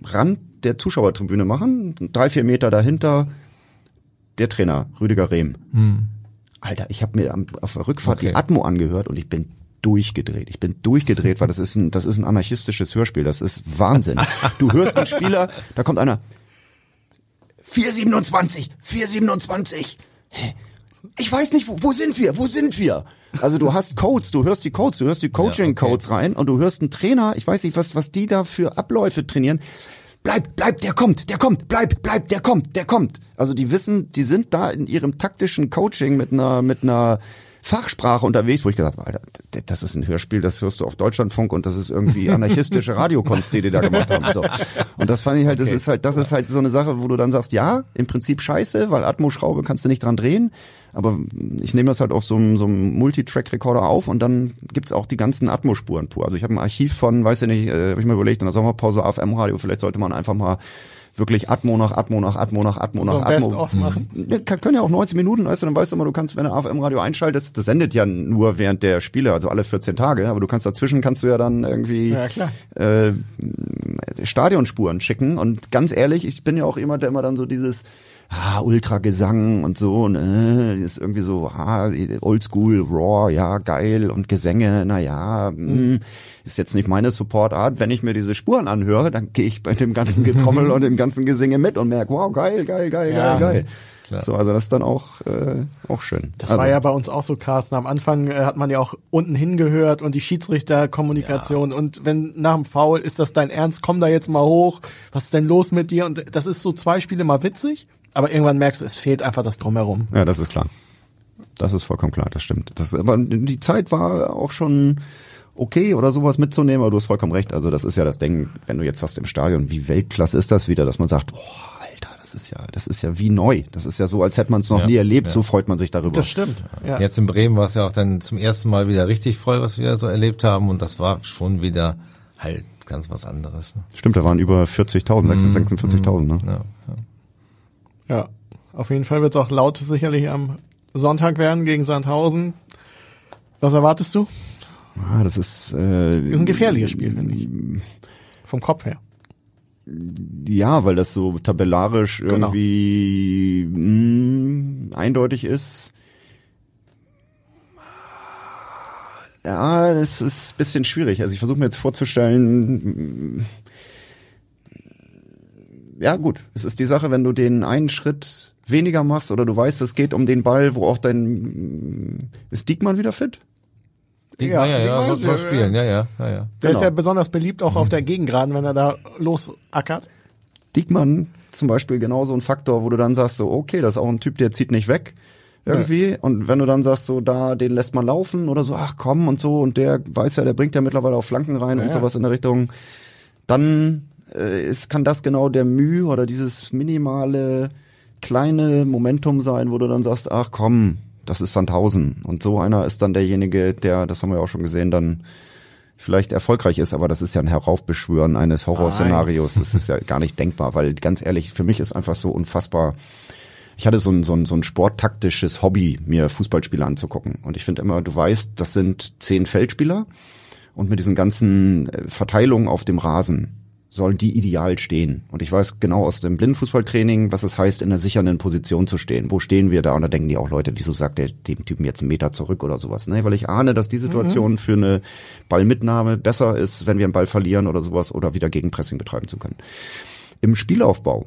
Rand der Zuschauertribüne machen, drei, vier Meter dahinter der Trainer, Rüdiger Rehm. Alter, ich habe mir am, auf der Rückfahrt Okay. die Atmo angehört und ich bin durchgedreht. Ich bin durchgedreht, weil das ist ein, das ist ein anarchistisches Hörspiel. Das ist Wahnsinn. Du hörst einen Spieler, da kommt einer, 427, 427. Hä? Ich weiß nicht, wo, wo sind wir? Wo sind wir? Also du hast Codes, du hörst die Codes, du hörst die Coaching-Codes rein und du hörst einen Trainer, ich weiß nicht, was, was die da für Abläufe trainieren. Bleib, bleib, der kommt, der kommt, bleib, bleib, der kommt, der kommt. Also die wissen, die sind da in ihrem taktischen Coaching mit einer, mit einer Fachsprache unterwegs, wo ich gedacht habe, Alter, das ist ein Hörspiel, das hörst du auf Deutschlandfunk und das ist irgendwie anarchistische Radiokunst, die die da gemacht haben. So. Und das fand ich halt, das ist halt, das ist halt so eine Sache, wo du dann sagst, ja, im Prinzip scheiße, weil Atmo-Schraube kannst du nicht dran drehen. Aber ich nehme das halt auf so einem, so einem Multitrack-Recorder auf und dann gibt's auch die ganzen Atmospuren pur. Also ich habe ein Archiv von, weiß ich nicht, äh, habe ich mir überlegt, in der Sommerpause AFM-Radio, vielleicht sollte man einfach mal wirklich Atmo nach Atmo nach Atmo nach Atmo So nach ein Atmo. Best-of machen. Ja, kann, können ja auch 90 Minuten, weißt du, dann weißt du immer, du kannst, wenn du AFM-Radio einschaltest, das sendet ja nur während der Spiele, also alle 14 Tage, aber du kannst dazwischen, kannst du ja dann irgendwie Ja, äh, Stadionspuren schicken und ganz ehrlich, ich bin ja auch jemand, der immer dann so dieses ah, Ultragesang und so, ne, ist irgendwie so, ah, Oldschool, Raw, ja, geil und Gesänge, na ja, mh, ist jetzt nicht meine Supportart. Wenn ich mir diese Spuren anhöre, dann gehe ich bei dem ganzen Getrommel und dem ganzen Gesinge mit und merke, wow, geil, geil, geil, Ja. geil, geil. Klar. So, also das ist dann auch, äh, auch schön. Das also, war ja bei uns auch so, Carsten. Am Anfang äh, hat man ja auch unten hingehört und die Schiedsrichterkommunikation und wenn nach dem Foul ist das dein Ernst, komm da jetzt mal hoch, was ist denn los mit dir? Und das ist so zwei Spiele mal witzig, aber irgendwann merkst du, es fehlt einfach das Drumherum. Ja, das ist klar. Das ist vollkommen klar, das stimmt. Das, aber die Zeit war auch schon okay oder sowas mitzunehmen, aber du hast vollkommen recht. Also das ist ja das Ding, wenn du jetzt hast im Stadion, wie Weltklasse ist das wieder, dass man sagt, boah, Alter, das ist ja, das ist ja wie neu. Das ist ja so, als hätte man es noch Ja, nie erlebt, ja. so freut man sich darüber. Das stimmt. Ja. Jetzt in Bremen war es ja auch dann zum ersten Mal wieder richtig voll, was wir so erlebt haben. Und das war schon wieder halt ganz was anderes. Ne? Stimmt, da waren über 40.000, 46.000, ne? Ja, ja. Ja, auf jeden Fall wird es auch laut sicherlich am Sonntag werden gegen Sandhausen. Was erwartest du? Ah, das ist, äh, Ist ein gefährliches Spiel, finde ich. Vom Kopf her. Ja, weil das so tabellarisch Genau. irgendwie mh, eindeutig ist. Ja, das ist ein bisschen schwierig. Also ich versuche mir jetzt vorzustellen, ja gut, es ist die Sache, wenn du den einen Schritt weniger machst oder du weißt, es geht um den Ball, wo auch dein ist Diekmann wieder fit? Ja, Ja, ja, ja, Diekmann, soll, soll ja, spielen, ja, ja, ja, ja. Der ist Genau. ja besonders beliebt auch auf der Gegengraden, wenn er da losackert. Diekmann zum Beispiel genauso ein Faktor, wo du dann sagst so, okay, das ist auch ein Typ, der zieht nicht weg irgendwie. Und wenn du dann sagst so, da, den lässt man laufen oder so, ach komm und so und der weiß ja, der bringt ja mittlerweile auch Flanken rein Ja, und ja. sowas in der Richtung, dann äh, ist, kann das genau der Mühe oder dieses minimale kleine Momentum sein, wo du dann sagst, ach komm, das ist Sandhausen. Und so einer ist dann derjenige, der, das haben wir ja auch schon gesehen, dann vielleicht erfolgreich ist, aber das ist ja ein Heraufbeschwören eines Horrorszenarios. Das ist ja gar nicht denkbar, weil ganz ehrlich, für mich ist einfach so unfassbar. Ich hatte so ein, so ein, so ein sporttaktisches Hobby, mir Fußballspiele anzugucken. Und ich finde immer, du weißt, das sind zehn Feldspieler und mit diesen ganzen äh, Verteilungen auf dem Rasen sollen die ideal stehen. Und ich weiß genau aus dem Blindenfußballtraining, was es heißt, in einer sichernden Position zu stehen. Wo stehen wir da? Und da denken die auch Leute, wieso sagt der dem Typen jetzt einen Meter zurück oder sowas? Ne? Weil ich ahne, dass die Situation für eine Ballmitnahme besser ist, wenn wir einen Ball verlieren oder sowas oder wieder Gegenpressing betreiben zu können. Im Spielaufbau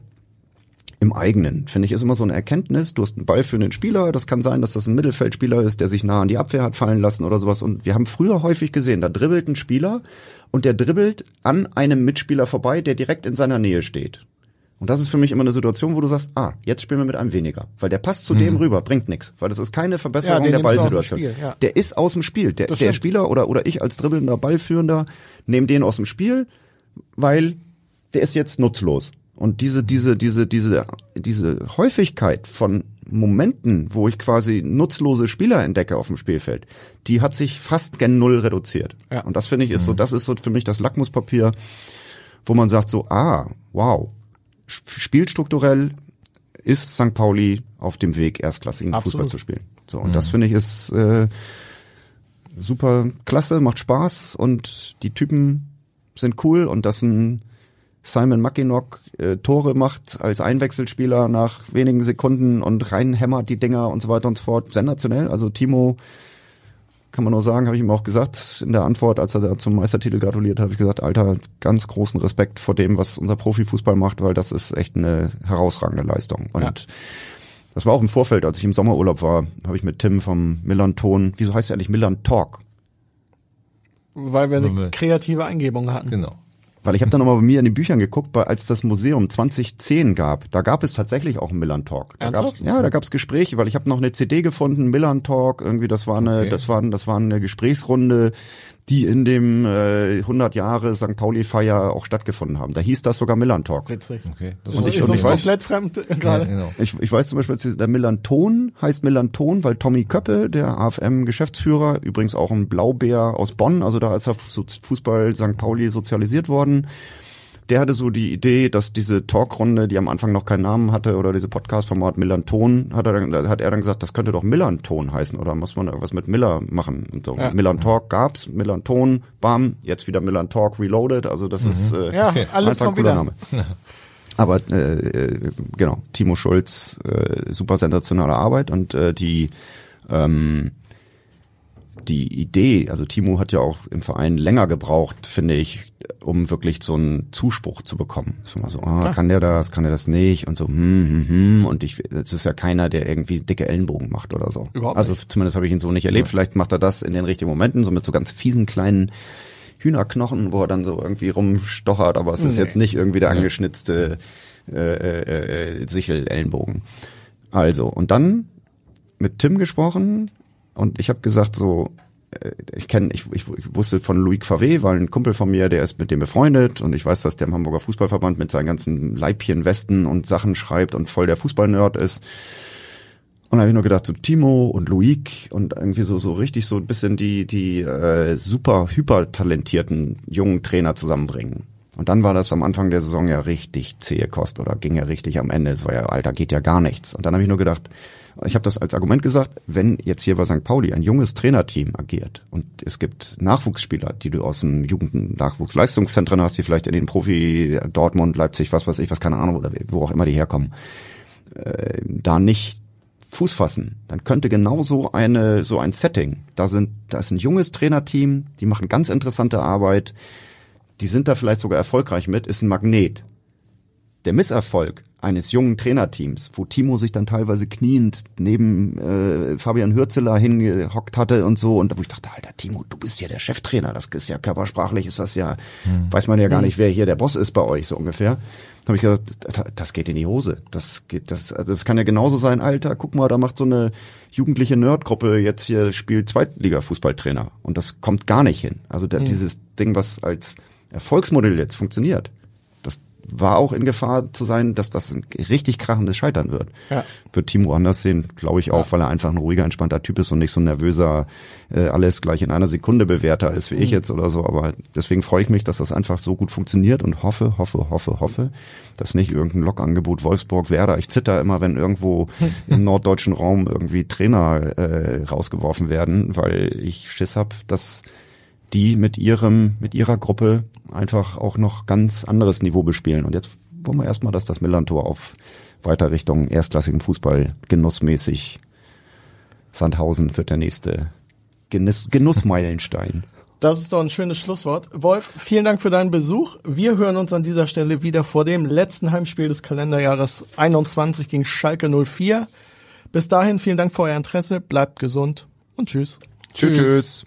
im eigenen, finde ich, ist immer so eine Erkenntnis. Du hast einen Ball für einen Spieler. Das kann sein, dass das ein Mittelfeldspieler ist, der sich nah an die Abwehr hat fallen lassen oder sowas. Und wir haben früher häufig gesehen, da dribbelt ein Spieler und der dribbelt an einem Mitspieler vorbei, der direkt in seiner Nähe steht. Und das ist für mich immer eine Situation, wo du sagst, ah, jetzt spielen wir mit einem weniger. Weil der passt zu dem rüber, bringt nichts. Weil das ist keine Verbesserung Ja, der Ballsituation. Spiel, ja. Der ist aus dem Spiel. Der, der. Spieler oder, oder ich als dribbelnder Ballführender nehme den aus dem Spiel, weil der ist jetzt nutzlos. Und diese, diese, diese, diese, diese Häufigkeit von Momenten, wo ich quasi nutzlose Spieler entdecke auf dem Spielfeld, die hat sich fast gen Null reduziert. Ja. Und das finde ich ist so, das ist so für mich das Lackmuspapier, wo man sagt so, ah, wow, Sp- spielstrukturell ist St. Pauli auf dem Weg, erstklassigen Absolut. Fußball zu spielen. So, und das finde ich ist äh, super klasse, macht Spaß und die Typen sind cool und dass ein Simon Mackinock äh, Tore macht als Einwechselspieler nach wenigen Sekunden und reinhämmert die Dinger und so weiter und so fort. Sensationell. Also Timo, kann man nur sagen, habe ich ihm auch gesagt in der Antwort, als er da zum Meistertitel gratuliert hat, habe ich gesagt, Alter, ganz großen Respekt vor dem, was unser Profifußball macht, weil das ist echt eine herausragende Leistung. Und Ja. das war auch im Vorfeld, als ich im Sommerurlaub war, habe ich mit Tim vom Millern Ton, wieso heißt er eigentlich Millern Talk? Weil wir eine kreative Eingebung hatten. Genau. Weil ich habe dann nochmal bei mir in den Büchern geguckt, als das Museum 2010 gab, da gab es tatsächlich auch einen Millern Talk. Da Ernsthaft? gab's, ja, da gab's Gespräche, weil ich habe noch eine CD gefunden, Millern Talk, irgendwie das war eine, Okay. das war, das war eine Gesprächsrunde, die in dem äh, 100 Jahre St. Pauli Feier auch stattgefunden haben. Da hieß das sogar Millern Talk. Witzig. Okay. Das Und ich- ist und uns ich weiß- komplett fremd ja, gerade. genau. Ich, ich weiß zum Beispiel, dass der Millanton heißt Millanton, weil Tommy Köppe, der AFM-Geschäftsführer, übrigens auch ein Blaubär aus Bonn, also da ist er Fu- Fußball St. Pauli sozialisiert worden. Der hatte so die Idee, dass diese Talkrunde, die am Anfang noch keinen Namen hatte, oder diese Podcast-Format Millanton, hat er, dann, hat er dann gesagt, das könnte doch Millanton heißen, oder muss man irgendwas mit Miller machen? Und so. Ja. Millan Talk gab's, Millanton, bam, jetzt wieder Millan Talk Reloaded, also das ist äh, Ja, alles einfach ein cooler wieder. Name. Aber äh, äh, genau, Timo Schulz, äh, super sensationale Arbeit und äh, die ähm, die Idee, also Timo hat ja auch im Verein länger gebraucht, finde ich, um wirklich so einen Zuspruch zu bekommen. So mal so, ah, kann der das, kann der das nicht und so, hm, hm, hm. Und ich, es ist ja keiner, der irgendwie dicke Ellenbogen macht oder so. Überhaupt also zumindest habe ich ihn so nicht erlebt. Vielleicht macht er das in den richtigen Momenten, so mit so ganz fiesen kleinen Hühnerknochen, wo er dann so irgendwie rumstochert, aber es ist Nee. jetzt nicht irgendwie der angeschnitzte äh, äh, äh, Sichel-Ellenbogen. Also, und dann mit Tim gesprochen und ich habe gesagt so, äh, ich kenne, ich, ich, ich wusste von Louis Favé, weil ein Kumpel von mir, der ist mit dem befreundet und ich weiß, dass der im Hamburger Fußballverband mit seinen ganzen Leibchen, Westen und Sachen schreibt und voll der Fußballnerd ist. Und da habe ich nur gedacht, so Timo und Loic und irgendwie so so richtig so ein bisschen die die äh, super hypertalentierten jungen Trainer zusammenbringen. Und dann war das am Anfang der Saison ja richtig zähe Kost oder ging ja richtig am Ende. Es war ja, Alter, geht ja gar nichts. Und dann habe ich nur gedacht, ich habe das als Argument gesagt, wenn jetzt hier bei St. Pauli ein junges Trainerteam agiert und es gibt Nachwuchsspieler, die du aus dem Jugend-Nachwuchsleistungszentren hast, die vielleicht in den Profi Dortmund, Leipzig, was weiß ich, was keine Ahnung oder wo auch immer die herkommen, äh, da nicht Fuß fassen, dann könnte genauso eine so ein Setting. Da sind da ist ein junges Trainerteam, die machen ganz interessante Arbeit, die sind da vielleicht sogar erfolgreich mit, ist ein Magnet. Der Misserfolg eines jungen Trainerteams, wo Timo sich dann teilweise kniend neben äh, Fabian Hürzeler hingehockt hatte und so und wo ich dachte, Alter Timo, du bist ja der Cheftrainer, das ist ja körpersprachlich, ist das ja, weiß man ja gar nicht, wer hier der Boss ist bei euch so ungefähr. Habe ich gesagt, das- geht in die Hose. Das geht, das, das kann ja genauso sein, Alter. Guck mal, da macht so eine jugendliche Nerdgruppe jetzt hier spielt Zweitliga-Fußballtrainer und das kommt gar nicht hin. Also da, dieses Ding, was als Erfolgsmodell jetzt funktioniert, war auch in Gefahr zu sein, dass das ein richtig krachendes Scheitern wird. Ja. Wird Timo anders sehen, glaube ich auch, weil er einfach ein ruhiger, entspannter Typ ist und nicht so ein nervöser, äh, alles gleich in einer Sekunde Bewerter ist wie ich jetzt oder so. Aber deswegen freue ich mich, dass das einfach so gut funktioniert und hoffe, hoffe, hoffe, hoffe, dass nicht irgendein Lokangebot Wolfsburg, Werder. Ich zitter immer, wenn irgendwo im norddeutschen Raum irgendwie Trainer äh, rausgeworfen werden, weil ich Schiss hab, dass die mit ihrem, mit ihrer Gruppe einfach auch noch ganz anderes Niveau bespielen. Und jetzt wollen wir erstmal, dass das Millantor auf weiter Richtung erstklassigen Fußball genussmäßig Sandhausen wird der nächste Genuss, Genussmeilenstein. Das ist doch ein schönes Schlusswort. Wolf, vielen Dank für deinen Besuch. Wir hören uns an dieser Stelle wieder vor dem letzten Heimspiel des Kalenderjahres 21 gegen Schalke 04. Bis dahin vielen Dank für euer Interesse, bleibt gesund und tschüss. Tschüss. tschüss.